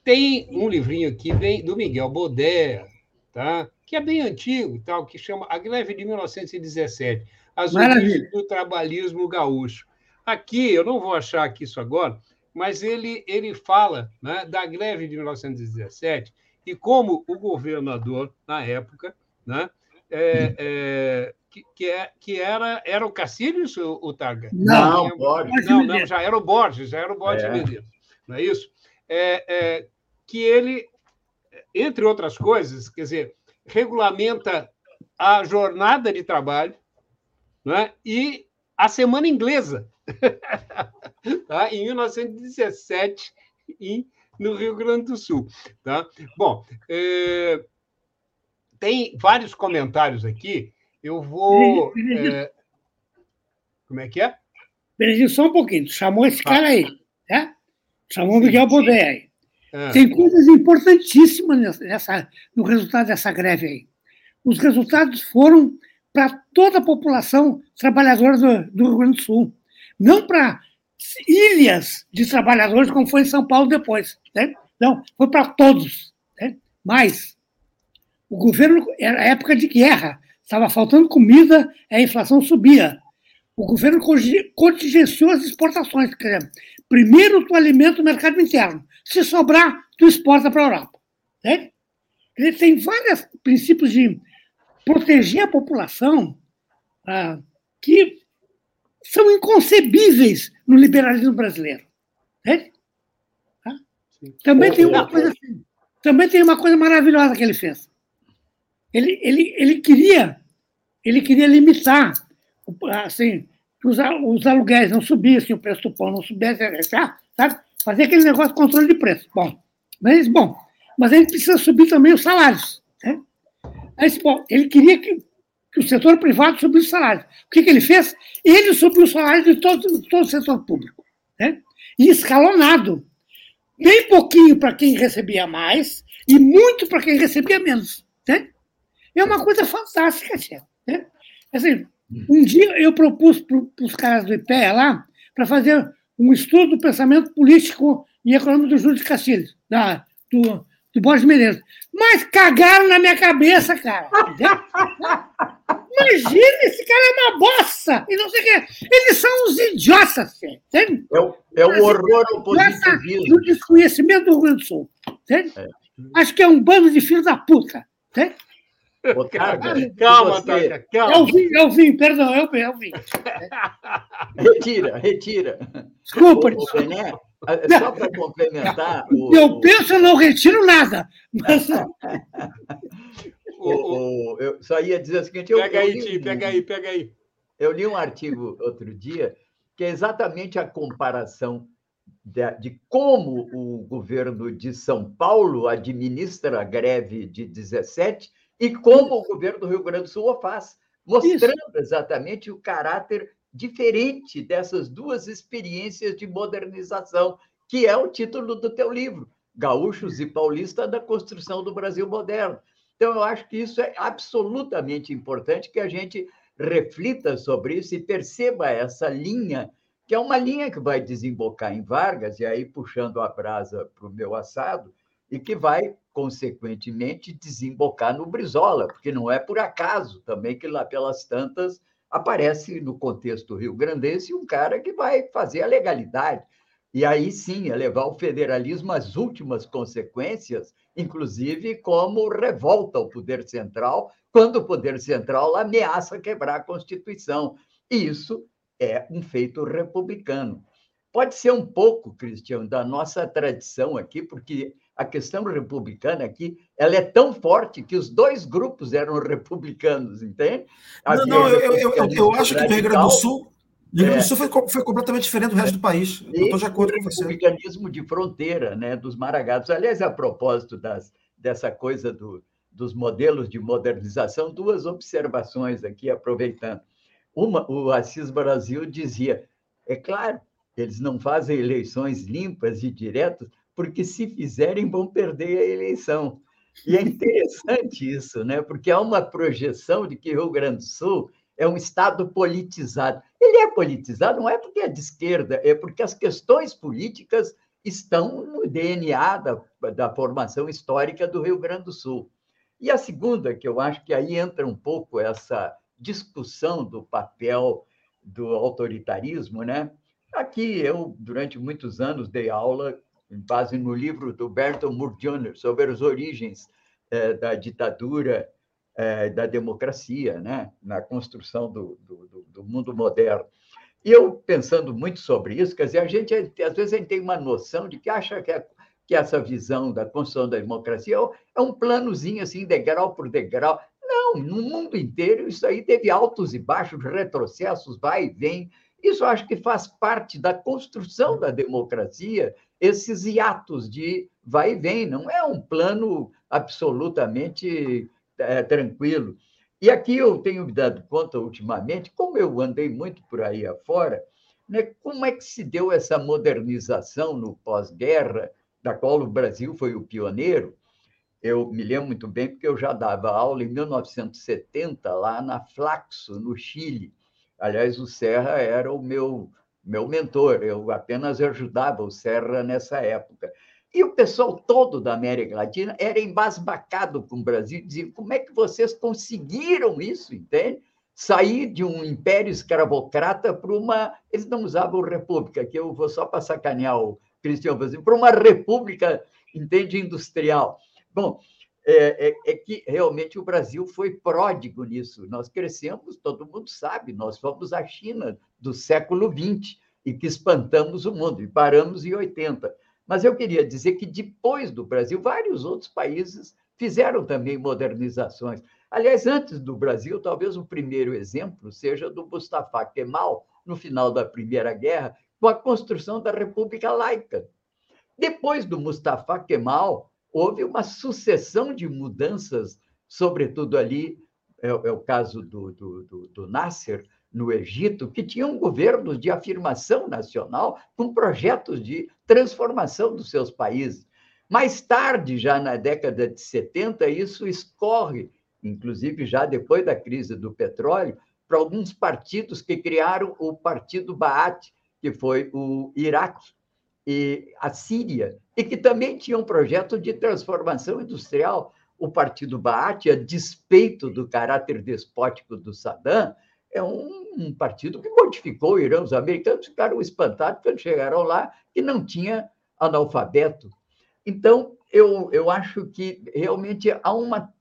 Tem um livrinho aqui bem, do Miguel Bodé, tá? que é bem antigo, tal, que chama A Greve de 1917, As Origens do Trabalhismo Gaúcho. Aqui, eu não vou achar aqui isso agora, mas ele, ele fala né, da greve de 1917 e como o governador, na época, né, é, é, que, que, é, que era, era o Cacílios, o, o Targa? Não, não, Borges. Não, não, já era o Borges, já era o Borges é. Medeiros, não é isso? É, é, que ele, entre outras coisas, quer dizer, regulamenta a jornada de trabalho né, e a semana inglesa, tá? em 1917, em no Rio Grande do Sul. Tá? Bom, é, tem vários comentários aqui. Eu vou. É, como é que é? Benedito, só um pouquinho. Tu chamou esse ah. cara aí, né? Chamou o Miguel Bodé aí. É. Tem coisas importantíssimas nessa, no resultado dessa greve aí. Os resultados foram para toda a população trabalhadora do, do Rio Grande do Sul, não para ilhas de trabalhadores, como foi em São Paulo depois. Né? Não, foi para todos. Né? Mas o governo, era época de guerra, estava faltando comida, a inflação subia. O governo contingenciou as exportações. Quer dizer, primeiro tu alimenta o mercado interno. Se sobrar, tu exporta para a Europa. Né? Ele tem vários princípios de proteger a população ah, que são inconcebíveis no liberalismo brasileiro. Né? Também tem uma coisa assim, também tem uma coisa maravilhosa que ele fez. Ele, ele, ele queria ele queria limitar assim que os, os aluguéis não subissem, o preço do pão não subisse, sabe? Fazer aquele negócio de controle de preço. Bom, mas bom, mas ele precisa subir também os salários. Né? Aí, bom, ele queria que que o setor privado subiu o salário. O que, que ele fez? Ele subiu o salário de todo, todo o setor público. Né? E escalonado. bem pouquinho para quem recebia mais e muito para quem recebia menos. Né? É uma coisa fantástica, tia, né? Assim, um dia eu propus para os caras do IPEA lá para fazer um estudo do pensamento político e econômico do Júlio de Castilhos, da, do, do Borges Medeiros. Mas cagaram na minha cabeça, cara. Imagina, esse cara é uma bosta! E não sei o quê. Eles são uns idiotas, entende? É o, é o horror ao positivismo. Do desconhecimento do Rio Grande do Sul. Entende? É. Acho que é um bando de filhos da puta. Entende? calma, você... calma. Eu vim, eu vim, perdão, eu, eu vim. retira, retira. Desculpa, Bené, só para complementar. O, eu penso, eu não retiro nada. Mas... o, o, eu só ia dizer o seguinte. Pega eu, aí, Tim, pega aí, pega aí. Eu li um artigo outro dia que é exatamente a comparação de, de, como o governo de São Paulo administra a greve de 17 e como o governo do Rio Grande do Sul o faz, mostrando Isso. exatamente o caráter diferente dessas duas experiências de modernização, que é o título do teu livro, Gaúchos e Paulistas da Construção do Brasil Moderno. Então, eu acho que isso é absolutamente importante que a gente reflita sobre isso e perceba essa linha, que é uma linha que vai desembocar em Vargas, e aí puxando a brasa para o meu assado, e que vai, consequentemente, desembocar no Brizola, porque não é por acaso também que lá pelas tantas aparece no contexto rio-grandense um cara que vai fazer a legalidade. E aí sim, é levar o federalismo às últimas consequências, inclusive como revolta ao poder central, quando o poder central ameaça quebrar a Constituição. E isso é um feito republicano. Pode ser um pouco, Cristiano, da nossa tradição aqui, porque a questão republicana aqui, ela é tão forte que os dois grupos eram republicanos, entende? Havia não, não, eu, eu, eu, eu acho que no Rio Grande do Sul, o Rio Grande do é. Sul foi, foi completamente diferente do resto do país. Eu estou de acordo com você. O republicanismo de fronteira, né, dos maragatos. Aliás, a propósito das, dessa coisa do, dos modelos de modernização, duas observações aqui, aproveitando. Uma, o Assis Brasil dizia, é claro, eles não fazem eleições limpas e diretas, porque se fizerem vão perder a eleição. E é interessante isso, né? porque há uma projeção de que Rio Grande do Sul é um Estado politizado. Ele é politizado não é porque é de esquerda, é porque as questões políticas estão no DNA da, da formação histórica do Rio Grande do Sul. E a segunda, que eu acho que aí entra um pouco essa discussão do papel do autoritarismo, né? Aqui eu, durante muitos anos, dei aula base no livro do Bertolt Jr., sobre as origens é, da ditadura, é, da democracia, né? na construção do, do, do, mundo moderno. E eu, pensando muito sobre isso, quer dizer, a gente, às vezes, a gente tem uma noção de que acha que, é, que essa visão da construção da democracia é um planozinho, assim, degrau por degrau. Não, no mundo inteiro, isso aí teve altos e baixos, retrocessos, vai e vem. Isso acho que faz parte da construção da democracia esses hiatos de vai e vem, não é um plano absolutamente é, tranquilo. E aqui eu tenho me dado conta ultimamente, como eu andei muito por aí afora, né, como é que se deu essa modernização no pós-guerra, da qual o Brasil foi o pioneiro. Eu me lembro muito bem, porque eu já dava aula em 1970 lá na Flaxo, no Chile. Aliás, o Serra era o meu meu mentor, eu apenas ajudava o Serra nessa época. E o pessoal todo da América Latina era embasbacado com o Brasil, dizia: como é que vocês conseguiram isso, entende? Sair de um império escravocrata para uma. Eles não usavam república, que eu vou só para sacanear o Cristiano para uma república, entende, industrial. Bom, é, é, é, que realmente o Brasil foi pródigo nisso. Nós crescemos, todo mundo sabe, nós fomos a China do século XX e que espantamos o mundo, e paramos em 80. Mas eu queria dizer que depois do Brasil, vários outros países fizeram também modernizações. Aliás, antes do Brasil, talvez o primeiro exemplo seja do Mustafa Kemal, no final da Primeira Guerra, com a construção da República Laica. Depois do Mustafa Kemal, houve uma sucessão de mudanças, sobretudo ali, é, é o caso do, do, do, do Nasser, no Egito, que tinham governos de afirmação nacional com projetos de transformação dos seus países. Mais tarde, já na década de 70, isso escorre, inclusive já depois da crise do petróleo, para alguns partidos que criaram o Partido Baath, que foi o Iraque e a Síria, e que também tinha um projeto de transformação industrial. O Partido Baath, a despeito do caráter despótico do Saddam, é um, um partido que modificou o Irã. Os americanos ficaram espantados quando chegaram lá que não tinha analfabeto. Então, eu, eu acho que realmente há uma,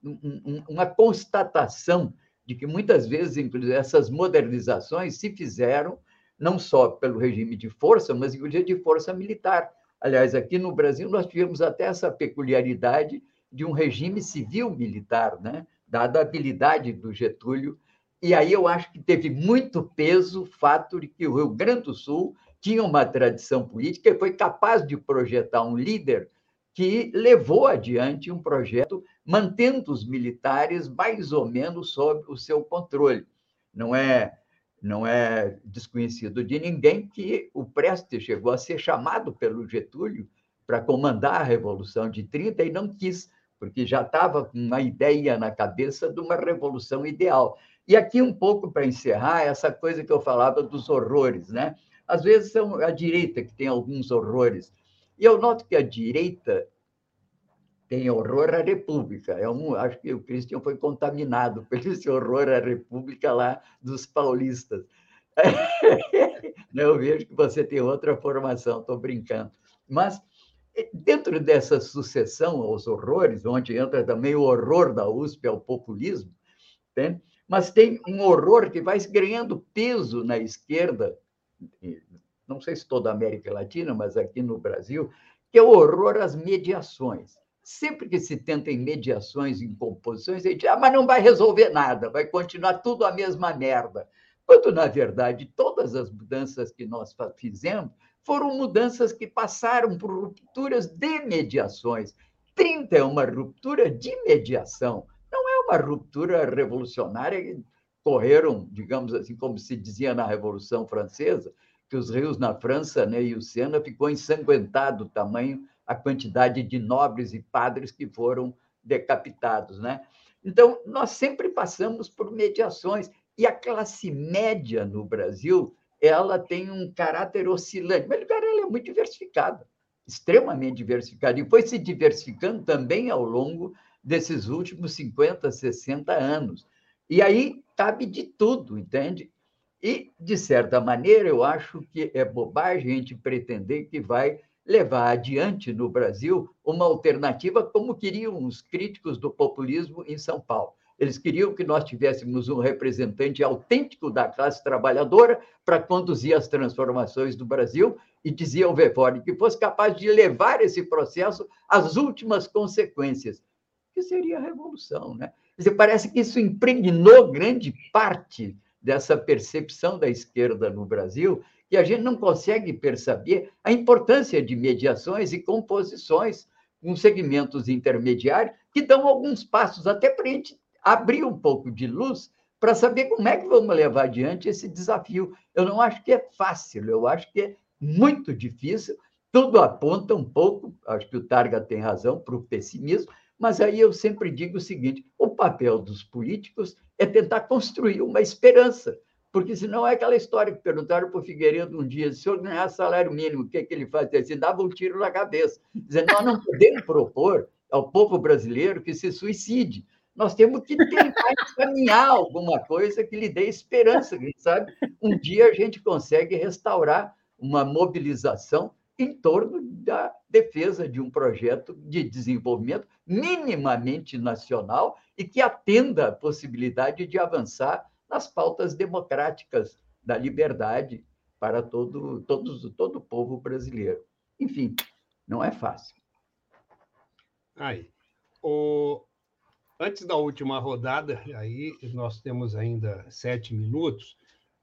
uma constatação de que muitas vezes, inclusive, essas modernizações se fizeram não só pelo regime de força, mas inclusive de força militar. Aliás, aqui no Brasil nós tivemos até essa peculiaridade de um regime civil-militar, né? dada a habilidade do Getúlio. E aí eu acho que teve muito peso o fato de que o Rio Grande do Sul tinha uma tradição política e foi capaz de projetar um líder que levou adiante um projeto mantendo os militares mais ou menos sob o seu controle. Não é não é desconhecido de ninguém que o Prestes chegou a ser chamado pelo Getúlio para comandar a Revolução de 30 e não quis, porque já estava com uma ideia na cabeça de uma revolução ideal. E aqui um pouco para encerrar essa coisa que eu falava dos horrores, né? Às vezes são a direita que tem alguns horrores. E eu noto que a direita tem horror à República. É um, acho que o Christian foi contaminado por esse horror à República lá dos paulistas. Eu vejo que você tem outra formação, estou brincando. Mas, dentro dessa sucessão aos horrores, onde entra também o horror da USP ao populismo, né? mas tem um horror que vai ganhando peso na esquerda, não sei se toda a América Latina, mas aqui no Brasil, que é o horror às mediações sempre que se tenta em mediações, em composições, a gente ah, mas não vai resolver nada, vai continuar tudo a mesma merda. Quando, na verdade, todas as mudanças que nós fizemos foram mudanças que passaram por rupturas de mediações. 30 é uma ruptura de mediação, não é uma ruptura revolucionária que correram, digamos assim, como se dizia na Revolução Francesa, que os rios na França né, e o Sena ficou ensanguentado o tamanho a quantidade de nobres e padres que foram decapitados, né? Então, nós sempre passamos por mediações e a classe média no Brasil, ela tem um caráter oscilante, mas ela é muito diversificada, extremamente diversificada, e foi se diversificando também ao longo desses últimos 50, 60 anos. E aí cabe de tudo, entende? E, de certa maneira, eu acho que é bobagem a gente pretender que vai levar adiante no Brasil uma alternativa como queriam os críticos do populismo em São Paulo. Eles queriam que nós tivéssemos um representante autêntico da classe trabalhadora para conduzir as transformações do Brasil e dizia o Vefone que fosse capaz de levar esse processo às últimas consequências, que seria a revolução, né? Dizer, parece que isso impregnou grande parte dessa percepção da esquerda no Brasil que a gente não consegue perceber a importância de mediações e composições com segmentos intermediários que dão alguns passos até para a gente abrir um pouco de luz para saber como é que vamos levar adiante esse desafio. Eu não acho que é fácil, eu acho que é muito difícil. Tudo aponta um pouco, acho que o Targa tem razão, para o pessimismo, mas aí eu sempre digo o seguinte: o papel dos políticos é tentar construir uma esperança, porque senão é aquela história que perguntaram para o Figueiredo um dia, se eu ganhar salário mínimo, o que, é que ele faz? Ele dava um tiro na cabeça. Dizendo, nós não podemos propor ao povo brasileiro que se suicide. Nós temos que tentar encaminhar alguma coisa que lhe dê esperança, sabe um dia a gente consegue restaurar uma mobilização em torno da defesa de um projeto de desenvolvimento minimamente nacional e que atenda à possibilidade de avançar nas pautas democráticas da liberdade para todo, todos, todo o povo brasileiro. Enfim, não é fácil. Aí, o... antes da última rodada, aí nós temos ainda sete minutos.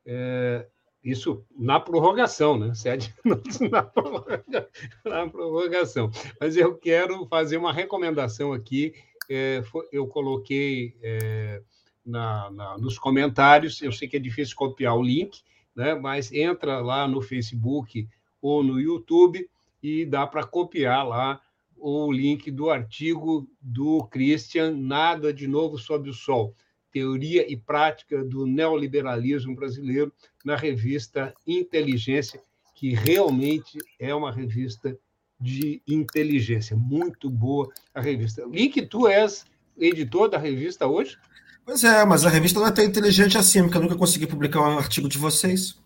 É... Isso na prorrogação, né? Sete minutos na, prorrogação. na prorrogação. Mas eu quero fazer uma recomendação aqui. É, eu coloquei é, na, na, nos comentários. Eu sei que é difícil copiar o link, né? mas entra lá no Facebook ou no YouTube e dá para copiar lá o link do artigo do Christian, Nada de Novo Sob o Sol, Teoria e Prática do Neoliberalismo Brasileiro, na revista Inteligência, que realmente é uma revista de inteligência. Muito boa a revista. Link, tu és editor da revista hoje? Pois é, mas a revista não é tão inteligente assim, porque eu nunca consegui publicar um artigo de vocês.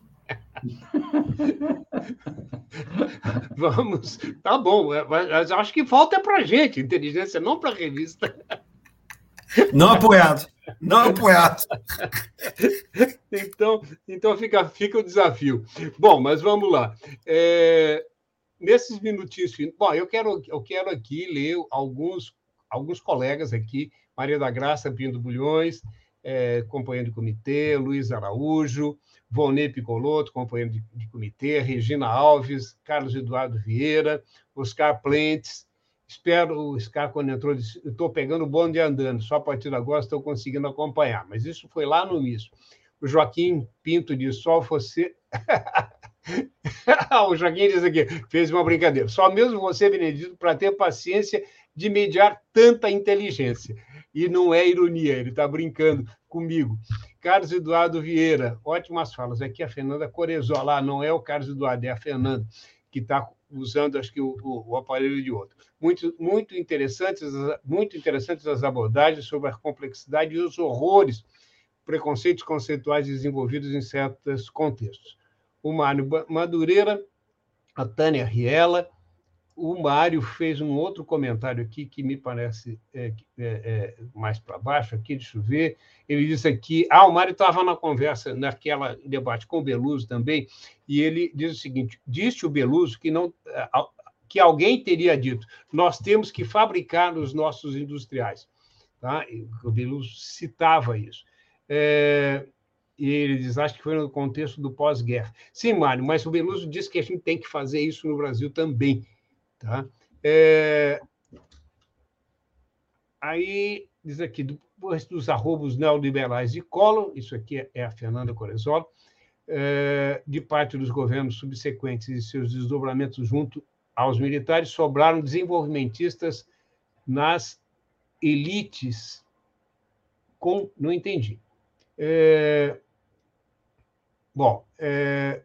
Vamos, tá bom, mas acho que falta é para gente inteligência, não para a revista. Não apoiado, não apoiado. Então, então fica, fica o desafio. Bom, mas vamos lá. É, nesses minutinhos, bom, eu quero, eu quero aqui ler alguns, alguns colegas aqui, Maria da Graça Pinto Bulhões, é, companheiro de comitê, Luiz Araújo, Volney Picoloto, companheiro de, de, comitê, Regina Alves, Carlos Eduardo Vieira, Oscar Plentes. Espero, o Oscar, quando entrou, disse: estou pegando o bonde andando, só a partir de agora estou conseguindo acompanhar. Mas isso foi lá no início. O Joaquim Pinto disse: só você. o Joaquim diz aqui, fez uma brincadeira. Só mesmo você, Benedito, para ter paciência de mediar tanta inteligência. E não é ironia, ele está brincando comigo. Carlos Eduardo Vieira, ótimas falas. Aqui a Fernanda Corezola, não é o Carlos Eduardo, é a Fernanda, que está usando, acho que, o, o, o, aparelho de outro. Muito, muito, interessantes, muito interessantes as abordagens sobre a complexidade e os horrores, preconceitos conceituais desenvolvidos em certos contextos. O Mário Madureira, a Tânia Riela, o Mário fez um outro comentário aqui que me parece é, é, é, mais para baixo, aqui, deixa eu ver. Ele disse aqui: ah, o Mário estava na conversa, naquela debate com o Beluso também, e ele diz o seguinte: disse o Beluso que, não, que alguém teria dito, nós temos que fabricar os nossos industriais. Tá? O Beluso citava isso. É, e ele diz, acho que foi no contexto do pós-guerra. Sim, Mário, mas o Beluso disse que a gente tem que fazer isso no Brasil também. Tá? É... Aí, diz aqui, depois dos arrobos neoliberais de Collor, isso aqui é a Fernanda Corezola, é... de parte dos governos subsequentes e seus desdobramentos junto aos militares, sobraram desenvolvimentistas nas elites com... Não entendi. É... Bom, é...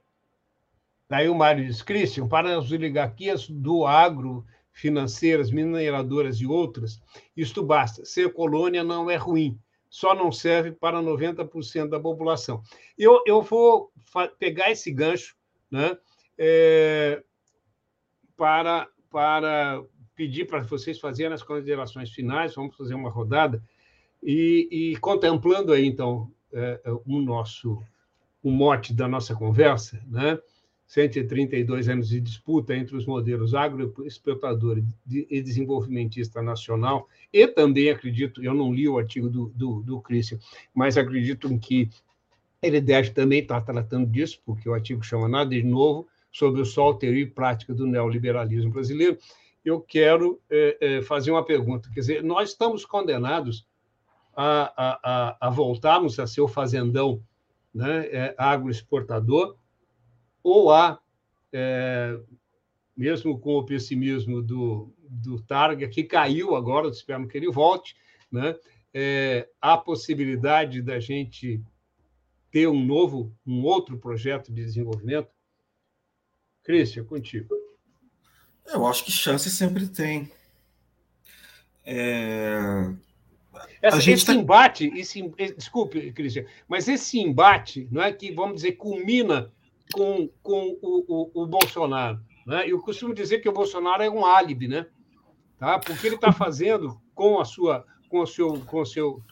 Daí o Mário diz, Christian, para as oligarquias do agro, financeiras, mineradoras e outras, isto basta. Ser colônia não é ruim, só não serve para 90% da população. Eu, eu vou pegar esse gancho né, é, para, para pedir para vocês fazerem as considerações finais, vamos fazer uma rodada, e, e contemplando aí, então, é, o nosso o mote da nossa conversa, né? 132 anos de disputa entre os modelos agroexportador e desenvolvimentista nacional, e também acredito, eu não li o artigo do, do, do Christian, mas acredito que ele deve também estar tratando disso, porque o artigo chama Nada de Novo, sobre o sol, teoria e prática do neoliberalismo brasileiro. Eu quero é, é, fazer uma pergunta, quer dizer, nós estamos condenados a, a, a, a voltarmos a ser o fazendão né, é, agroexportador, ou há, é, mesmo com o pessimismo do, do Targa, que caiu agora, esperamos que ele volte, né? É, há possibilidade da gente ter um novo, um outro projeto de desenvolvimento? Cristian, contigo. Eu acho que chance sempre tem. É... Essa, esse tá... embate, esse, desculpe, Cristian, mas esse embate, não é que, vamos dizer, culmina com, com o, o, o Bolsonaro. Né? Eu costumo dizer que o Bolsonaro é um álibi, né? Tá? Porque ele está fazendo com a sua, com o seu, com o seu,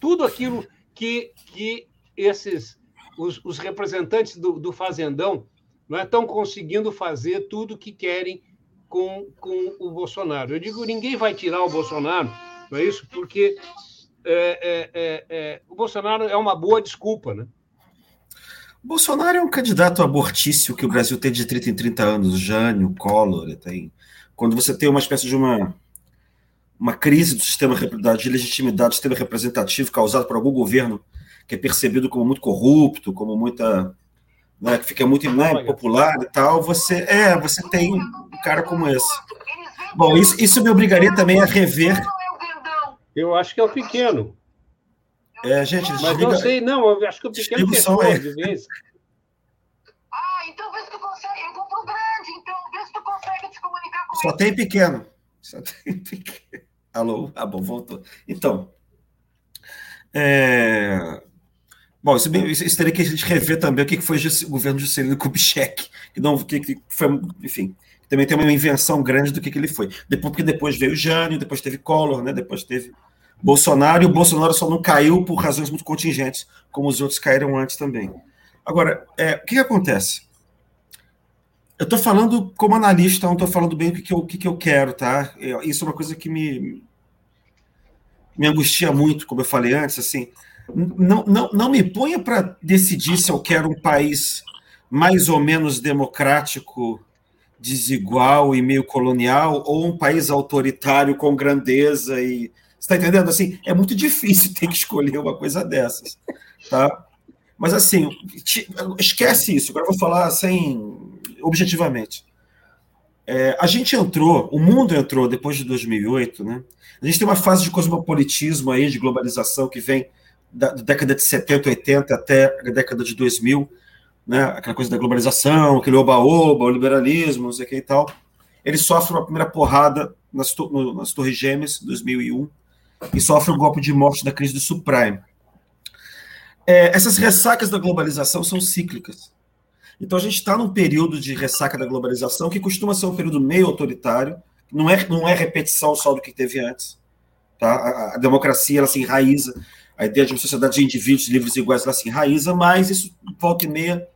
tudo aquilo que, que esses os, os representantes do, do fazendão não estão é, conseguindo fazer tudo o que querem com, com o Bolsonaro. Eu digo, ninguém vai tirar o Bolsonaro, não é isso? Porque é, é, é, é o Bolsonaro é uma boa desculpa, né? Bolsonaro é um candidato abortício que o Brasil tem de 30 em 30 anos, Jânio, Collor, tem. Quando você tem uma espécie de uma uma crise do sistema de legitimidade do sistema representativo causado por algum governo que é percebido como muito corrupto, como muita né, que fica muito né, popular e tal, você é, você tem um cara como esse. Bom, isso, isso me obrigaria também a rever. Eu acho que é o pequeno. É, gente, Mas desliga... não sei, não, eu acho que o pequeno tem é. de vez. Ah, então vê se tu consegue. Eu vou pro grande, então vê se tu consegue te comunicar com Só ele. tem pequeno. Só tem pequeno. Alô? Ah, bom, voltou. Então. É... Bom, isso, isso, teria que a gente rever também o que foi o governo de Juscelino Kubitschek, que não, que, que foi, enfim, também tem uma invenção grande do que, que ele foi. Depois, porque depois veio o Jânio, depois teve Collor, né? Depois teve Bolsonaro, e o Bolsonaro só não caiu por razões muito contingentes, como os outros caíram antes também. Agora, é, o que, que acontece? Eu estou falando como analista, não estou falando bem o que, que, eu, o que, que eu quero, tá? Isso é uma coisa que me, me angustia muito, como eu falei antes, assim não, não, não me ponha para decidir se eu quero um país mais ou menos democrático, desigual e meio colonial, ou um país autoritário com grandeza e. Está entendendo? Assim, é muito difícil ter que escolher uma coisa dessas. Tá? Mas assim, esquece isso, agora eu vou falar sem objetivamente. É, a gente entrou, o mundo entrou depois de 2008, né? A gente tem uma fase de cosmopolitismo aí, de globalização que vem da, da, década de 70, 80 até a década de 2000, né, aquela coisa da globalização, aquele oba-oba, o liberalismo, não sei o que e tal, ele sofre uma primeira porrada nas, nas Torres Gêmeas, 2001, e sofre o golpe de morte da crise do subprime. É, essas ressacas da globalização são cíclicas. Então a gente está num período de ressaca da globalização que costuma ser um período meio autoritário, não é, não é repetição só do que teve antes. Tá? A, a democracia ela se enraiza a ideia de uma sociedade de indivíduos livres e iguais ela se enraiza, mas isso, volta e meia,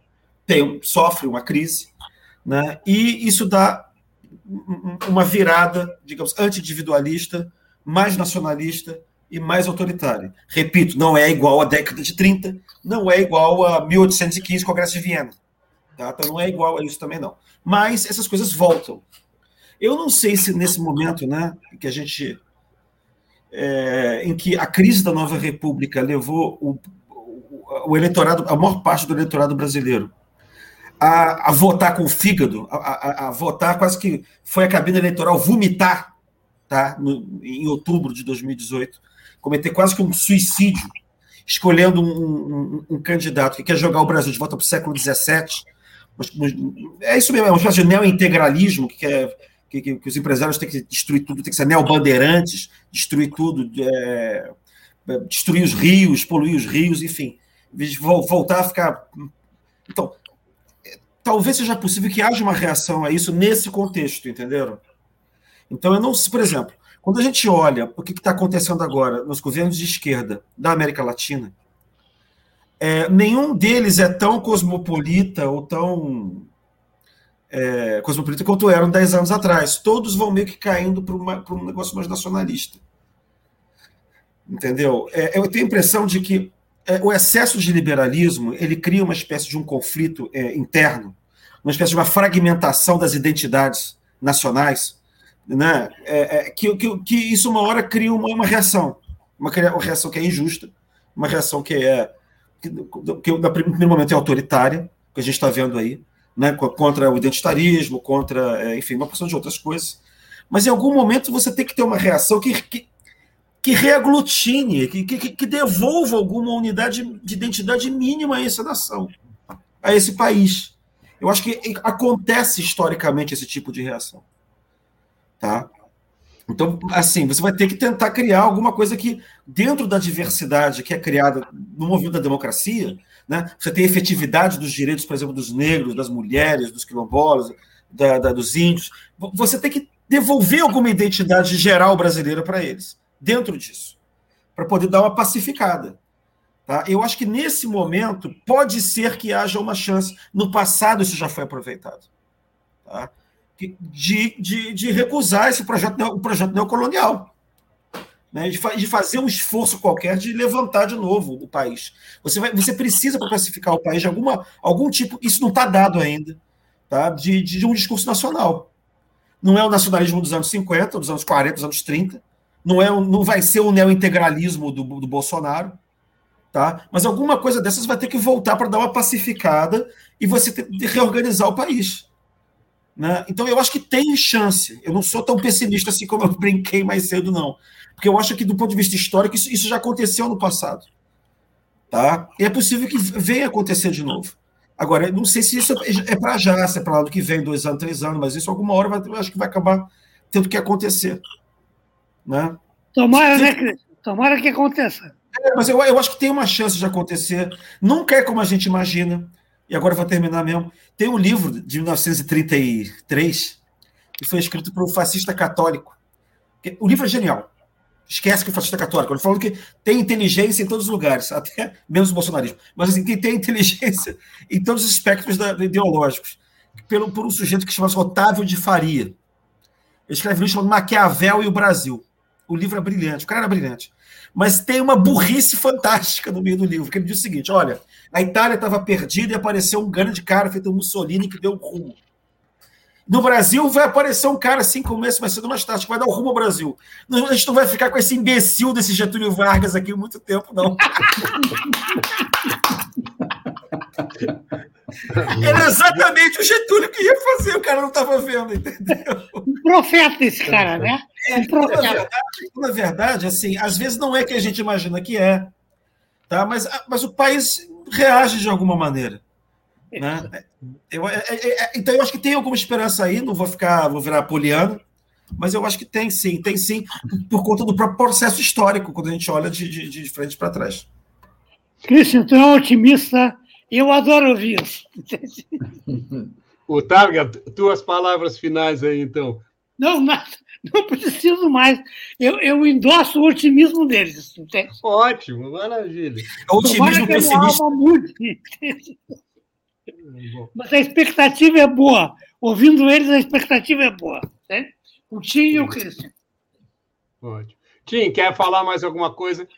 tem, sofre uma crise, né? e isso dá uma virada, digamos, anti-individualista, mais nacionalista e mais autoritária. Repito, não é igual à década de 30, não é igual a 1815, Congresso de Viena. Tá? Então não é igual a isso também, não. Mas essas coisas voltam. Eu não sei se nesse momento né, que a gente é, em que a crise da nova república levou o, o, o, eleitorado, a maior parte do eleitorado brasileiro, a, a votar com o fígado, a, a, a, votar quase que foi a cabine eleitoral vomitar, tá, no, em outubro de 2018, cometer quase que um suicídio, escolhendo um, um, um candidato que quer jogar o Brasil de volta para o século XVII. É isso mesmo, é uma espécie de neo-integralismo que quer que, que, que, os empresários têm que destruir tudo, tem que ser neobandeirantes, destruir tudo, é, destruir os rios, poluir os rios, enfim, voltar a ficar. Então, talvez seja possível que haja uma reação a isso nesse contexto, entenderam? Então, eu não por exemplo, quando a gente olha o que está acontecendo agora nos governos de esquerda da América Latina, é, nenhum deles é tão cosmopolita ou tão é, cosmopolita quanto eram 10 anos atrás. Todos vão meio que caindo para um negócio mais nacionalista. Entendeu? É, eu tenho a impressão de que é, o excesso de liberalismo ele cria uma espécie de um conflito é, interno, uma espécie de uma fragmentação das identidades nacionais, né? É, é, que, que, que, isso uma hora cria uma, uma reação, uma, uma, reação que é injusta, uma reação que é que, que no primeiro momento é autoritária, que a gente está vendo aí, né, contra o identitarismo, contra, é, enfim, uma porção de outras coisas. Mas em algum momento você tem que ter uma reação que, que, que reaglutine, que, que, que devolva alguma unidade de identidade mínima a essa nação, a esse país. Eu acho que acontece historicamente esse tipo de reação. Tá? Então, assim, você vai ter que tentar criar alguma coisa que, dentro da diversidade que é criada no movimento da democracia, né? Você tem efetividade dos direitos, por exemplo, dos negros, das mulheres, dos quilombolas, da, da, dos índios. Você tem que devolver alguma identidade geral brasileira para eles, dentro disso, para poder dar uma pacificada. Tá? Eu acho que nesse momento pode ser que haja uma chance. No passado isso já foi aproveitado. Tá? De, de, de recusar esse projeto, o projeto neocolonial né, de, de, fazer um esforço qualquer de levantar de novo o país. Você, vai, você precisa, para classificar o país, de alguma, algum tipo, isso não está dado ainda, tá, de, de, um discurso nacional. Não é o nacionalismo dos anos 50, dos anos 40, dos anos 30, não, é, não vai ser o neointegralismo do, do Bolsonaro, tá? mas alguma coisa dessas vai ter que voltar para dar uma pacificada e você ter, de reorganizar o país. Né? Então, eu acho que tem chance. Eu não sou tão pessimista assim como eu brinquei mais cedo, não. Porque eu acho que, do ponto de vista histórico, isso, isso já aconteceu no passado. Tá? E é possível que venha acontecer de novo. Agora, não sei se isso é para já, se é para ano que vem, dois anos, três anos, mas isso alguma hora vai, eu acho que vai acabar tendo que acontecer. Né? Tomara, né, Cris? Tomara que aconteça. É, mas eu, eu acho que tem uma chance de acontecer. Nunca é como a gente imagina e agora vou terminar mesmo. Tem um livro de 1933 que foi escrito por um fascista católico. O livro é genial. Esquece que é fascista católico. Ele falou que tem inteligência em todos os lugares, até menos o bolsonarismo. Mas assim, tem inteligência em todos os espectros da, ideológicos. Pelo, por um sujeito que chama-se Otávio de Faria. Ele escreve um livro chamado Maquiavel e o Brasil. O livro é brilhante, o cara era brilhante. Mas tem uma burrice fantástica no meio do livro, que ele diz o seguinte: olha, a Itália estava perdida e apareceu um grande cara feito Mussolini que deu rumo. No Brasil vai aparecer um cara assim, como esse, vai ser mais tarde, que vai dar o rumo ao Brasil. A gente não vai ficar com esse imbecil desse Getúlio Vargas aqui muito tempo, não. Era exatamente o Getúlio que ia fazer, o cara não estava vendo, entendeu? Um profeta esse cara, né? É, um profeta. Na verdade, na verdade, assim, às vezes não é que a gente imagina que é, tá? mas, mas o país reage de alguma maneira. Né? Eu, é, é, é, então eu acho que tem alguma esperança aí, não vou ficar, vou virar poliano, mas eu acho que tem sim, tem sim, por conta do próprio processo histórico, quando a gente olha de, de, de frente para trás. Cristian, tu é um otimista, eu adoro ouvir isso. O Targa, tuas palavras finais aí, então. Não, nada. Não preciso mais. Eu, eu endosso o otimismo deles. Entende? Ótimo, maravilha. É o otimismo pessimista. Mas a expectativa é boa. Ouvindo eles, a expectativa é boa. Né? O Tim e o Christian. Ótimo. Tim, quer falar mais alguma coisa?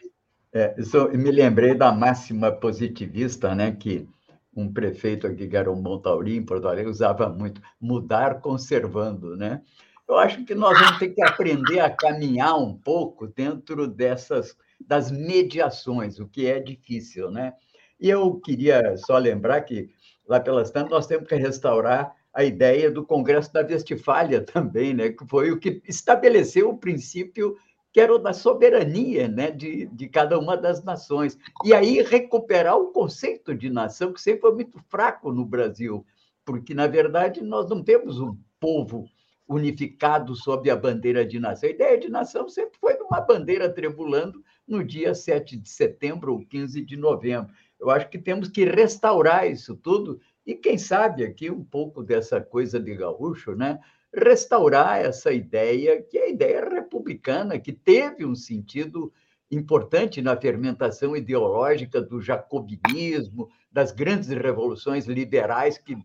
É, eu me lembrei da máxima positivista, né, que um prefeito aqui, que era o Montauri, em Porto Alegre, usava muito, mudar conservando, né? Eu acho que nós vamos ter que aprender a caminhar um pouco dentro dessas das mediações, o que é difícil, né? E eu queria só lembrar que lá pelas tantas nós temos que restaurar a ideia do Congresso da Westfália também, né? Que foi o que estabeleceu o princípio que era o da soberania né, de, de cada uma das nações. E aí recuperar o conceito de nação, que sempre foi muito fraco no Brasil, porque, na verdade, nós não temos um povo unificado sob a bandeira de nação. A ideia de nação sempre foi uma bandeira tremulando no dia 7 de setembro ou 15 de novembro. Eu acho que temos que restaurar isso tudo e, quem sabe, aqui um pouco dessa coisa de gaúcho, né? restaurar essa ideia, que é a ideia republicana, que teve um sentido importante na fermentação ideológica do jacobinismo, das grandes revoluções liberais que,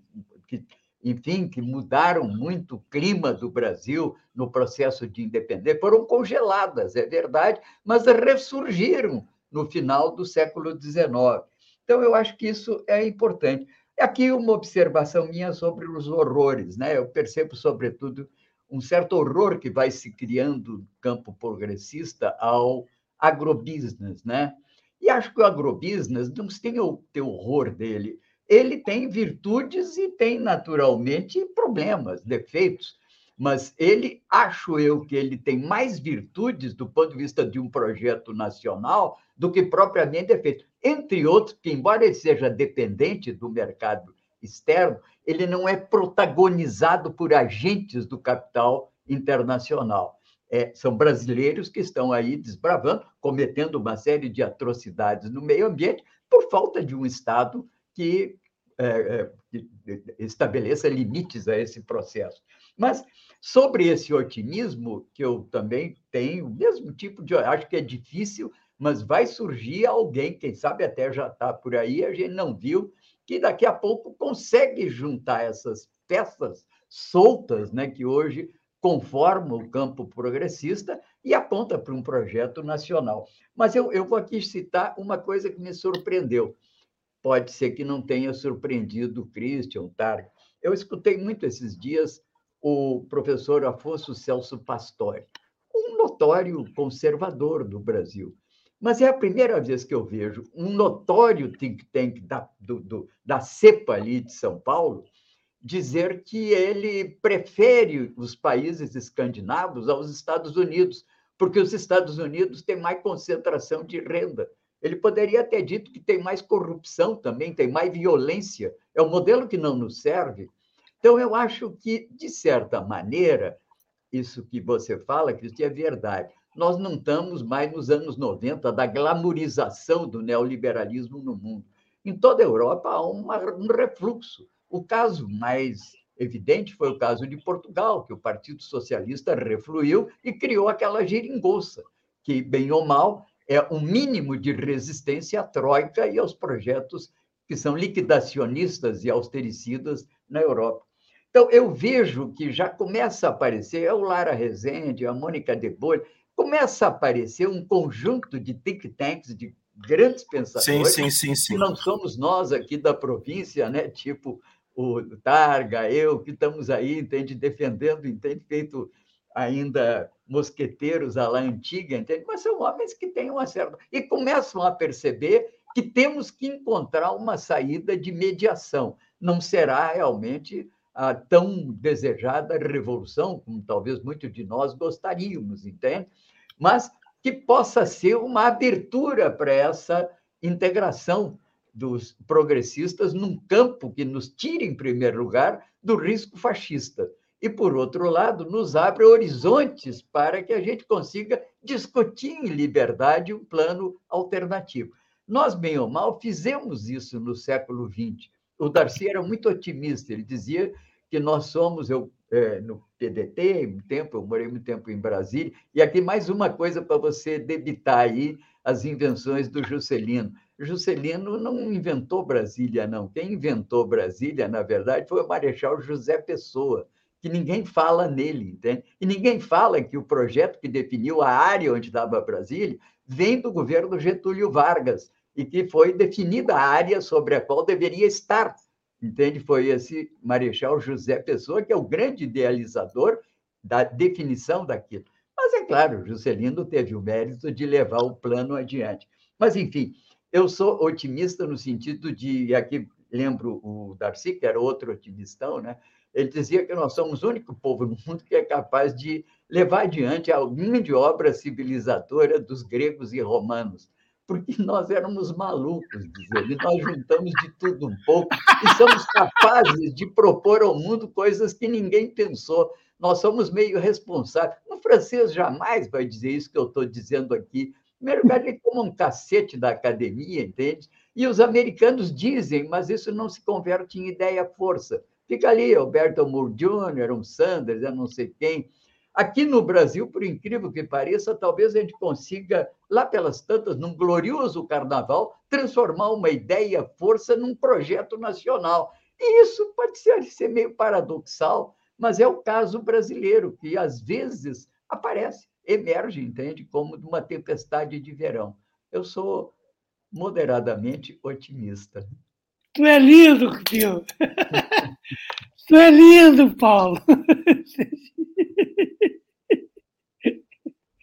que enfim, que mudaram muito o clima do Brasil no processo de independência, foram congeladas, é verdade, mas ressurgiram no final do século XIX. Então, eu acho que isso é importante. Aqui uma observação minha sobre os horrores, né? Eu percebo, sobretudo, um certo horror que vai se criando no campo progressista ao agrobusiness, né? E acho que o agrobusiness não tem o teu horror dele, ele tem virtudes e tem naturalmente problemas, defeitos, mas ele acho eu que ele tem mais virtudes do ponto de vista de um projeto nacional do que propriamente defeitos entre outros, que, embora ele seja dependente do mercado externo, ele não é protagonizado por agentes do capital internacional. É, são brasileiros que estão aí desbravando, cometendo uma série de atrocidades no meio ambiente por falta de um Estado que, é, é, que estabeleça limites a esse processo. Mas sobre esse otimismo, que eu também tenho, o mesmo tipo de. Acho que é difícil mas vai surgir alguém, quem sabe até já está por aí, a gente não viu, que daqui a pouco consegue juntar essas peças soltas, né, que hoje conformam o campo progressista e aponta para um projeto nacional. Mas eu, eu vou aqui citar uma coisa que me surpreendeu. Pode ser que não tenha surpreendido o Christian Targ. Eu escutei muito esses dias o professor Afonso Celso Pastore, um notório conservador do Brasil. Mas é a primeira vez que eu vejo um notório think tank da, do, do, da cepa ali de São Paulo dizer que ele prefere os países escandinavos aos Estados Unidos, porque os Estados Unidos têm mais concentração de renda. Ele poderia ter dito que tem mais corrupção também, tem mais violência. É um modelo que não nos serve. Então, eu acho que, de certa maneira, isso que você fala, Cristian, é verdade. Nós não estamos mais nos anos 90 da glamorização do neoliberalismo no mundo. Em toda a Europa há uma, um refluxo. O caso mais evidente foi o caso de Portugal, que o Partido Socialista refluiu e criou aquela geringonça, que, bem ou mal, é um mínimo de resistência à Troika e aos projetos que são liquidacionistas e austericidas na Europa. Então, eu vejo que já começa a aparecer, é o Lara Rezende, a Mônica de começa a aparecer um conjunto de think tanks, de grandes pensadores, sim, sim, sim, sim. que não somos nós aqui da província, né? tipo o Targa, eu, que estamos aí, entende, defendendo, entende, feito ainda mosqueteiros à la antiga, entende? Mas são homens que têm uma certa... E começam a perceber que temos que encontrar uma saída de mediação. Não será realmente a tão desejada revolução, como talvez muitos de nós gostaríamos, entende? Mas que possa ser uma abertura para essa integração dos progressistas num campo que nos tire, em primeiro lugar, do risco fascista. E, por outro lado, nos abre horizontes para que a gente consiga discutir em liberdade um plano alternativo. Nós, bem ou mal, fizemos isso no século XX. O Darcy era muito otimista, ele dizia que nós somos, eu é, no PDT, um tempo, eu morei muito tempo em Brasília, e aqui mais uma coisa para você debitar aí as invenções do Juscelino. Juscelino não inventou Brasília, não. Quem inventou Brasília, na verdade, foi o Marechal José Pessoa, que ninguém fala nele, entende? E ninguém fala que o projeto que definiu a área onde estava Brasília vem do governo Getúlio Vargas e que foi definida a área sobre a qual deveria estar, entende? Foi esse Marechal José Pessoa que é o grande idealizador da definição daquilo. Mas é claro, Juscelino teve o mérito de levar o plano adiante. Mas, enfim, eu sou otimista no sentido de, e aqui lembro o Darcy, que era outro otimistão, né? Ele dizia que nós somos o único povo no mundo que é capaz de levar adiante a grande obra civilizadora dos gregos e romanos, porque nós éramos malucos, diz ele, nós juntamos de tudo um pouco e somos capazes de propor ao mundo coisas que ninguém pensou. Nós somos meio responsáveis. O francês jamais vai dizer isso que eu estou dizendo aqui, primeiro lugar, ele toma um cacete da academia, entende? E os americanos dizem, mas isso não se converte em ideia-força. Fica ali, Alberto Moore Jr., um Sanders, eu não sei quem. Aqui no Brasil, por incrível que pareça, talvez a gente consiga, lá pelas tantas, num glorioso carnaval, transformar uma ideia-força num projeto nacional. E isso pode ser, ser meio paradoxal, mas é o caso brasileiro, que às vezes aparece emerge, entende, como uma tempestade de verão. Eu sou moderadamente otimista. Tu é lindo, tio. tu é lindo, Paulo.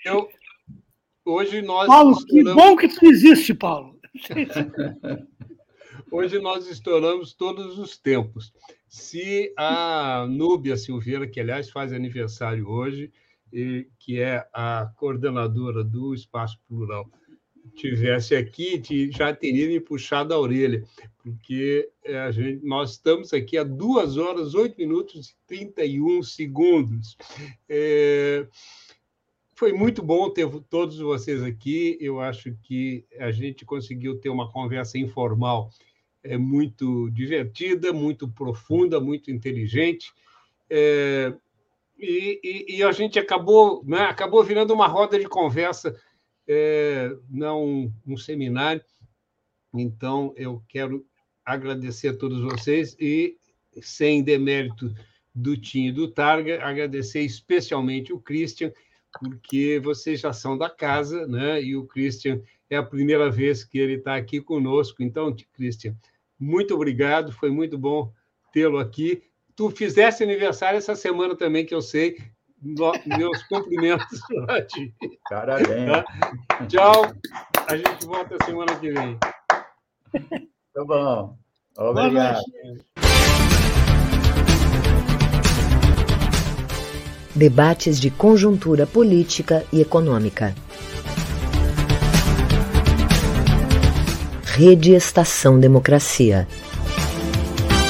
Eu, hoje nós. Paulo, estouramos... que bom que tu existe, Paulo. hoje nós estouramos todos os tempos. Se a Núbia Silveira, que aliás faz aniversário hoje, que é a coordenadora do Espaço Plural, tivesse aqui, já teria me puxado a orelha, porque é, a gente, nós estamos aqui há duas horas, oito minutos e 31 segundos. É, foi muito bom ter todos vocês aqui. Eu acho que a gente conseguiu ter uma conversa informal é, muito divertida, muito profunda, muito inteligente. É, e, e, e, a gente acabou, né, acabou virando uma roda de conversa, é, não um seminário. Então, eu quero agradecer a todos vocês e, sem demérito do Tim e do Targa, agradecer especialmente o Christian, porque vocês já são da casa, né? E o Christian é a primeira vez que ele está aqui conosco. Então, Christian, muito obrigado, foi muito bom tê-lo aqui. Tu fizeste aniversário essa semana também, que eu sei, meus cumprimentos para ti. Parabéns. Tá? Tchau. A gente volta semana que vem. Tá bom. Obrigado. Debates de conjuntura política e econômica. Rede Estação Democracia.